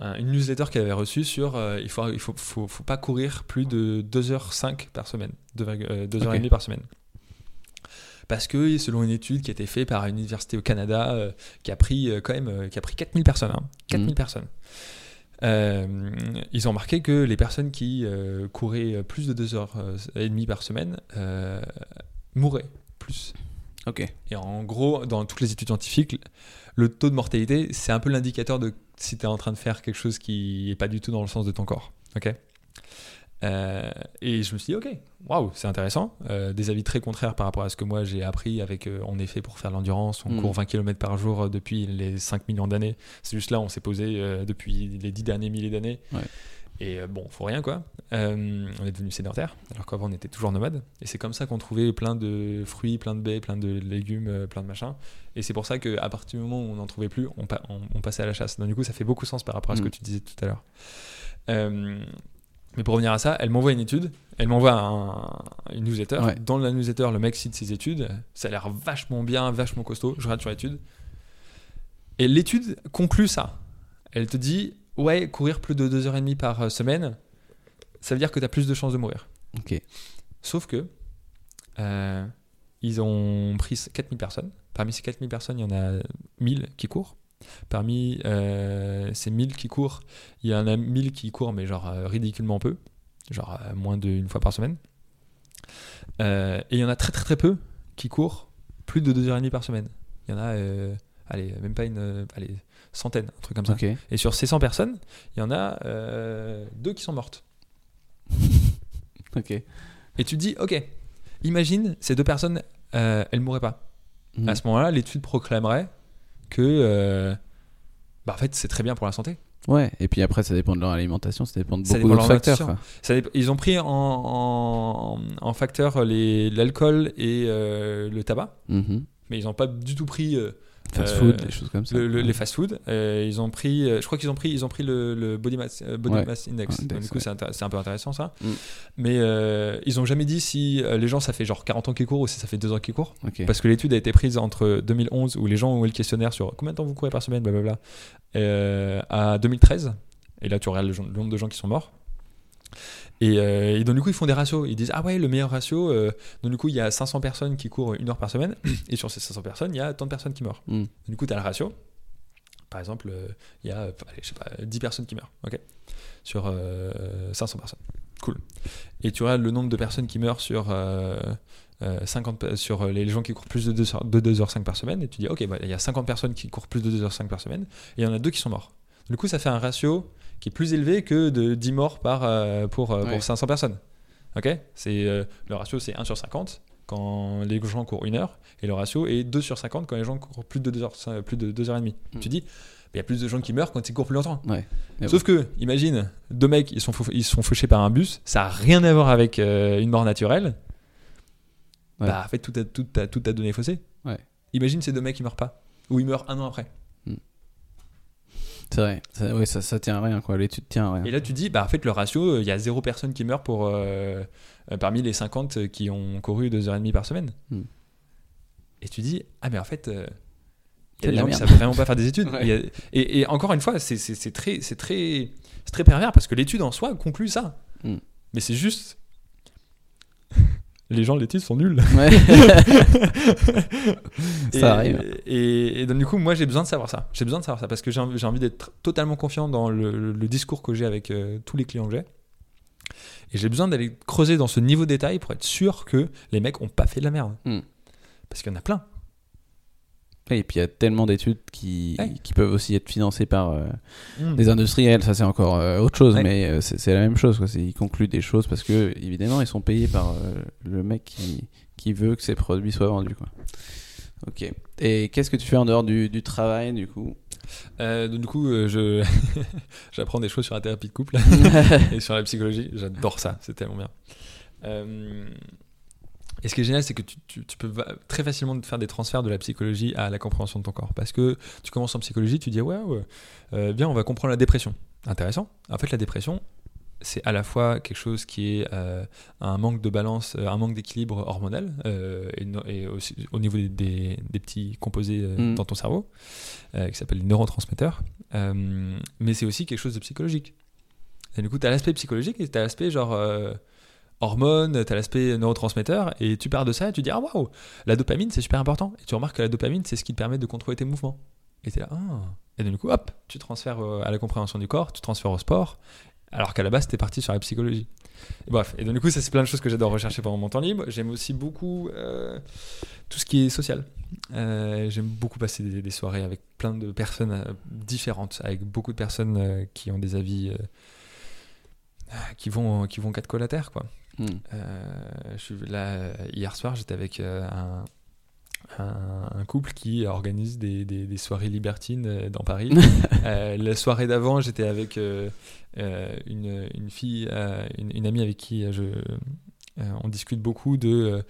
[SPEAKER 1] un- une newsletter qu'elle avait reçue sur euh, il faut il faut, faut, faut pas courir plus de 2h05 par semaine, 2h30
[SPEAKER 2] Ok.
[SPEAKER 1] par semaine. Parce que selon une étude qui a été faite par une université au Canada, euh, qui a pris euh, quand même euh, qui a pris 4000 personnes, hein, 4000
[SPEAKER 2] Mhm.
[SPEAKER 1] personnes. Euh, ils ont remarqué que les personnes qui euh, couraient plus de 2h30 par semaine euh, mouraient plus.
[SPEAKER 2] Ok.
[SPEAKER 1] Et en gros, dans toutes les études scientifiques, le taux de mortalité, c'est un peu l'indicateur de si tu es en train de faire quelque chose qui n'est pas du tout dans le sens de ton corps. Ok? Euh, et je me suis dit, ok, waouh, c'est intéressant. Euh, des avis très contraires par rapport à ce que moi j'ai appris avec, euh, on est fait pour faire de l'endurance, on
[SPEAKER 2] Mm.
[SPEAKER 1] court 20 km par jour euh, depuis les 5 millions d'années. C'est juste là, on s'est posé depuis les 10 derniers milliers d'années.
[SPEAKER 2] Ouais.
[SPEAKER 1] Et bon, faut rien quoi. On est devenu sédentaire, alors qu'avant on était toujours nomade. Et c'est comme ça qu'on trouvait plein de fruits, plein de baies, plein de légumes, plein de machins. Et c'est pour ça qu'à partir du moment où on n'en trouvait plus, on, pa- on- on passait à la chasse. Donc du coup, ça fait beaucoup sens par rapport à ce
[SPEAKER 2] Mm.
[SPEAKER 1] que tu disais tout à l'heure. Mais pour revenir à ça, elle m'envoie une étude, elle m'envoie un- une newsletter.
[SPEAKER 2] Ouais.
[SPEAKER 1] Dans la newsletter, le mec cite ses études. Ça a l'air vachement bien, vachement costaud. Je regarde sur l'étude. Et l'étude conclut ça. Elle te dit Ouais, courir plus de 2h30 par euh, semaine, ça veut dire que tu as plus de chances de mourir.
[SPEAKER 2] Ok.
[SPEAKER 1] Sauf que euh, ils ont pris 4000 personnes. Parmi ces 4000 personnes, il y en a 1000 qui courent. Parmi euh, ces 1000 qui courent, il y en a 1000 qui courent, mais genre euh, ridiculement peu, genre euh, moins d'une fois par semaine. Euh, et il y en a très très très peu qui courent plus de 2h30 par semaine. Il y en a, allez, même pas une allez, centaine, un truc comme ça. Et sur ces 100 personnes, il y en a deux qui sont mortes.
[SPEAKER 2] Ok.
[SPEAKER 1] Et tu te dis, ok, imagine ces deux personnes, elles mourraient pas.
[SPEAKER 2] Mm.
[SPEAKER 1] À ce moment-là, l'étude proclamerait que, euh, bah, en fait, c'est très bien pour la santé.
[SPEAKER 2] Ouais, et puis après, ça dépend de leur alimentation, ça dépend de beaucoup d'autres facteurs.
[SPEAKER 1] Ça ils ont pris en, en, en facteur l'alcool et euh, le tabac,
[SPEAKER 2] Mhm.
[SPEAKER 1] mais ils n'ont pas du tout pris euh,
[SPEAKER 2] Fast
[SPEAKER 1] Euh,
[SPEAKER 2] food, des choses comme ça.
[SPEAKER 1] le- le- les fast-food. Euh, ils ont pris, euh, je crois qu'ils ont pris, ils ont pris le, le body mass, euh, body
[SPEAKER 2] Ouais.
[SPEAKER 1] mass index. Du coup,
[SPEAKER 2] ouais.
[SPEAKER 1] c'est un peu intéressant ça.
[SPEAKER 2] Mm.
[SPEAKER 1] Mais euh, ils ont jamais dit si euh, les gens ça fait genre 40 ans qu'ils courent ou si ça fait 2 ans qu'ils courent. Parce que l'étude a été prise entre 2011 où les gens ont eu le questionnaire sur combien de temps vous courez par semaine, blablabla, euh, à 2013. Et là, tu regardes le nombre de gens qui sont morts. Et, euh, et donc, du coup, ils font des ratios. Ils disent Ah ouais, le meilleur ratio, euh, donc, du coup, il y a 500 personnes qui courent une heure par semaine. Et sur ces 500 personnes, il y a tant de personnes qui meurent.
[SPEAKER 2] Mm.
[SPEAKER 1] Du coup, tu as le ratio. Par exemple, euh, il y a allez, je sais pas, 10 personnes qui meurent. ok sur euh, 500 personnes. Cool. Et tu regardes le nombre de personnes qui meurent sur, euh, euh, 50, pe- sur les gens qui courent plus de 2, heures- de 2h05 par semaine. Et tu dis, ok, bah, il y a 50 personnes qui courent plus de 2h05 par semaine. Et il y en a deux qui sont morts. Du coup, ça fait un ratio qui est plus élevé que de 10 morts par, euh, pour, euh,
[SPEAKER 2] Ouais.
[SPEAKER 1] pour 500 personnes. Ok? C'est, euh, Le ratio, c'est 1 sur 50 quand les gens courent une heure. Et le ratio est 2 sur 50 quand les gens courent plus de 2 heures, plus de 2 heures et demie.
[SPEAKER 2] Mm.
[SPEAKER 1] Tu dis, il y a plus de gens qui meurent quand ils courent plus longtemps.
[SPEAKER 2] Ouais.
[SPEAKER 1] Sauf que, imagine, deux mecs, ils sont, ils sont fauchés par un bus, ça a rien à voir avec euh, une mort naturelle.
[SPEAKER 2] Ouais.
[SPEAKER 1] Bah, en fait, tout a, tout a, tout a donné faussé.
[SPEAKER 2] Ouais.
[SPEAKER 1] Imagine ces deux mecs qui meurent pas. Ou ils meurent un an après.
[SPEAKER 2] C'est vrai. Ça, ouais, ça, ça tient à rien, quoi. L'étude tient à rien.
[SPEAKER 1] Et là, tu dis, bah, en fait, le ratio, euh, il y a zéro personne qui meurt pour, euh, euh, parmi les 50 qui ont couru 2h30 par semaine.
[SPEAKER 2] Hmm.
[SPEAKER 1] Et tu dis, ah, mais en fait, euh, Il y a des
[SPEAKER 2] de la
[SPEAKER 1] gens qui
[SPEAKER 2] merde.
[SPEAKER 1] savent vraiment pas faire des études.
[SPEAKER 2] Ouais.
[SPEAKER 1] Et, et encore une fois, c'est très, très, très pervers parce que l'étude en soi conclut ça.
[SPEAKER 2] Mm.
[SPEAKER 1] Mais c'est juste. Les gens de l'étude sont nuls.
[SPEAKER 2] Ouais.
[SPEAKER 1] et,
[SPEAKER 2] Ça arrive.
[SPEAKER 1] Et, et donc, du coup, moi, j'ai besoin de savoir ça. J'ai besoin de savoir ça parce que j'ai envie, d'être totalement confiant dans le, le discours que j'ai avec euh, tous les clients que j'ai. Et j'ai besoin d'aller creuser dans ce niveau de détail pour être sûr que les mecs ont pas fait de la merde.
[SPEAKER 2] Hmm.
[SPEAKER 1] Parce qu'il y en a plein.
[SPEAKER 2] Et puis il y a tellement d'études qui,
[SPEAKER 1] Ouais.
[SPEAKER 2] qui peuvent aussi être financées par euh,
[SPEAKER 1] Hmm.
[SPEAKER 2] des industriels, ça c'est encore euh, autre chose,
[SPEAKER 1] Ouais.
[SPEAKER 2] mais euh, c'est la même chose. Quoi. Ils concluent des choses parce que, évidemment, ils sont payés par euh, le mec qui, qui veut que ses produits soient vendus. Quoi. Ok. Et qu'est-ce que tu fais en dehors du, du travail, du coup?
[SPEAKER 1] Euh, donc, du coup, euh, je j'apprends des choses sur la thérapie de couple et sur la psychologie. J'adore ça, c'est tellement bien. Euh, et ce qui est génial, c'est que tu, tu- tu peux très facilement faire des transferts de la psychologie à la compréhension de ton corps. Parce que tu commences en psychologie, tu dis ouais, ouais euh, bien, on va comprendre la dépression. Intéressant. En fait, la dépression, c'est à la fois quelque chose qui est euh, un manque de balance, euh, un manque d'équilibre hormonal, euh, et, no- et aussi au niveau des, des- des petits composés euh,
[SPEAKER 2] Mm.
[SPEAKER 1] dans ton cerveau, qui s'appellent les neurotransmetteurs. Mais c'est aussi quelque chose de psychologique. Et du coup, tu as l'aspect psychologique et tu as l'aspect genre hormones, tu as l'aspect neurotransmetteur, et tu pars de ça et tu dis Ah waouh, la dopamine c'est super important. Et tu remarques que la dopamine c'est ce qui te permet de contrôler tes mouvements. Et tu là Ah Et du coup, hop, tu transfères euh, à la compréhension du corps, tu transfères au sport, alors qu'à la base, tu parti sur la psychologie. Et bref, et donc du coup, ça c'est plein de choses que j'adore rechercher pendant mon temps libre. J'aime aussi beaucoup euh, tout ce qui est social. Euh, J'aime beaucoup passer des, soirées avec plein de personnes différentes, avec beaucoup de personnes qui ont des avis qui vont qui vont quatre collatères quoi.
[SPEAKER 2] Hmm.
[SPEAKER 1] Euh, je suis là hier soir, j'étais avec euh, un, couple qui organise des, des- des soirées libertines euh, dans Paris. Euh, la soirée d'avant, j'étais avec euh, une, une fille, euh, une, une amie avec qui je, on discute beaucoup de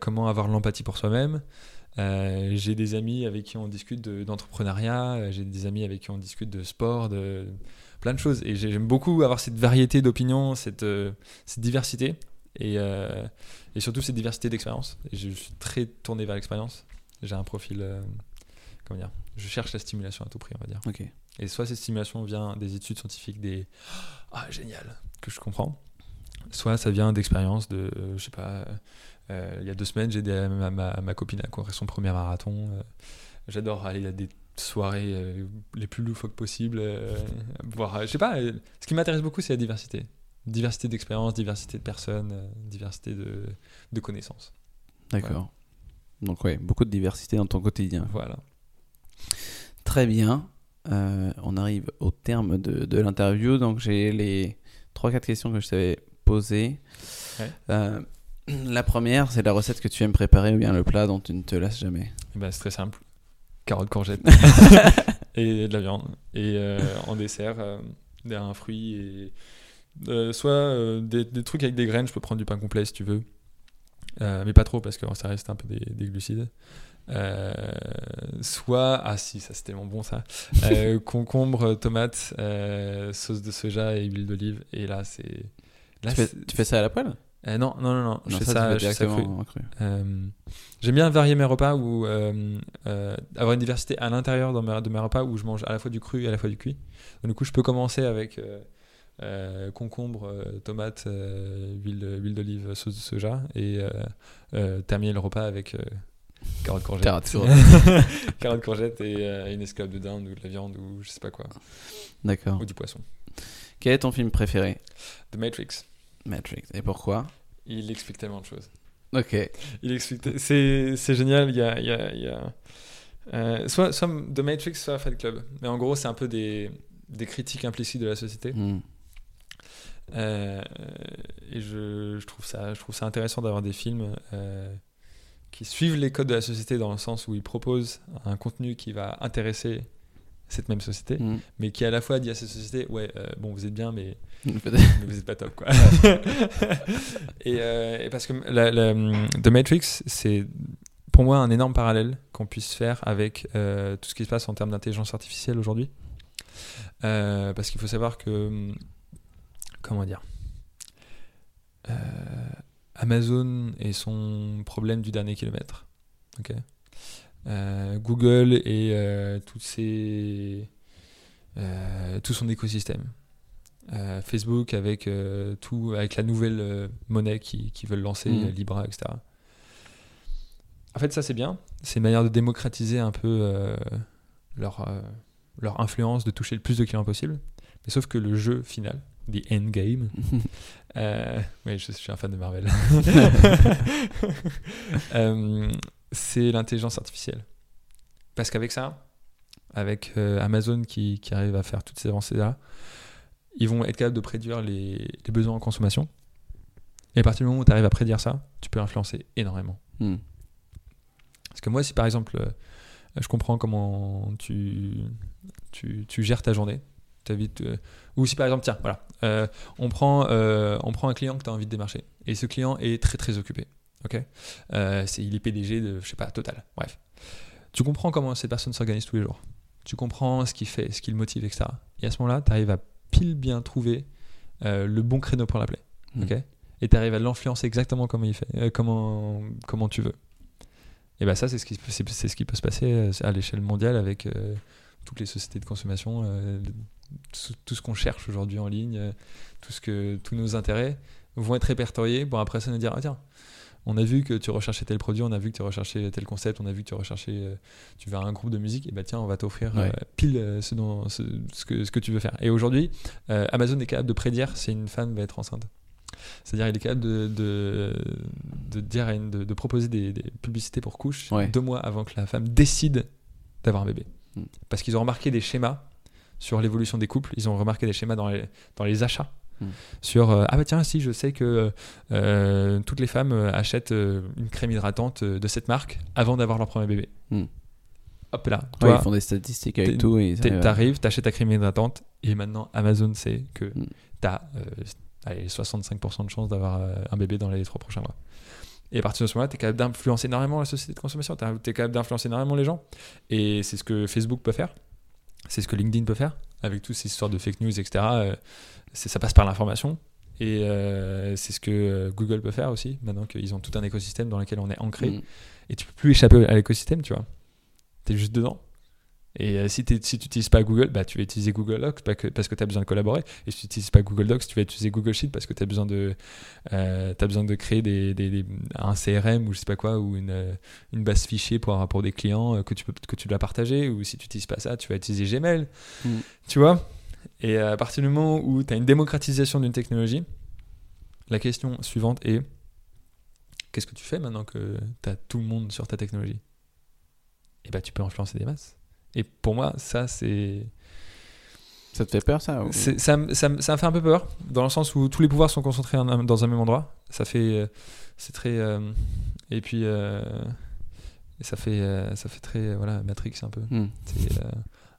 [SPEAKER 1] comment avoir l'empathie pour soi-même. J'ai des amis avec qui on discute de- d'entrepreneuriat, j'ai des amis avec qui on discute de sport, de plein de choses. Et j'ai- j'aime beaucoup avoir cette variété d'opinions, cette, euh, cette diversité et, euh, et surtout cette diversité d'expériences. Et je suis très tourné vers l'expérience. J'ai un profil, euh, comment dire, je cherche la stimulation à tout prix, on va dire.
[SPEAKER 2] Ok.
[SPEAKER 1] Et soit cette stimulation vient des études scientifiques, des ah génial que je comprends, soit ça vient d'expériences de, euh, je sais pas, il y a deux semaines j'ai aidé ma, ma, ma copine à courir son premier marathon. J'adore aller à des soirées euh, les plus loufoques possibles, euh, voir, euh, je sais pas. ce qui m'intéresse beaucoup c'est la diversité, diversité d'expériences, diversité de personnes, diversité de, de connaissances.
[SPEAKER 2] D'accord. Donc, ouais, beaucoup de diversité dans ton quotidien.
[SPEAKER 1] Voilà.
[SPEAKER 2] Très bien. Euh, on arrive au terme de, de l'interview. Donc, j'ai les 3-4 questions que je t'avais posées.
[SPEAKER 1] Ouais.
[SPEAKER 2] Euh, la première, c'est la recette que tu aimes préparer ou bien le plat dont tu ne te lasses jamais?
[SPEAKER 1] Eh ben, c'est très simple. Carottes, courgettes et de la viande. Et euh, en dessert, euh, un fruit et euh, soit des, des trucs avec des graines. Je peux prendre du pain complet si tu veux, mais pas trop parce que ça reste un peu des, des glucides. Euh, soit ah si ça c'est tellement bon ça Euh, concombre tomate euh, sauce de soja et huile d'olive et là
[SPEAKER 2] Tu
[SPEAKER 1] c'est-
[SPEAKER 2] tu fais ça à la poêle?
[SPEAKER 1] Euh, non non non non je
[SPEAKER 2] Non,
[SPEAKER 1] fais
[SPEAKER 2] ça,
[SPEAKER 1] ça, je fais ça
[SPEAKER 2] directement
[SPEAKER 1] cru. Euh, J'aime bien varier mes repas ou euh, avoir une diversité à l'intérieur de mes repas où je mange à la fois du cru et à la fois du cuit. Donc, du coup, je peux commencer avec concombre, tomate, huile, huile d'olive, sauce de soja et terminer le repas avec carottes courgettes.
[SPEAKER 2] Carottes,
[SPEAKER 1] courgettes et une escalope de dinde ou de la viande ou je sais pas quoi.
[SPEAKER 2] D'accord.
[SPEAKER 1] Ou du poisson.
[SPEAKER 2] Quel est ton film préféré?
[SPEAKER 1] The Matrix.
[SPEAKER 2] Matrix. Et pourquoi
[SPEAKER 1] Il explique tellement de choses.
[SPEAKER 2] Ok.
[SPEAKER 1] Il explique. C'est, c'est génial. Il y a, il y a, il y a euh, soit, soit The Matrix, soit Fight Club. Mais en gros, c'est un peu des, des critiques implicites de la société.
[SPEAKER 2] Hmm.
[SPEAKER 1] Euh, et je, je trouve ça, je trouve ça intéressant d'avoir des films euh, qui suivent les codes de la société dans le sens où ils proposent un contenu qui va intéresser cette même société,
[SPEAKER 2] Hmm.
[SPEAKER 1] mais qui à la fois dit à cette société, ouais, bon, vous êtes bien, mais vous êtes pas top quoi. et, euh, et parce que la, la, The Matrix, c'est pour moi un énorme parallèle qu'on puisse faire avec euh, tout ce qui se passe en termes d'intelligence artificielle aujourd'hui. Euh, parce qu'il faut savoir que comment dire Amazon et son problème du dernier kilomètre. ok? Google et toutes ses, tout son écosystème. Euh, Facebook avec, euh, tout, avec la nouvelle euh, monnaie qu'ils qui veulent lancer, euh, Libra, etc. En fait, ça c'est bien. C'est une manière de démocratiser un peu leur, leur influence, de toucher le plus de clients possible. Mais sauf que le jeu final, the endgame, euh, oui, je, je suis un fan de Marvel. Euh, c'est l'intelligence artificielle. Parce qu'avec ça, avec euh, Amazon qui, qui arrive à faire toutes ces avancées-là, ils vont être capables de prédire les, les besoins en consommation. Et à partir du moment où tu arrives à prédire ça, tu peux influencer énormément.
[SPEAKER 2] Hmm.
[SPEAKER 1] Parce que moi, si par exemple, euh, je comprends comment tu, tu, tu gères ta journée, t'invites, euh, ou si par exemple, tiens, voilà, euh, on, prend, euh, on prend un client que tu as envie de démarcher, et ce client est très très occupé, ok? Euh, Il est PDG de, je sais pas, Total, bref. Tu comprends comment cette personne s'organise tous les jours, tu comprends ce qu'il fait, ce qui le motive, etc. Et à ce moment-là, tu arrives à pile bien trouver euh, le bon créneau pour l'appeler,
[SPEAKER 2] Hmm.
[SPEAKER 1] ok? Et tu arrives à l'influencer exactement comme il fait, euh, comment, comment tu veux. Et bien ça, c'est ce, qui, c'est, c'est ce qui peut se passer euh, à l'échelle mondiale avec euh, toutes les sociétés de consommation, tout, ce qu'on cherche aujourd'hui en ligne, tout ce que, tous nos intérêts vont être répertoriés. Bon, après ça, nous dire, ah tiens, on a vu que tu recherchais tel produit, on a vu que tu recherchais tel concept, on a vu que tu recherchais, euh, tu veux un groupe de musique, et bah tiens, on va t'offrir euh,
[SPEAKER 2] Ouais.
[SPEAKER 1] pile euh, ce, dont, ce, ce que, ce que tu veux faire. Et aujourd'hui, euh, Amazon est capable de prédire si une femme va être enceinte. C'est-à-dire, il est capable de, de, de dire à une- de, de proposer des, des publicités pour couches
[SPEAKER 2] Ouais.
[SPEAKER 1] deux mois avant que la femme décide d'avoir un bébé.
[SPEAKER 2] Mm.
[SPEAKER 1] Parce qu'ils ont remarqué des schémas sur l'évolution des couples, ils ont remarqué des schémas dans les, dans les achats.
[SPEAKER 2] Mm.
[SPEAKER 1] Sur euh, ah bah tiens si je sais que euh, toutes les femmes euh, achètent euh, une crème hydratante euh, de cette marque avant d'avoir leur premier bébé.
[SPEAKER 2] Mm.
[SPEAKER 1] Hop là,
[SPEAKER 2] Ouais,
[SPEAKER 1] toi
[SPEAKER 2] ils font des statistiques avec tout et
[SPEAKER 1] T'arrives, t'achètes ta crème hydratante et maintenant Amazon sait que
[SPEAKER 2] Mm.
[SPEAKER 1] t'as euh, allez, 65% de chances d'avoir euh, un bébé dans les trois prochains mois. Et à partir de ce moment-là, t'es capable d'influencer énormément la société de consommation, t'es t'es capable d'influencer énormément les gens. Et c'est ce que Facebook peut faire, c'est ce que LinkedIn peut faire, avec toutes ces histoires de fake news, etc. euh, ça passe par l'information. Et euh, c'est ce que euh, Google peut faire aussi, maintenant qu'ils ont tout un écosystème dans lequel on est ancré
[SPEAKER 2] Hmm.
[SPEAKER 1] et tu peux plus échapper à l'écosystème, tu vois. Tu es juste dedans. Et euh, si, tu n'utilises pas Google, bah, tu vas utiliser Google Docs parce que tu as besoin de collaborer. Et si tu n'utilises pas Google Docs, tu vas utiliser Google Sheet parce que tu as besoin de, euh, besoin de créer des, des- des- un CRM ou je sais pas quoi, ou une, euh, une base fichier pour, pour des clients euh, que tu, peux, que tu dois partager. Ou si tu n'utilises pas ça, tu vas utiliser Gmail.
[SPEAKER 2] Mm.
[SPEAKER 1] Tu vois? Et à partir du moment où tu as une démocratisation d'une technologie, la question suivante est qu'est-ce que tu fais maintenant que tu as tout le monde sur ta technologie? Et bah, tu peux influencer des masses. Et pour moi, ça, c'est.
[SPEAKER 2] Ça te fait peur ça ou-
[SPEAKER 1] Ça, me- ça, ça me fait un peu peur, dans le sens où tous les pouvoirs sont concentrés un- dans un même endroit. Ça fait. euh, c'est très. euh, et puis. euh, ça fait, ça fait très. voilà, Matrix un peu.
[SPEAKER 2] Hmm.
[SPEAKER 1] Euh,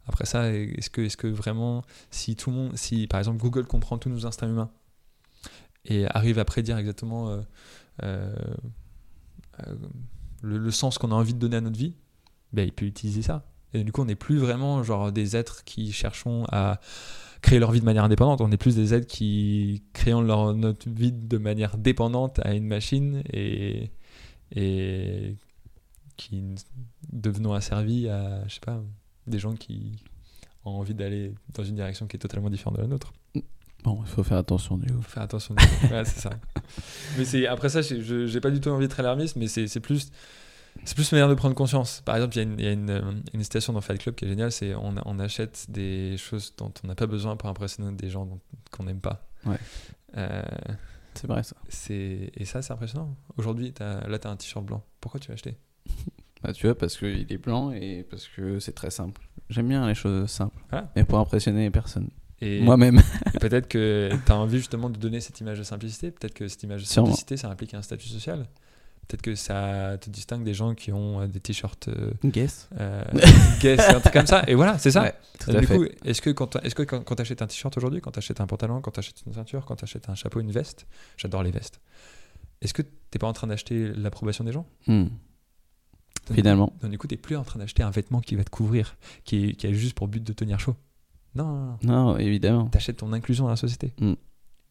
[SPEAKER 1] après ça, est-ce que, est que vraiment, si tout le monde, si par exemple Google comprend tous nos instincts humains et arrive à prédire exactement le, le sens qu'on a envie de donner à notre vie, ben, il peut utiliser ça. Et du coup, on n'est plus vraiment genre des êtres qui cherchons à créer leur vie de manière indépendante. On est plus des êtres qui créons leur, notre vie de manière dépendante à une machine et, et qui devenons asservis à, je sais pas, des gens qui ont envie d'aller dans une direction qui est totalement différente de la nôtre.
[SPEAKER 2] Bon, il faut faire attention du coup.
[SPEAKER 1] Faut faire attention. ouais, c'est ça. Mais c'est après ça, j'ai- pas du tout envie d'être alarmiste, mais c'est plus c'est plus une manière de prendre conscience. Par exemple, il y a une, il y a une, euh, une citation dans Fight Club qui est géniale, c'est on, on achète des choses dont on n'a pas besoin pour impressionner des gens qu'on n'aime pas.
[SPEAKER 2] Ouais.
[SPEAKER 1] Euh,
[SPEAKER 2] C'est vrai ça.
[SPEAKER 1] et ça, c'est impressionnant. Aujourd'hui, là, tu as un t-shirt blanc. Pourquoi tu l'as acheté?
[SPEAKER 2] Bah, tu vois, parce qu'il est blanc et parce que c'est très simple. J'aime bien les choses simples.
[SPEAKER 1] Voilà.
[SPEAKER 2] Et pour impressionner personne. Moi-même.
[SPEAKER 1] peut-être que tu as envie justement de donner cette image de simplicité. Peut-être que cette image de
[SPEAKER 2] Sûrement.
[SPEAKER 1] simplicité, ça implique un statut social. Peut-être que ça te distingue des gens qui ont euh, des t-shirts euh,
[SPEAKER 2] Guess.
[SPEAKER 1] euh, Guess, un truc comme ça. Et voilà, c'est ça.
[SPEAKER 2] Ouais, tout
[SPEAKER 1] Et
[SPEAKER 2] à
[SPEAKER 1] du
[SPEAKER 2] fait.
[SPEAKER 1] coup, est-ce que quand, tu achètes un t-shirt aujourd'hui, quand tu achètes un pantalon, quand tu achètes une ceinture, quand tu achètes un chapeau, une veste, j'adore les vestes, est-ce que t'es pas en train d'acheter l'approbation des gens?
[SPEAKER 2] Hmm.
[SPEAKER 1] Donc,
[SPEAKER 2] Finalement.
[SPEAKER 1] Donc du coup, t'es plus en train d'acheter un vêtement qui va te couvrir, qui a juste pour but de tenir chaud. Non, non, non.
[SPEAKER 2] Non, évidemment.
[SPEAKER 1] T'achètes ton inclusion dans la société.
[SPEAKER 2] Mm.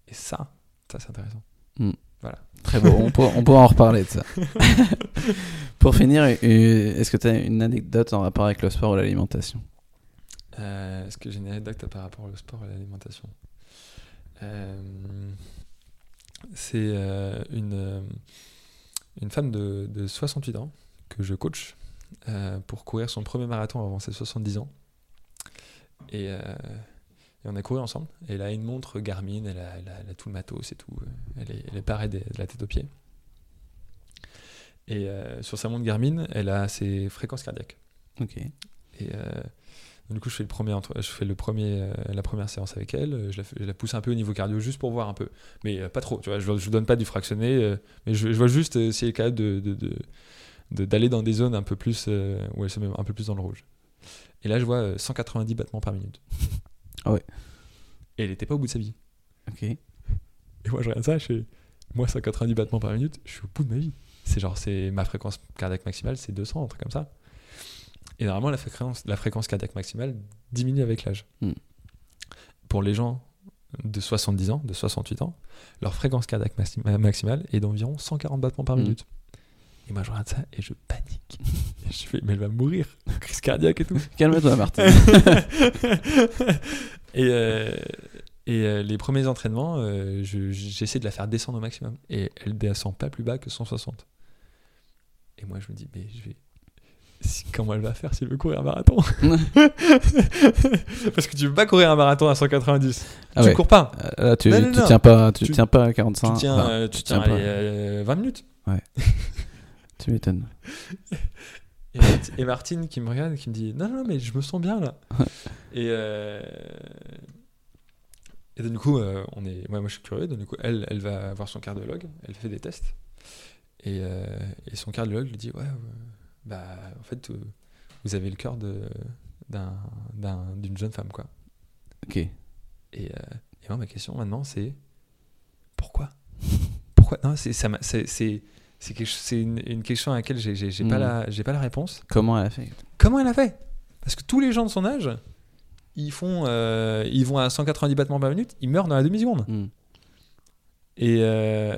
[SPEAKER 1] Et ça, ça c'est intéressant.
[SPEAKER 2] Mm.
[SPEAKER 1] Voilà.
[SPEAKER 2] Très beau, on, pourra, on en reparler de ça. Pour finir, est-ce que tu as une anecdote en rapport avec le sport ou l'alimentation?
[SPEAKER 1] Euh, Est-ce que j'ai une anecdote par rapport au sport et à l'alimentation? Euh, C'est euh, une, une femme de, de 68 ans que je coach pour courir son premier marathon avant ses 70 ans. Et, euh, et on a couru ensemble. Et elle a une montre Garmin, elle a, elle a- elle a tout le matos et tout. Elle est, elle est parée de, de la tête aux pieds. Et euh, sur sa montre Garmin, elle a ses fréquences cardiaques.
[SPEAKER 2] Ok.
[SPEAKER 1] Et euh, du coup, je fais, le premier entre- je fais le premier, euh, la première séance avec elle. Je la, fais- je la pousse un peu au niveau cardio juste pour voir un peu. Mais pas trop, tu vois. Je ne donne pas du fractionné. mais je, je vois juste si elle est capable de, de- de- de- d'aller dans des zones un peu plus euh, où elle se met un peu plus dans le rouge. Et là, je vois euh, 190 battements par minute.
[SPEAKER 2] Ah ouais.
[SPEAKER 1] Et elle n'était pas au bout de sa vie.
[SPEAKER 2] Ok.
[SPEAKER 1] Et moi, je regarde ça, je fais, moi, 190 battements par minute, je suis au bout de ma vie. C'est genre, c'est ma fréquence cardiaque maximale, c'est 200, un truc comme ça. Et normalement, la fréquence, la fréquence cardiaque maximale diminue avec l'âge.
[SPEAKER 2] Hmm.
[SPEAKER 1] Pour les gens de 70 ans, de 68 ans, leur fréquence cardiaque maxi- ma- maximale est d'environ 140 battements par
[SPEAKER 2] Hmm.
[SPEAKER 1] minute. Et moi, je regarde ça et je panique. Et je fais, mais elle va mourir, crise cardiaque et tout.
[SPEAKER 2] Calme-toi, Martin.
[SPEAKER 1] et euh, et euh, les premiers entraînements, euh, je- j'essaie de la faire descendre au maximum. Et elle descend pas plus bas que 160. Et moi, je me dis, mais je vais. si- comment elle va faire si elle veut courir un marathon? Parce que tu veux pas courir un marathon à 190.
[SPEAKER 2] Ah
[SPEAKER 1] tu
[SPEAKER 2] ouais.
[SPEAKER 1] cours pas.
[SPEAKER 2] Euh, Là, tu,
[SPEAKER 1] Non, non,
[SPEAKER 2] tu
[SPEAKER 1] non.
[SPEAKER 2] tiens pas, tu,
[SPEAKER 1] Tu-
[SPEAKER 2] tiens pas à 45.
[SPEAKER 1] tu tiens,
[SPEAKER 2] enfin,
[SPEAKER 1] tu tiens,
[SPEAKER 2] tiens pas.
[SPEAKER 1] allez, euh, 20 minutes.
[SPEAKER 2] Tu m'étonnes.
[SPEAKER 1] Et, Marti- et Martine qui me regarde et qui me dit Non, non, mais je me sens bien là. et, euh, et donc, du coup, euh, on est, ouais, moi je suis curieux. Donc, du coup, elle, elle va voir son cardiologue, elle fait des tests. Et, euh, et son cardiologue lui dit Ouais, bah, en fait, vous avez le cœur d'une jeune femme, quoi.
[SPEAKER 2] Ok.
[SPEAKER 1] Et, et moi, ma question maintenant, c'est pourquoi? Pourquoi? Non, c'est c'est une, une question à laquelle j'ai pas
[SPEAKER 2] Mm.
[SPEAKER 1] la j'ai pas la réponse.
[SPEAKER 2] Comment elle a fait?
[SPEAKER 1] Comment elle a fait? Parce que tous les gens de son âge, ils font, euh, ils vont à 190 battements par minute, ils meurent dans la demi seconde.
[SPEAKER 2] Hmm.
[SPEAKER 1] Et euh,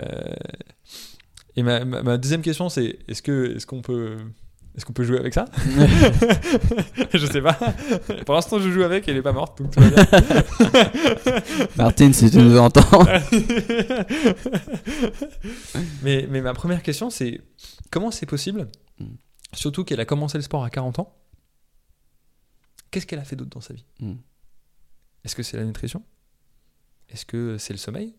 [SPEAKER 1] et ma, ma- ma deuxième question, c'est est-ce que est-ce qu'on peut est-ce qu'on peut jouer avec ça Je sais pas. Pour l'instant, je joue avec, elle est pas morte, donc tout va bien.
[SPEAKER 2] Martine, si tu nous entends.
[SPEAKER 1] mais, mais ma première question, c'est comment c'est possible,
[SPEAKER 2] Mm.
[SPEAKER 1] surtout qu'elle a commencé le sport à 40 ans, qu'est-ce qu'elle a fait d'autre dans sa vie?
[SPEAKER 2] Hmm.
[SPEAKER 1] Est-ce que c'est la nutrition? Est-ce que c'est le sommeil?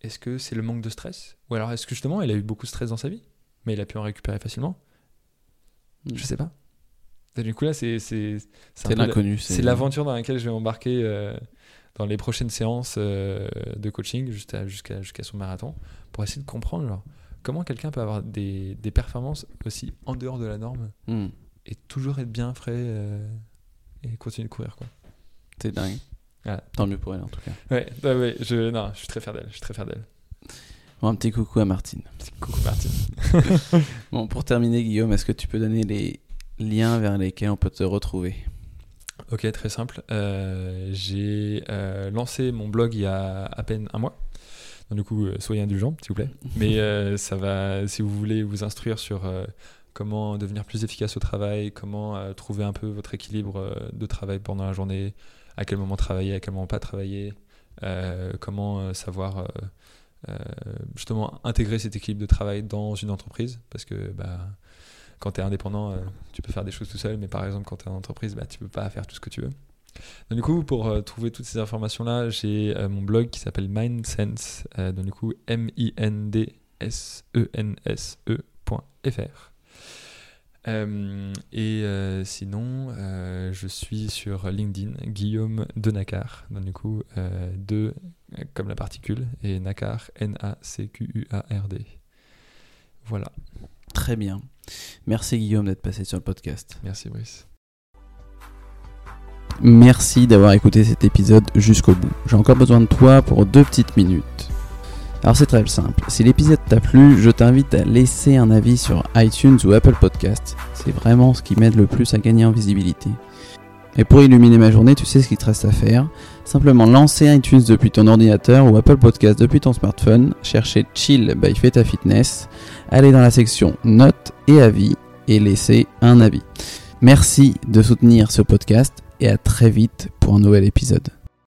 [SPEAKER 1] Est-ce que c'est le manque de stress? Ou alors est-ce que justement elle a eu beaucoup de stress dans sa vie, mais elle a pu en récupérer facilement? Je sais pas. Et du coup là, c'est c'est
[SPEAKER 2] l'inconnu.
[SPEAKER 1] c'est l'aventure dans laquelle je vais embarquer euh, dans les prochaines séances euh, de coaching jusqu'à jusqu'à jusqu'à son marathon pour essayer de comprendre genre, comment quelqu'un peut avoir des, des performances aussi en dehors de la norme
[SPEAKER 2] Hmm.
[SPEAKER 1] et toujours être bien frais euh, et continuer de courir quoi.
[SPEAKER 2] C'est dingue.
[SPEAKER 1] Voilà.
[SPEAKER 2] Tant mieux pour elle en tout cas.
[SPEAKER 1] Ouais, ouais, ouais, je, non, je suis très fier d'elle, je suis très fier d'elle.
[SPEAKER 2] Bon, un petit coucou à Martine.
[SPEAKER 1] Coucou Martine.
[SPEAKER 2] Bon, pour terminer, Guillaume, est-ce que tu peux donner les liens vers lesquels on peut te retrouver?
[SPEAKER 1] Ok, très simple. Euh, j'ai euh, lancé mon blog il y a à peine un mois. Donc, du coup, euh, soyez indulgents, s'il vous plaît. Mais euh, ça va, si vous voulez vous instruire sur comment devenir plus efficace au travail, comment trouver un peu votre équilibre de travail pendant la journée, à quel moment travailler, à quel moment pas travailler, comment savoir justement intégrer cet équilibre de travail dans une entreprise. Parce que bah, quand tu es indépendant, euh, tu peux faire des choses tout seul, mais par exemple, quand tu es en entreprise, bah, tu peux pas faire tout ce que tu veux. Donc, du coup, pour euh, trouver toutes ces informations-là, j'ai euh, mon blog qui s'appelle Mindsense, euh, donc du coup, M-I-N-D-S-E-N-S-E.fr. Euh, et euh, sinon, euh, je suis sur LinkedIn, Guillaume de Nakar, donc du coup, euh, de euh, comme la particule, et Nakar, N-A-C-Q-U-A-R-D. Voilà,
[SPEAKER 2] Très bien. Merci Guillaume d'être passé sur le podcast.
[SPEAKER 1] merci Brice.
[SPEAKER 2] Merci d'avoir écouté cet épisode jusqu'au bout. J'ai encore besoin de toi pour deux petites minutes. Alors c'est très simple. Si l'épisode t'a plu, je t'invite à laisser un avis sur iTunes ou Apple Podcast. C'est vraiment ce qui m'aide le plus à gagner en visibilité. Et pour illuminer ma journée, tu sais ce qu'il te reste à faire. Simplement lancer iTunes depuis ton ordinateur ou Apple Podcast depuis ton smartphone, chercher Chill by Feta Fitness, aller dans la section Notes et avis et laisser un avis. Merci de soutenir ce podcast et à très vite pour un nouvel épisode.